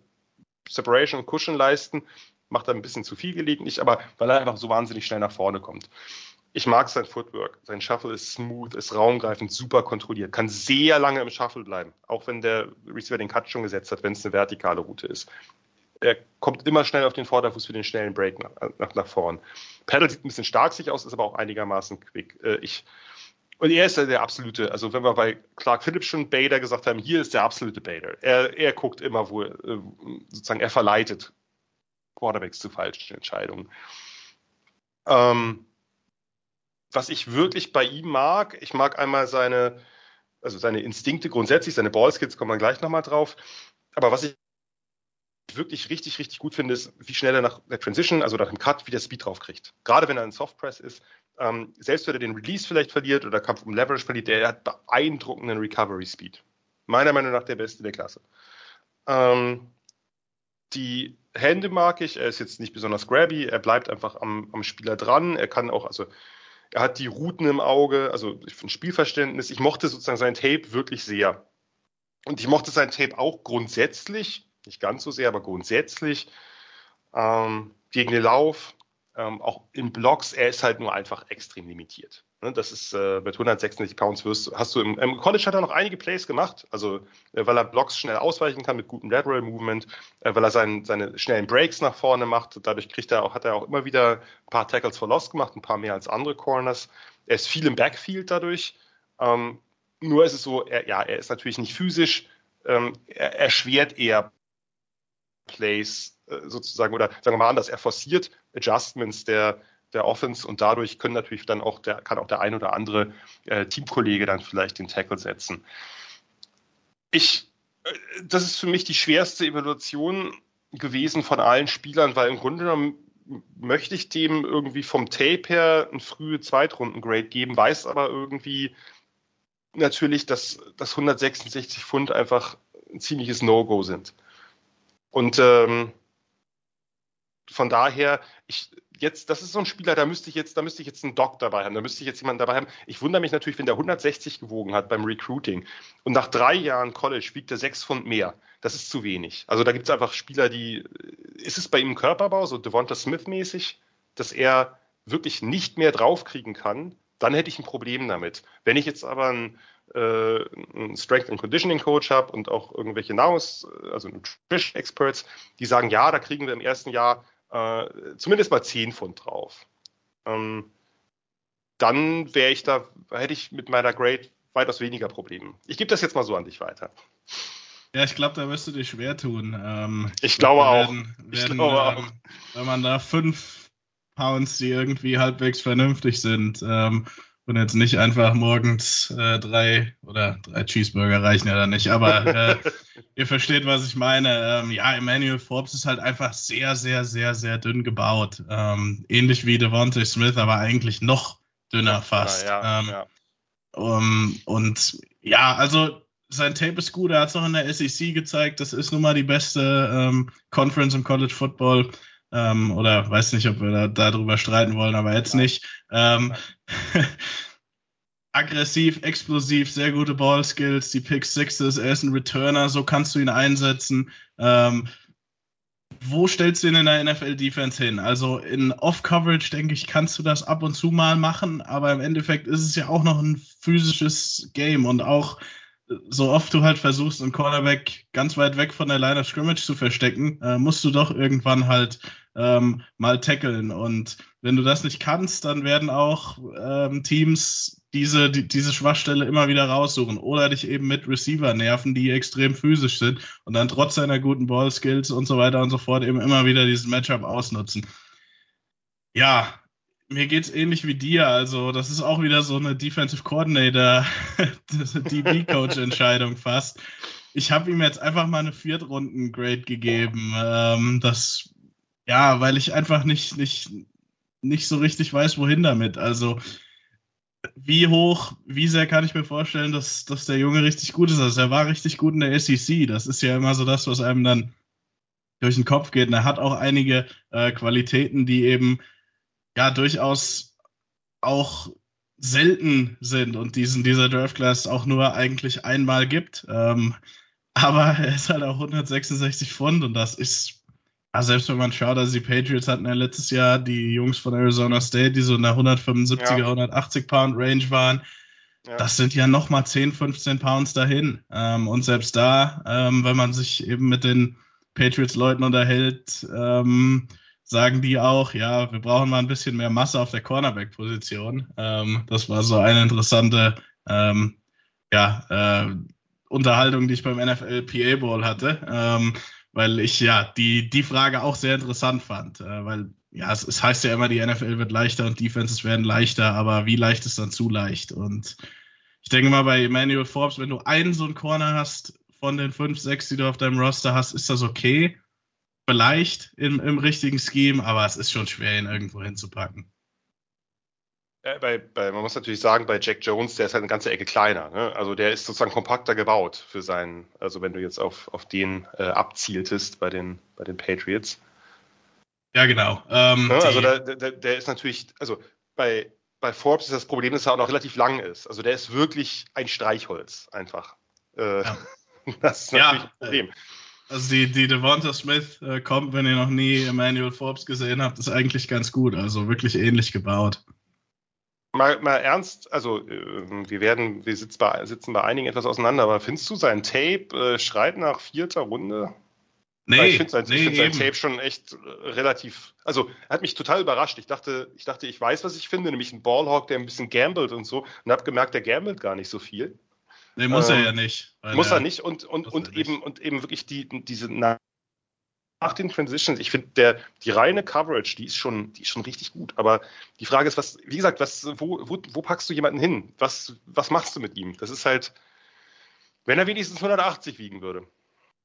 Separation und Cushion leisten. Macht er ein bisschen zu viel gelegentlich, aber weil er einfach so wahnsinnig schnell nach vorne kommt. Ich mag sein Footwork. Sein Shuffle ist smooth, ist raumgreifend, super kontrolliert, kann sehr lange im Shuffle bleiben, auch wenn der Receiver den Cut schon gesetzt hat, wenn es eine vertikale Route ist er kommt immer schnell auf den Vorderfuß für den schnellen Break nach, nach, nach vorn. Paddle sieht ein bisschen stark sich aus, ist aber auch einigermaßen quick. Äh, ich, und er ist ja der absolute, also wenn wir bei Clark Phillips schon Bader gesagt haben, hier ist der absolute Bader. Er, er guckt immer, wo, äh, sozusagen, er verleitet Quarterbacks zu falschen Entscheidungen. Ähm, was ich wirklich bei ihm mag, ich mag einmal seine, also seine Instinkte grundsätzlich, seine Ballskills kommen wir gleich nochmal drauf. Aber was ich wirklich richtig, richtig gut finde, ist, wie schnell er nach der Transition, also nach dem Cut, wieder Speed draufkriegt. Gerade wenn er ein Softpress ist, ähm, selbst wenn er den Release vielleicht verliert oder Kampf um Leverage verliert, der hat beeindruckenden Recovery Speed. Meiner Meinung nach der beste der Klasse. Ähm, die Hände mag ich, er ist jetzt nicht besonders grabby, er bleibt einfach am, am Spieler dran, er kann auch, also er hat die Routen im Auge, also ein Spielverständnis. Ich mochte sozusagen sein Tape wirklich sehr. Und ich mochte sein Tape auch grundsätzlich, nicht ganz so sehr, aber grundsätzlich ähm, gegen den Lauf. ähm, auch in Blocks, er ist halt nur einfach extrem limitiert. Ne? Das ist äh, mit 166 Pounds wirst, hast du im, im, College hat er noch einige Plays gemacht, also äh, weil er Blocks schnell ausweichen kann mit gutem Lateral Movement, äh, weil er sein, seine schnellen Breaks nach vorne macht. Dadurch kriegt er auch, hat er auch immer wieder ein paar Tackles for Loss gemacht, ein paar mehr als andere Corners. Er ist viel im Backfield dadurch. Ähm, nur ist es so, er, ja, er ist natürlich nicht physisch, ähm, er erschwert eher Plays äh, sozusagen, oder sagen wir mal anders, er forciert Adjustments der, der Offense und dadurch können natürlich dann auch der, kann auch der ein oder andere äh, Teamkollege dann vielleicht den Tackle setzen. Ich, äh, das ist für mich die schwerste Evaluation gewesen von allen Spielern, weil im Grunde genommen möchte ich dem irgendwie vom Tape her ein frühe Zweitrunden-Grade geben, weiß aber irgendwie natürlich, dass, dass 166 Pfund einfach ein ziemliches No-Go sind. Und ähm, von daher, ich jetzt, das ist so ein Spieler, da müsste ich jetzt, da müsste ich jetzt einen Doc dabei haben, da müsste ich jetzt jemanden dabei haben. Ich wundere mich natürlich, wenn der 160 gewogen hat beim Recruiting und nach drei Jahren College wiegt er sechs Pfund mehr. Das ist zu wenig. Also da gibt es einfach Spieler, die, ist es bei ihm Körperbau, so Devonta Smith mäßig, dass er wirklich nicht mehr draufkriegen kann, dann hätte ich ein Problem damit. Wenn ich jetzt aber ein äh, einen Strength and Conditioning Coach habe und auch irgendwelche Nahrungs-, also Nutrition Experts, die sagen, ja, da kriegen wir im ersten Jahr äh, zumindest mal 10 Pfund drauf. Ähm, dann wäre ich da, hätte ich mit meiner Grade weitaus weniger Probleme. Ich gebe das jetzt mal so an dich weiter. Ja, ich glaube, da wirst du dich schwer tun. Ähm, ich, ich glaube auch. Werden, ich glaube ähm, auch. Wenn man da fünf Pounds, die irgendwie halbwegs vernünftig sind, ähm, und jetzt nicht einfach morgens äh, drei oder drei Cheeseburger reichen ja dann nicht, aber äh, ihr versteht, was ich meine. Ähm, ja, Emmanuel Forbes ist halt einfach sehr, sehr, sehr, sehr dünn gebaut. Ähm, ähnlich wie Devontae Smith, aber eigentlich noch dünner fast. Ja, ähm, ja. Um, und ja, also sein Tape ist gut, er hat es auch in der SEC gezeigt, das ist nun mal die beste ähm, Conference im College Football ähm, oder weiß nicht, ob wir da, darüber streiten wollen, aber jetzt nicht. Ähm, aggressiv, explosiv, sehr gute Ballskills, die Pick Sixes, er ist ein Returner, so kannst du ihn einsetzen. Ähm, wo stellst du ihn in der NFL-Defense hin? Also in Off-Coverage, denke ich, kannst du das ab und zu mal machen, aber im Endeffekt ist es ja auch noch ein physisches Game und auch so oft du halt versuchst, einen Cornerback ganz weit weg von der Line of Scrimmage zu verstecken, äh, musst du doch irgendwann halt ähm, mal tackeln. Und wenn du das nicht kannst, dann werden auch ähm, Teams diese, die, diese Schwachstelle immer wieder raussuchen oder dich eben mit Receiver nerven, die extrem physisch sind und dann trotz seiner guten Ballskills und so weiter und so fort eben immer wieder diesen Matchup ausnutzen. Ja, mir geht's ähnlich wie dir. Also, das ist auch wieder so eine Defensive Coordinator, DB-Coach-Entscheidung fast. Ich habe ihm jetzt einfach mal eine Viertrunden-Grade gegeben. Ähm, das, ja, weil ich einfach nicht, nicht, nicht so richtig weiß, wohin damit. Also, wie hoch, wie sehr kann ich mir vorstellen, dass, dass der Junge richtig gut ist? Also, er war richtig gut in der SEC. Das ist ja immer so das, was einem dann durch den Kopf geht. Und er hat auch einige äh, Qualitäten, die eben ja durchaus auch selten sind und diesen dieser Draft Class auch nur eigentlich einmal gibt. Ähm, aber er ist halt auch 166 Pfund und das ist, also selbst wenn man schaut, also die Patriots hatten ja letztes Jahr die Jungs von Arizona State, die so in der 175er, ja. 180 Pound Range waren. Ja. Das sind ja nochmal 10, 15 Pounds dahin. Ähm, und selbst da, ähm, wenn man sich eben mit den Patriots-Leuten unterhält, ähm, sagen die auch, ja, wir brauchen mal ein bisschen mehr Masse auf der Cornerback-Position. Ähm, das war so eine interessante ähm, ja, äh, Unterhaltung, die ich beim NFL PA Bowl hatte, ähm, weil ich ja die, die Frage auch sehr interessant fand, äh, weil ja, es, es heißt ja immer, die NFL wird leichter und Defenses werden leichter, aber wie leicht ist dann zu leicht? Und ich denke mal, bei Emmanuel Forbes, wenn du einen so einen Corner hast von den fünf, sechs, die du auf deinem Roster hast, ist das okay vielleicht im, im richtigen Scheme, aber es ist schon schwer, ihn irgendwo hinzupacken. Ja, bei, bei, man muss natürlich sagen, bei Jack Jones, der ist halt eine ganze Ecke kleiner. Ne? Also der ist sozusagen kompakter gebaut für seinen, also wenn du jetzt auf, auf den äh, abzieltest bei den, bei den Patriots. Ja, genau. Ähm, ne? also der, der, der, ist natürlich, also bei, bei Forbes ist das Problem, dass er auch noch relativ lang ist. Also der ist wirklich ein Streichholz einfach. Äh, ja. Das ist natürlich ja, ein Problem. Also die, die Devonta Smith äh, kommt, wenn ihr noch nie Emmanuel Forbes gesehen habt, ist eigentlich ganz gut. Also wirklich ähnlich gebaut. Mal, mal ernst, also äh, wir werden, wir sitzen bei, sitzen bei einigen etwas auseinander, aber findest du sein Tape äh, schreit nach vierter Runde? Nee, ich finde sein, nee, find sein Tape schon echt äh, relativ, also er hat mich total überrascht. Ich dachte, ich dachte, ich weiß, was ich finde, nämlich ein Ballhawk, der ein bisschen gambelt und so, und habe gemerkt, der gambelt gar nicht so viel. Nee, muss ähm, er ja nicht. Muss er nicht und, und, und eben, nicht. und eben wirklich die, diese nach den Transitions, ich finde, der, die reine Coverage, die ist schon, die ist schon richtig gut. Aber die Frage ist, was, wie gesagt, was, wo, wo, wo packst du jemanden hin? Was, was machst du mit ihm? Das ist halt, wenn er wenigstens 180 wiegen würde.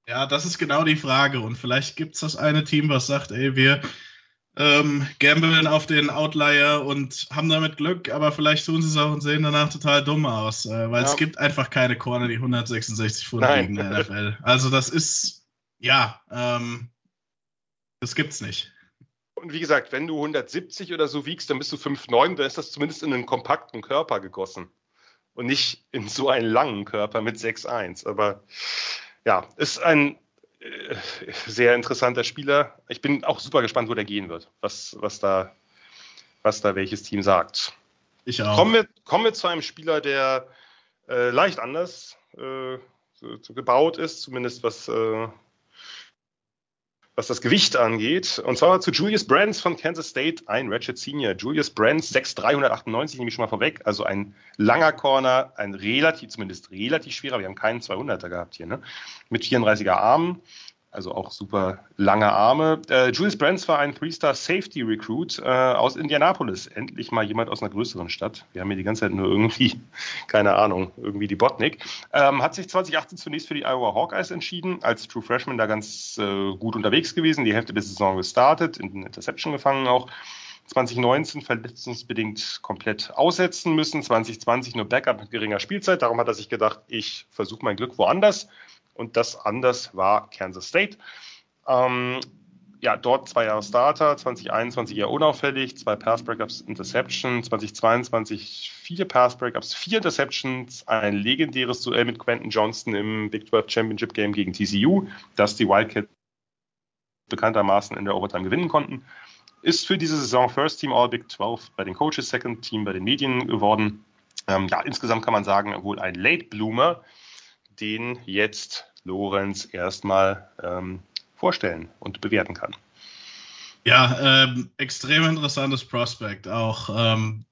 Ja, das ist genau die Frage. Und vielleicht gibt es das eine Team, was sagt, ey, wir ähm, gambeln auf den Outlier und haben damit Glück, aber vielleicht tun sie es auch und sehen danach total dumm aus, äh, weil ja. es gibt einfach keine Corner, die 166 Pfund wiegen in der NFL. Also das ist, ja, ähm, das gibt's nicht. Und wie gesagt, wenn du 170 oder so wiegst, dann bist du 5'9, dann ist das zumindest in einen kompakten Körper gegossen. Und nicht in so einen langen Körper mit 6'1. Aber ja, ist ein äh, sehr interessanter Spieler. Ich bin auch super gespannt, wo der gehen wird, was, was, da, was da welches Team sagt. Ich auch. Kommen wir, kommen wir zu einem Spieler, der äh, leicht anders äh, gebaut ist, zumindest was, äh, was das Gewicht angeht. Und zwar zu Julius Brands von Kansas State, ein Ratchet Senior. Julius Brands, 6'398, nehme ich schon mal vorweg. Also ein langer Corner, ein relativ, zumindest relativ schwerer. Wir haben keinen 200er gehabt hier, ne? Mit 34er Armen also auch super lange Arme. Äh, Julius Brands war ein Three-Star Safety Recruit äh, aus Indianapolis. Endlich mal jemand aus einer größeren Stadt. Wir haben hier die ganze Zeit nur irgendwie, keine Ahnung, irgendwie die Botnik. Ähm, hat sich 2018 zunächst für die Iowa Hawkeyes entschieden, als True Freshman da ganz äh, gut unterwegs gewesen, die Hälfte der Saison gestartet, in Interception gefangen auch. 2019 verletzungsbedingt komplett aussetzen müssen, 2020 nur Backup mit geringer Spielzeit. Darum hat er sich gedacht, ich versuche mein Glück woanders und das anders war Kansas State. Ähm, ja, dort zwei Jahre Starter, 2021 eher unauffällig, zwei Pass Breakups, Interception, 2022 vier Pass Breakups, vier Interceptions, ein legendäres Duell mit Quentin Johnston im Big 12 Championship Game gegen TCU, das die Wildcats bekanntermaßen in der Overtime gewinnen konnten. Ist für diese Saison First Team All Big 12 bei den Coaches, Second Team bei den Medien geworden. Ähm, ja, insgesamt kann man sagen, wohl ein Late Bloomer, den jetzt Lorenz erstmal ähm, vorstellen und bewerten kann. Ja, ähm, extrem interessantes Prospect. Auch ähm,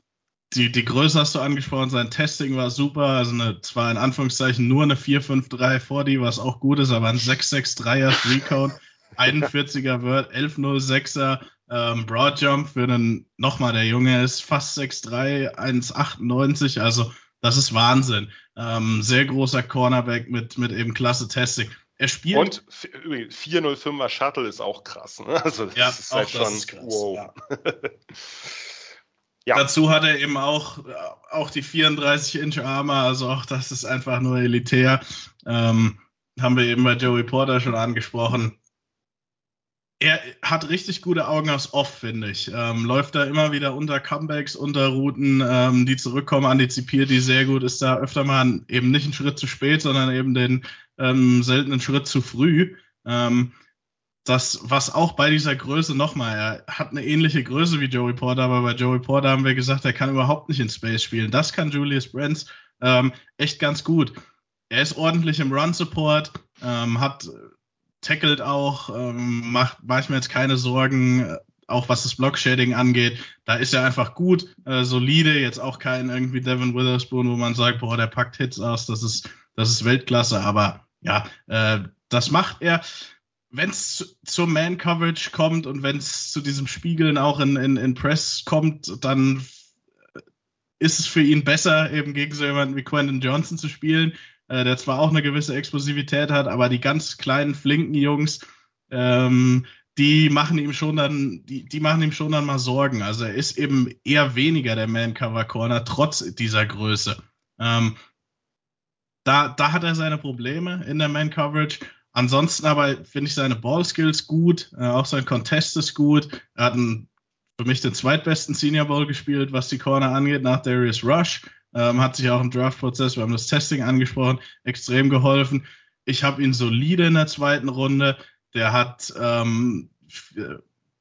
die, die Größe hast du angesprochen, sein Testing war super. Also eine, zwar in Anführungszeichen nur eine 453 vor die, was auch gut ist, aber ein 663er Three Count, 41er Word, 1106er ähm, Broad Jump für einen, nochmal, der Junge ist fast 6'3, 1,98, also das ist Wahnsinn. Ähm, sehr großer Cornerback mit, mit eben klasse Testing. Er spielt. Und 405er Shuttle ist auch krass. Ne? Also das ja, ist halt schon ist krass, wow. Ja. ja. Dazu hat er eben auch, auch die 34 Inch Arme, also auch das ist einfach nur elitär. Ähm, haben wir eben bei Joey Porter schon angesprochen er hat richtig gute Augen aufs Off, finde ich. Ähm, läuft da immer wieder unter Comebacks, unter Routen, ähm, die zurückkommen, antizipiert die sehr gut, ist da öfter mal eben nicht einen Schritt zu spät, sondern eben den ähm, seltenen Schritt zu früh. Ähm, das, was auch bei dieser Größe nochmal, er hat eine ähnliche Größe wie Joey Porter, aber bei Joey Porter haben wir gesagt, er kann überhaupt nicht in Space spielen. Das kann Julius Brands ähm, echt ganz gut. Er ist ordentlich im Run-Support, ähm, hat tackelt auch, ähm, macht manchmal jetzt keine Sorgen, äh, auch was das Block-Shading angeht. Da ist er einfach gut, äh, solide, jetzt auch kein irgendwie Devin Witherspoon, wo man sagt, boah, der packt Hits aus, das ist, das ist Weltklasse, aber ja, äh, das macht er. Wenn es zur Man-Coverage kommt und wenn es zu diesem Spiegeln auch in, in, in Press kommt, dann ist es für ihn besser, eben gegen so jemanden wie Quentin Johnson zu spielen, äh, der zwar auch eine gewisse Explosivität hat, aber die ganz kleinen, flinken Jungs, ähm, die machen ihm schon dann, die, die machen ihm schon dann mal Sorgen. Also er ist eben eher weniger der Man-Cover-Corner, trotz dieser Größe. Ähm, da, da hat er seine Probleme in der Man-Coverage. Ansonsten aber finde ich seine Ball-Skills gut, äh, auch sein Contest ist gut. Er hat einen, für mich den zweitbesten Senior Ball gespielt, was die Corner angeht, nach Darius Rush. Ähm, hat sich auch im Draft-Prozess, wir haben das Testing angesprochen, extrem geholfen. ich habe ihn solide in der zweiten Runde. Der hat, ähm,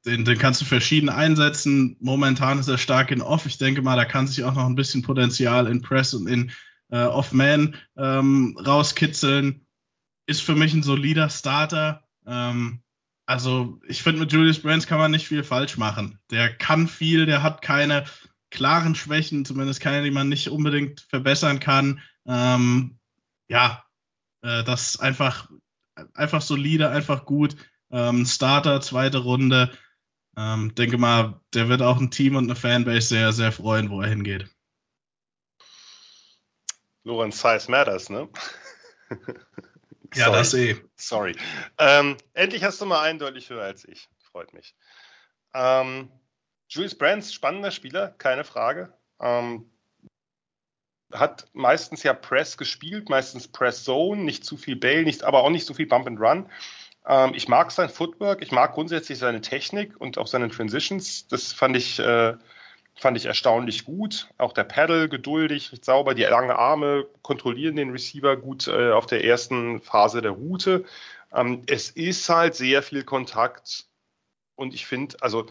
den, den kannst du verschieden einsetzen. Momentan ist er stark in Off. Ich denke mal, da kann sich auch noch ein bisschen Potenzial in Press und in äh, Off-Man ähm, rauskitzeln. Ist für mich ein solider Starter. Ähm, also ich finde, mit Julius Brands kann man nicht viel falsch machen. Der kann viel, der hat keine klaren Schwächen, zumindest keine, die man nicht unbedingt verbessern kann. Ähm, ja, äh, das einfach, einfach solide, einfach gut. Ähm, Starter, zweite Runde. Ähm, denke mal, der wird auch ein Team und eine Fanbase sehr, sehr freuen, wo er hingeht. Lorenz Size Matters, ne? ja, das eh. Sorry. Ähm, endlich hast du mal eindeutig höher als ich. Freut mich. Ähm, Julius Brands, spannender Spieler, keine Frage. Ähm, hat meistens ja Press gespielt, meistens Press Zone, nicht zu viel Bail, nicht, aber auch nicht so viel Bump and Run. Ähm, ich mag sein Footwork, ich mag grundsätzlich seine Technik und auch seine Transitions. Das fand ich, äh, fand ich erstaunlich gut. Auch der Paddle, geduldig, recht sauber, die langen Arme kontrollieren den Receiver gut äh, auf der ersten Phase der Route. Ähm, es ist halt sehr viel Kontakt und ich finde, also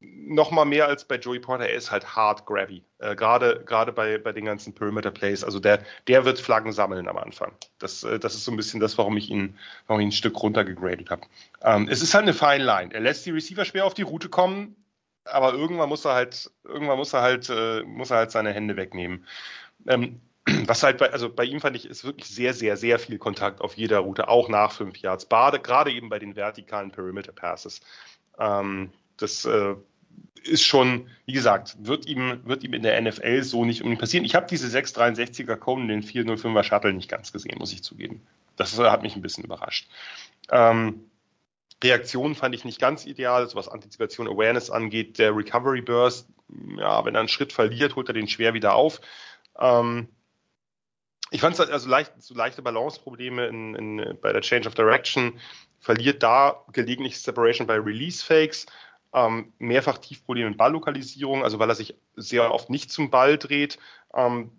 noch mal mehr als bei Joey Porter, er ist halt hard grabby. Äh, gerade gerade bei, bei den ganzen Perimeter Plays. Also der, der wird Flaggen sammeln am Anfang. Das, äh, das ist so ein bisschen das, warum ich ihn, warum ich ihn ein Stück runtergegradet habe. Ähm, es ist halt eine Fine Line. Er lässt die Receiver schwer auf die Route kommen, aber irgendwann muss er halt, irgendwann muss er halt, äh, muss er halt seine Hände wegnehmen. Ähm, was halt bei, also bei ihm fand ich, ist wirklich sehr, sehr, sehr viel Kontakt auf jeder Route, auch nach fünf Yards. Gerade eben bei den vertikalen Perimeter Passes. Ähm, das äh, ist schon, wie gesagt, wird ihm, wird ihm in der NFL so nicht unbedingt passieren. Ich habe diese 663er Cone, den 405er Shuttle nicht ganz gesehen, muss ich zugeben. Das hat mich ein bisschen überrascht. Ähm, Reaktion fand ich nicht ganz ideal, also was Antizipation, Awareness angeht. Der Recovery Burst, ja, wenn er einen Schritt verliert, holt er den schwer wieder auf. Ähm, ich fand es also leicht, so leichte Balanceprobleme in, in, bei der Change of Direction. Verliert da gelegentlich Separation bei Release Fakes ähm, mehrfach Tiefprobleme mit Balllokalisierung, also weil er sich sehr oft nicht zum Ball dreht. Ähm,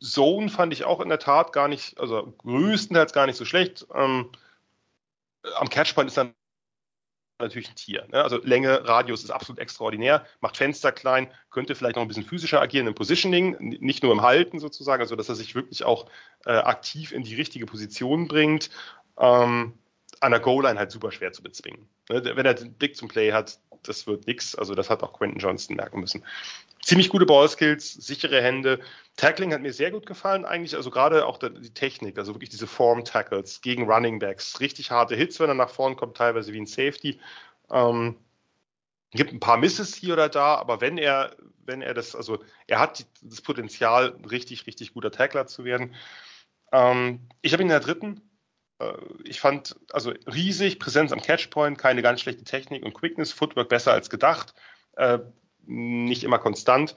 Zone fand ich auch in der Tat gar nicht, also größtenteils gar nicht so schlecht. Ähm, am Catchpoint ist dann natürlich ein Tier. Ne? Also Länge, Radius ist absolut extraordinär, macht Fenster klein, könnte vielleicht noch ein bisschen physischer agieren im Positioning, nicht nur im Halten sozusagen, also dass er sich wirklich auch äh, aktiv in die richtige Position bringt. Ähm, an der Goal-Line halt super schwer zu bezwingen. Ne? Wenn er den Blick zum Play hat, das wird nichts. Also das hat auch Quentin Johnston merken müssen. Ziemlich gute Ballskills, sichere Hände. Tackling hat mir sehr gut gefallen eigentlich. Also gerade auch die Technik, also wirklich diese Form-Tackles gegen Running Backs. Richtig harte Hits, wenn er nach vorne kommt, teilweise wie ein Safety. Ähm, gibt ein paar Misses hier oder da, aber wenn er, wenn er das, also er hat das Potenzial, richtig, richtig guter Tackler zu werden. Ähm, ich habe ihn in der dritten ich fand, also riesig, Präsenz am Catchpoint, keine ganz schlechte Technik und Quickness, Footwork besser als gedacht, äh, nicht immer konstant.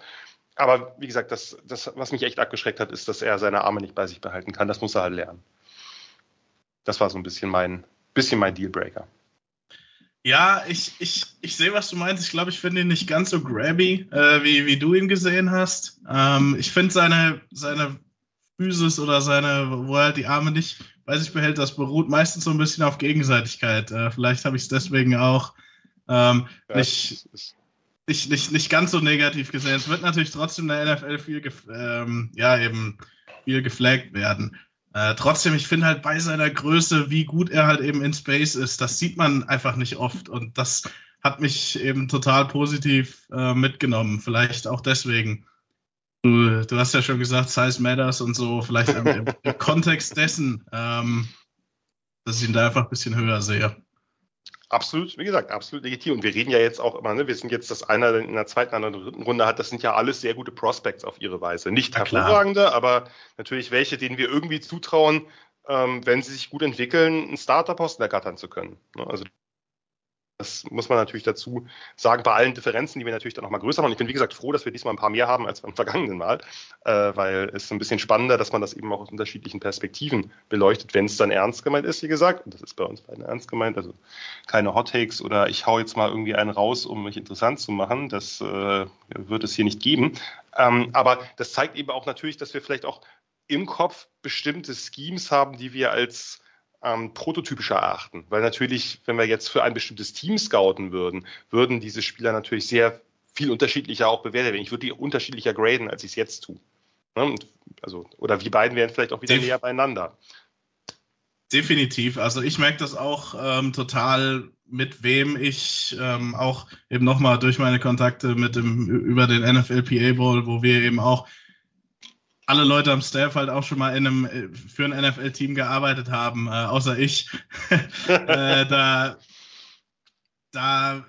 Aber wie gesagt, das, das, was mich echt abgeschreckt hat, ist, dass er seine Arme nicht bei sich behalten kann. Das muss er halt lernen. Das war so ein bisschen mein, bisschen mein Dealbreaker. Ja, ich, ich, ich sehe, was du meinst. Ich glaube, ich finde ihn nicht ganz so grabby, äh, wie, wie du ihn gesehen hast. Ähm, ich finde seine, seine Physis oder seine, wo er halt die Arme nicht bei sich behält, das beruht meistens so ein bisschen auf Gegenseitigkeit. Äh, vielleicht habe ich es deswegen auch ähm, nicht, nicht, nicht, nicht ganz so negativ gesehen. Es wird natürlich trotzdem in der NFL viel, ähm, ja, eben viel geflaggt werden. Äh, trotzdem, ich finde halt bei seiner Größe, wie gut er halt eben in Space ist, das sieht man einfach nicht oft. Und das hat mich eben total positiv äh, mitgenommen. Vielleicht auch deswegen. Du, du, hast ja schon gesagt, Size Matters und so, vielleicht im, im, im Kontext dessen, ähm, dass ich ihn da einfach ein bisschen höher sehe. Absolut, wie gesagt, absolut legitim. Und wir reden ja jetzt auch immer, ne, wir sind jetzt, dass einer in der zweiten, einer dritten Runde hat, das sind ja alles sehr gute Prospects auf ihre Weise. Nicht hervorragende, aber natürlich welche, denen wir irgendwie zutrauen, ähm, wenn sie sich gut entwickeln, einen Starterposten ergattern zu können. Ne, also das muss man natürlich dazu sagen, bei allen Differenzen, die wir natürlich dann nochmal größer machen. Ich bin, wie gesagt, froh, dass wir diesmal ein paar mehr haben als beim vergangenen Mal, äh, weil es ein bisschen spannender, dass man das eben auch aus unterschiedlichen Perspektiven beleuchtet, wenn es dann ernst gemeint ist, wie gesagt. Und das ist bei uns beiden ernst gemeint. Also keine Hot Takes oder ich hau jetzt mal irgendwie einen raus, um mich interessant zu machen. Das äh, wird es hier nicht geben. Ähm, aber das zeigt eben auch natürlich, dass wir vielleicht auch im Kopf bestimmte Schemes haben, die wir als ähm, prototypischer erachten. Weil natürlich, wenn wir jetzt für ein bestimmtes Team scouten würden, würden diese Spieler natürlich sehr viel unterschiedlicher auch bewertet werden. Ich würde die unterschiedlicher graden, als ich es jetzt tue. Ne? Also, oder wir beiden wären vielleicht auch wieder Def näher beieinander. Definitiv. Also ich merke das auch ähm, total, mit wem ich ähm, auch eben nochmal durch meine Kontakte mit dem über den NFLPA Bowl, wo wir eben auch alle Leute am Staff halt auch schon mal in einem äh, für ein NFL-Team gearbeitet haben, äh, außer ich. äh, da, da,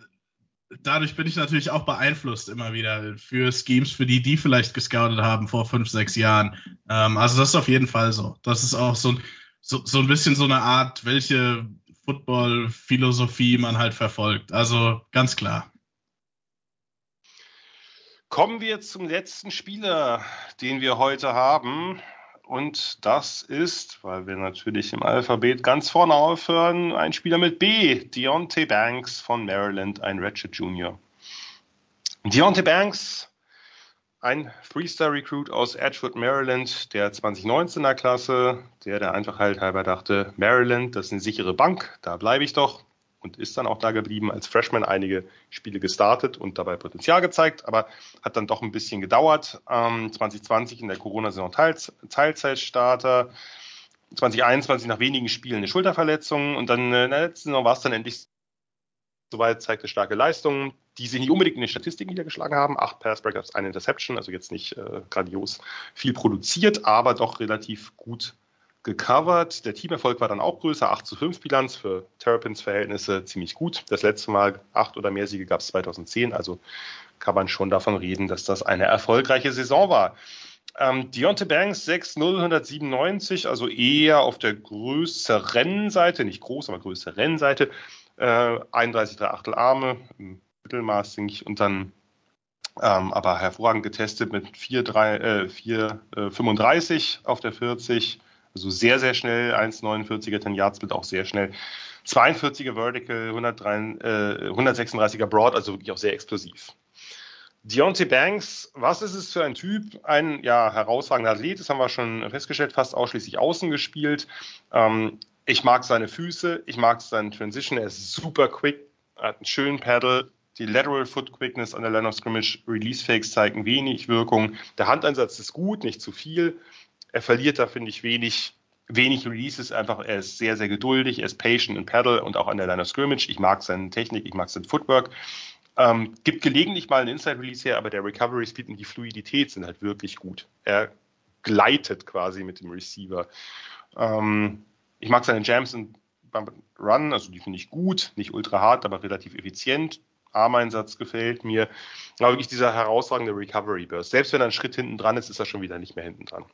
dadurch bin ich natürlich auch beeinflusst immer wieder für Schemes, für die die vielleicht gescoutet haben vor fünf, sechs Jahren. Ähm, also das ist auf jeden Fall so. Das ist auch so, so, so ein bisschen so eine Art, welche Football-Philosophie man halt verfolgt. Also ganz klar. Kommen wir zum letzten Spieler, den wir heute haben. Und das ist, weil wir natürlich im Alphabet ganz vorne aufhören, ein Spieler mit B, Deontay Banks von Maryland, ein Ratchet Junior. Deontay Banks, ein Freestyle-Recruit aus Edgewood, Maryland, der 2019er Klasse, der der einfach halt halber dachte, Maryland, das ist eine sichere Bank, da bleibe ich doch und ist dann auch da geblieben, als Freshman einige Spiele gestartet und dabei Potenzial gezeigt, aber hat dann doch ein bisschen gedauert. Ähm, 2020 in der Corona-Saison Teilzeitstarter, 2021 nach wenigen Spielen eine Schulterverletzung und dann äh, in der letzten Saison war es dann endlich soweit, zeigte starke Leistungen, die sich nicht unbedingt in den Statistiken niedergeschlagen haben. Acht Pass Breakups, eine Interception, also jetzt nicht äh, grandios viel produziert, aber doch relativ gut gecovert. Der Teamerfolg war dann auch größer, 8 zu 5 Bilanz für Terrapins Verhältnisse ziemlich gut. Das letzte Mal acht oder mehr Siege gab es 2010, also kann man schon davon reden, dass das eine erfolgreiche Saison war. Ähm, Deontay Banks 6-0, 197, also eher auf der größeren Seite, nicht groß, aber größeren Seite. Äh, 31 3 Achtel Arme, Mittelmaß, denke ich, und dann ähm, aber hervorragend getestet mit 4, 3, äh, 4 äh, 35 auf der 40 also sehr, sehr schnell, 1,49er 10 Yard Split auch sehr schnell. 42er Vertical, 103, äh, 136er Broad, also wirklich auch sehr explosiv. Deontay Banks, was ist es für ein Typ? Ein ja, herausragender Athlet, das haben wir schon festgestellt, fast ausschließlich außen gespielt. Ähm, ich mag seine Füße, ich mag seinen Transition, er ist super quick, hat einen schönen Paddle, die Lateral Foot Quickness an der Line of Scrimmage, Release Fakes zeigen wenig Wirkung. Der Handeinsatz ist gut, nicht zu viel. Er verliert da, finde ich, wenig, wenig Releases. Einfach, er ist sehr, sehr geduldig, er ist patient in Paddle und auch an der Line of Scrimmage. Ich mag seine Technik, ich mag sein Footwork. Ähm, gibt gelegentlich mal einen Inside-Release her, aber der Recovery Speed und die Fluidität sind halt wirklich gut. Er gleitet quasi mit dem Receiver. Ähm, ich mag seine Jams und beim Run, also die finde ich gut, nicht ultra hart, aber relativ effizient. Armeinsatz gefällt mir. Aber wirklich dieser herausragende Recovery Burst. Selbst wenn er einen Schritt hinten dran ist, ist er schon wieder nicht mehr hinten dran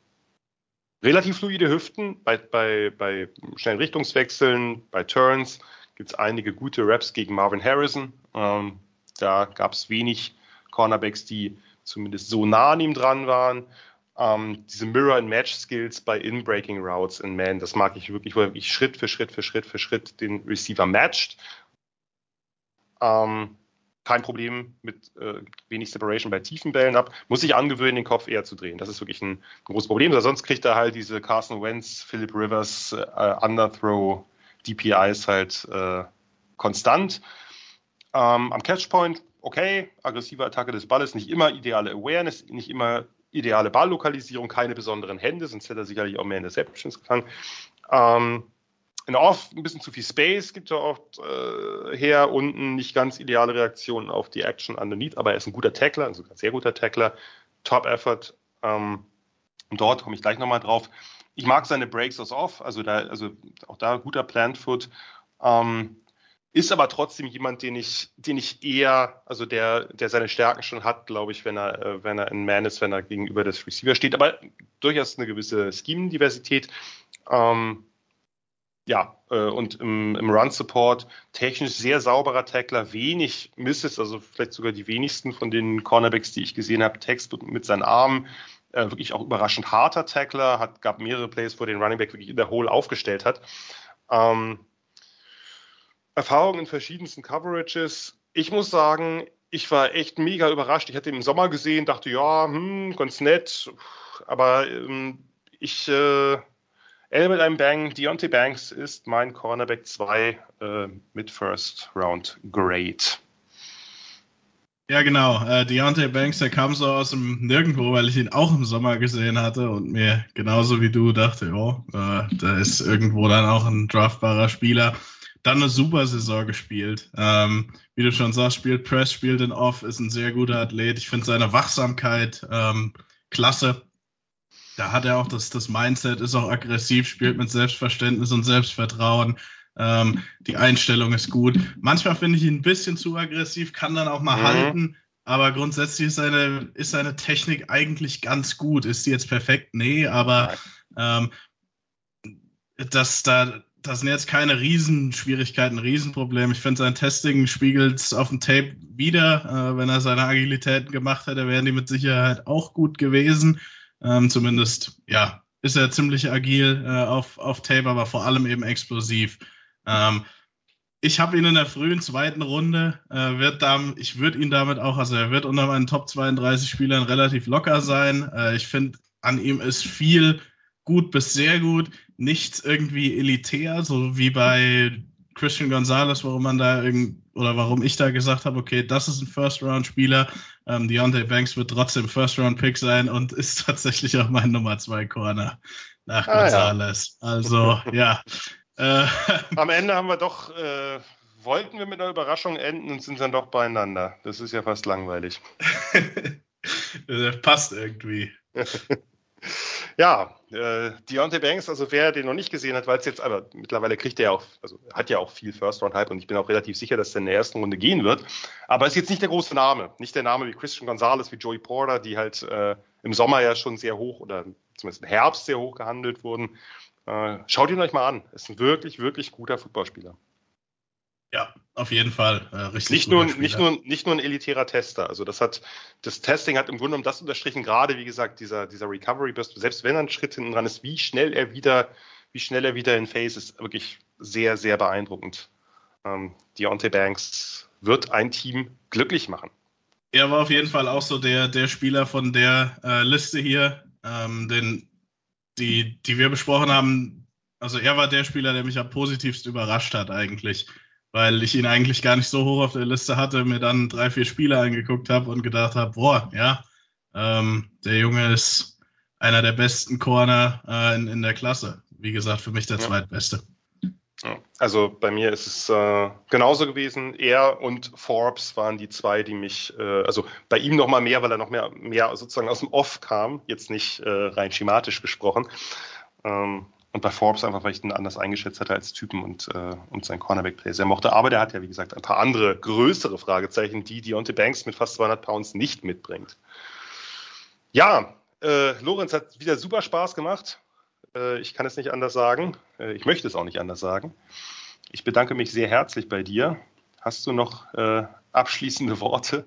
relativ fluide Hüften bei, bei, bei schnellen Richtungswechseln, bei Turns gibt es einige gute Raps gegen Marvin Harrison. Ähm, da gab es wenig Cornerbacks, die zumindest so nah an ihm dran waren. Ähm, diese Mirror-and-Match-Skills bei In-Breaking Routes in Man, das mag ich wirklich, wo er wirklich Schritt für Schritt für Schritt für Schritt den Receiver matcht. Ähm, kein Problem mit äh, wenig Separation bei tiefen Bällen ab. Muss sich angewöhnen, den Kopf eher zu drehen. Das ist wirklich ein, ein großes Problem. Oder sonst kriegt er halt diese Carson Wentz, Philip Rivers, äh, Underthrow, DPIs halt äh, konstant. Ähm, am Catchpoint, okay, aggressive Attacke des Balles, nicht immer ideale Awareness, nicht immer ideale Balllokalisierung, keine besonderen Hände, sonst hätte er sicherlich auch mehr Interceptions gefangen. Ähm, in Off ein bisschen zu viel Space gibt er oft äh, her, unten nicht ganz ideale Reaktionen auf die Action underneath, aber er ist ein guter Tackler, also ein sehr guter Tackler, Top Effort. Ähm, dort komme ich gleich nochmal drauf. Ich mag seine Breaks aus Off, also da, also auch da guter Plant Foot. Ähm, ist aber trotzdem jemand, den ich, den ich eher, also der, der seine Stärken schon hat, glaube ich, wenn er, äh, wenn er ein Man ist, wenn er gegenüber des Receiver steht, aber durchaus eine gewisse Scheme-Diversität. Ähm, ja, äh, und im, im Run-Support technisch sehr sauberer Tackler, wenig Misses, also vielleicht sogar die wenigsten von den Cornerbacks, die ich gesehen habe, Text mit seinen Armen, äh, wirklich auch überraschend harter Tackler, hat, gab mehrere Plays, wo den Running Back wirklich in der Hole aufgestellt hat. Ähm, Erfahrung in verschiedensten Coverages. Ich muss sagen, ich war echt mega überrascht. Ich hatte ihn im Sommer gesehen, dachte, ja, hm, ganz nett, aber ähm, ich, äh, L mit einem Bang. Deontay Banks ist mein Cornerback 2 äh, mit First Round Grade. Ja, genau. Äh, Deontay Banks, der kam so aus dem Nirgendwo, weil ich ihn auch im Sommer gesehen hatte und mir genauso wie du dachte, oh, äh, da ist irgendwo dann auch ein draftbarer Spieler. Dann eine super Saison gespielt. Ähm, wie du schon sagst, spielt Press, spielt in Off, ist ein sehr guter Athlet. Ich finde seine Wachsamkeit ähm, klasse. Da hat er auch das, das Mindset, ist auch aggressiv, spielt mit Selbstverständnis und Selbstvertrauen. Ähm, die Einstellung ist gut. Manchmal finde ich ihn ein bisschen zu aggressiv, kann dann auch mal mhm. halten. Aber grundsätzlich ist seine, ist seine Technik eigentlich ganz gut. Ist sie jetzt perfekt? Nee, aber ähm, das, da, das sind jetzt keine Riesenschwierigkeiten, Riesenprobleme. Ich finde, sein Testing spiegelt es auf dem Tape wieder. Äh, wenn er seine Agilitäten gemacht hätte, wären die mit Sicherheit auch gut gewesen. Ähm, zumindest, ja, ist er ziemlich agil äh, auf, auf Tape, aber vor allem eben explosiv. Ähm, ich habe ihn in der frühen zweiten Runde, äh, wird dann, ich würde ihn damit auch, also er wird unter meinen Top 32 Spielern relativ locker sein. Äh, ich finde, an ihm ist viel gut bis sehr gut, nichts irgendwie elitär, so wie bei Christian Gonzalez, warum man da irgend, oder warum ich da gesagt habe, okay, das ist ein First-Round-Spieler. Ähm, Deontay Banks wird trotzdem First-Round-Pick sein und ist tatsächlich auch mein Nummer 2 Corner nach ah. Ja. Also, ja, äh, Am Ende haben wir doch, äh, wollten wir mit einer Überraschung enden und sind dann doch beieinander. Das ist ja fast langweilig. passt irgendwie. Ja, äh, Deontay Banks, also wer den noch nicht gesehen hat, weil es jetzt, aber mittlerweile kriegt er ja auch, also hat ja auch viel First-Round-Hype und ich bin auch relativ sicher, dass er in der ersten Runde gehen wird. Aber ist jetzt nicht der große Name. Nicht der Name wie Christian Gonzalez, wie Joey Porter, die halt äh, im Sommer ja schon sehr hoch oder zumindest im Herbst sehr hoch gehandelt wurden. Äh, schaut ihn euch mal an. Ist ein wirklich, wirklich guter Footballspieler. Ja, auf jeden Fall. Äh, richtig nicht nur, nicht, nur, nicht nur ein elitärer Tester. Also das hat, das Testing hat im Grunde genommen das unterstrichen, gerade wie gesagt, dieser, dieser Recovery Burst, selbst wenn er einen Schritt hinten dran ist, wie schnell er wieder, wie schnell er wieder in Phase ist, wirklich sehr, sehr beeindruckend. Ähm, Deontay Banks wird ein Team glücklich machen. Er war auf jeden Fall auch so der, der Spieler von der äh, Liste hier, ähm, den die, die wir besprochen haben, also er war der Spieler, der mich am positivsten überrascht hat eigentlich, weil ich ihn eigentlich gar nicht so hoch auf der Liste hatte, mir dann drei, vier Spiele angeguckt habe und gedacht habe, boah, ja, ähm, der Junge ist einer der besten Corner äh, in, in der Klasse. Wie gesagt, für mich der ja. zweitbeste. Also bei mir ist es äh, genauso gewesen. Er und Forbes waren die zwei, die mich, äh, also bei ihm noch mal mehr, weil er noch mehr, mehr sozusagen aus dem Off kam, jetzt nicht äh, rein schematisch gesprochen. Ähm, und bei Forbes einfach, weil ich ihn anders eingeschätzt hatte als Typen und, äh, und sein Cornerback-Play sehr mochte. Aber der hat ja, wie gesagt, ein paar andere größere Fragezeichen, die Deontay Banks mit fast 200 Pounds nicht mitbringt. Ja, äh, Lorenz hat wieder super Spaß gemacht. Äh, ich kann es nicht anders sagen. Äh, ich möchte es auch nicht anders sagen. Ich bedanke mich sehr herzlich bei dir. Hast du noch äh, abschließende Worte,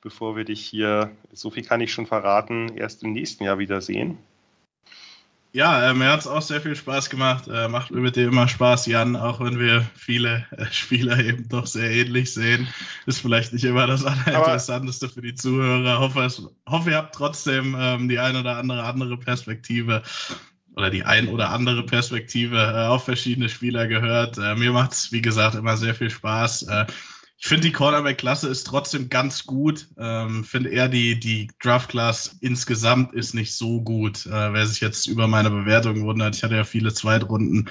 bevor wir dich hier, so viel kann ich schon verraten, erst im nächsten Jahr wiedersehen? Ja, äh, mir hat es auch sehr viel Spaß gemacht. Äh, macht mir mit dir immer Spaß, Jan, auch wenn wir viele äh, Spieler eben doch sehr ähnlich sehen. Ist vielleicht nicht immer das Allerinteressanteste für die Zuhörer. Hoffe, es, hoffe, ihr habt trotzdem ähm, die ein oder andere andere Perspektive oder die ein oder andere Perspektive äh, auf verschiedene Spieler gehört. Äh, mir macht es, wie gesagt, immer sehr viel Spaß. Ich finde, die Cornerback-Klasse ist trotzdem ganz gut. Ähm, finde eher, die, die Draft-Class insgesamt ist nicht so gut. Äh, wer sich jetzt über meine Bewertung wundert, ich hatte ja viele Zweitrunden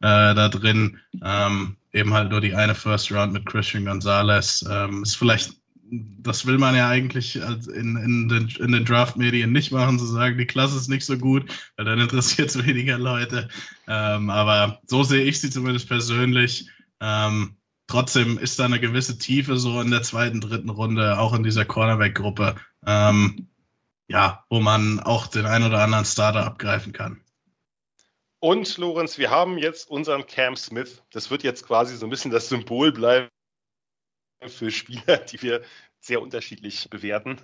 äh, da drin. Ähm, eben halt nur die eine First Round mit Christian Gonzalez. Ähm, ist vielleicht das will man ja eigentlich in, in den, in den Draft-Medien nicht machen, zu sagen, die Klasse ist nicht so gut, weil dann interessiert es weniger Leute. Ähm, aber so sehe ich sie zumindest persönlich. Ähm, trotzdem ist da eine gewisse Tiefe so in der zweiten, dritten Runde, auch in dieser Cornerback-Gruppe, ähm, ja, wo man auch den ein oder anderen Starter abgreifen kann. Und Lorenz, wir haben jetzt unseren Cam Smith. Das wird jetzt quasi so ein bisschen das Symbol bleiben für Spieler, die wir sehr unterschiedlich bewerten.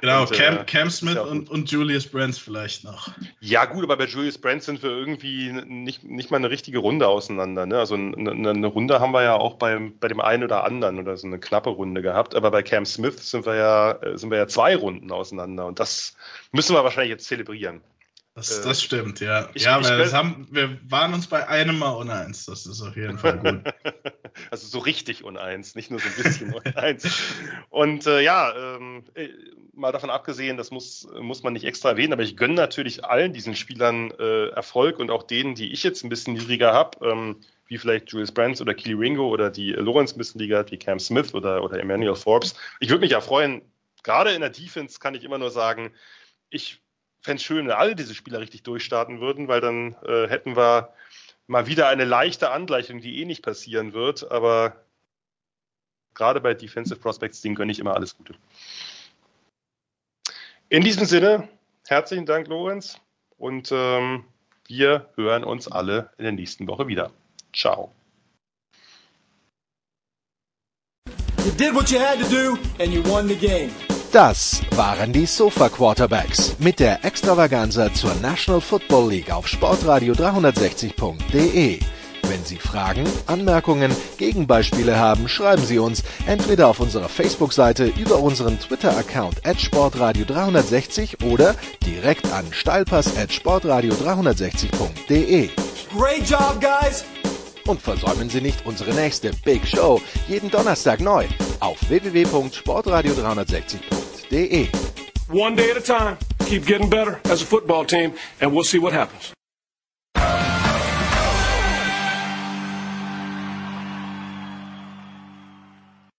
Genau, und, Cam, äh, Cam Smith und, und, Julius Brands vielleicht noch. Ja, gut, aber bei Julius Brands sind wir irgendwie nicht, nicht mal eine richtige Runde auseinander. Ne? Also eine, eine, Runde haben wir ja auch beim, bei dem einen oder anderen oder so eine knappe Runde gehabt. Aber bei Cam Smith sind wir ja, sind wir ja zwei Runden auseinander. Und das müssen wir wahrscheinlich jetzt zelebrieren. Das, das stimmt, ja. Ich, ja, ich, wir, haben, wir waren uns bei einem Mal uneins. Das ist auf jeden Fall gut. also so richtig uneins, nicht nur so ein bisschen uneins. Und äh, ja, ähm, äh, mal davon abgesehen, das muss, muss man nicht extra erwähnen, aber ich gönne natürlich allen diesen Spielern äh, Erfolg und auch denen, die ich jetzt ein bisschen niedriger habe, ähm, wie vielleicht Julius Brands oder Keely Ringo oder die Lawrence ein bisschen niedriger hat, wie Cam Smith oder, oder Emmanuel Forbes. Ich würde mich ja freuen, gerade in der Defense kann ich immer nur sagen, ich fände es schön, wenn alle diese Spieler richtig durchstarten würden, weil dann äh, hätten wir mal wieder eine leichte Angleichung, die eh nicht passieren wird. Aber gerade bei Defensive Prospects, denen gönne ich immer alles Gute. In diesem Sinne, herzlichen Dank, Lorenz. Und ähm, wir hören uns alle in der nächsten Woche wieder. Ciao. You did what you had to do and you won the game. Das waren die Sofa Quarterbacks mit der Extravaganza zur National Football League auf Sportradio 360.de. Wenn Sie Fragen, Anmerkungen, Gegenbeispiele haben, schreiben Sie uns entweder auf unserer Facebook-Seite über unseren Twitter-Account at Sportradio 360 oder direkt an steilpass at Sportradio 360.de. Great job, guys! Und versäumen Sie nicht unsere nächste Big Show jeden Donnerstag neu auf www.sportradio360.de. One day at a time. Keep getting better as a football team and we'll see what happens.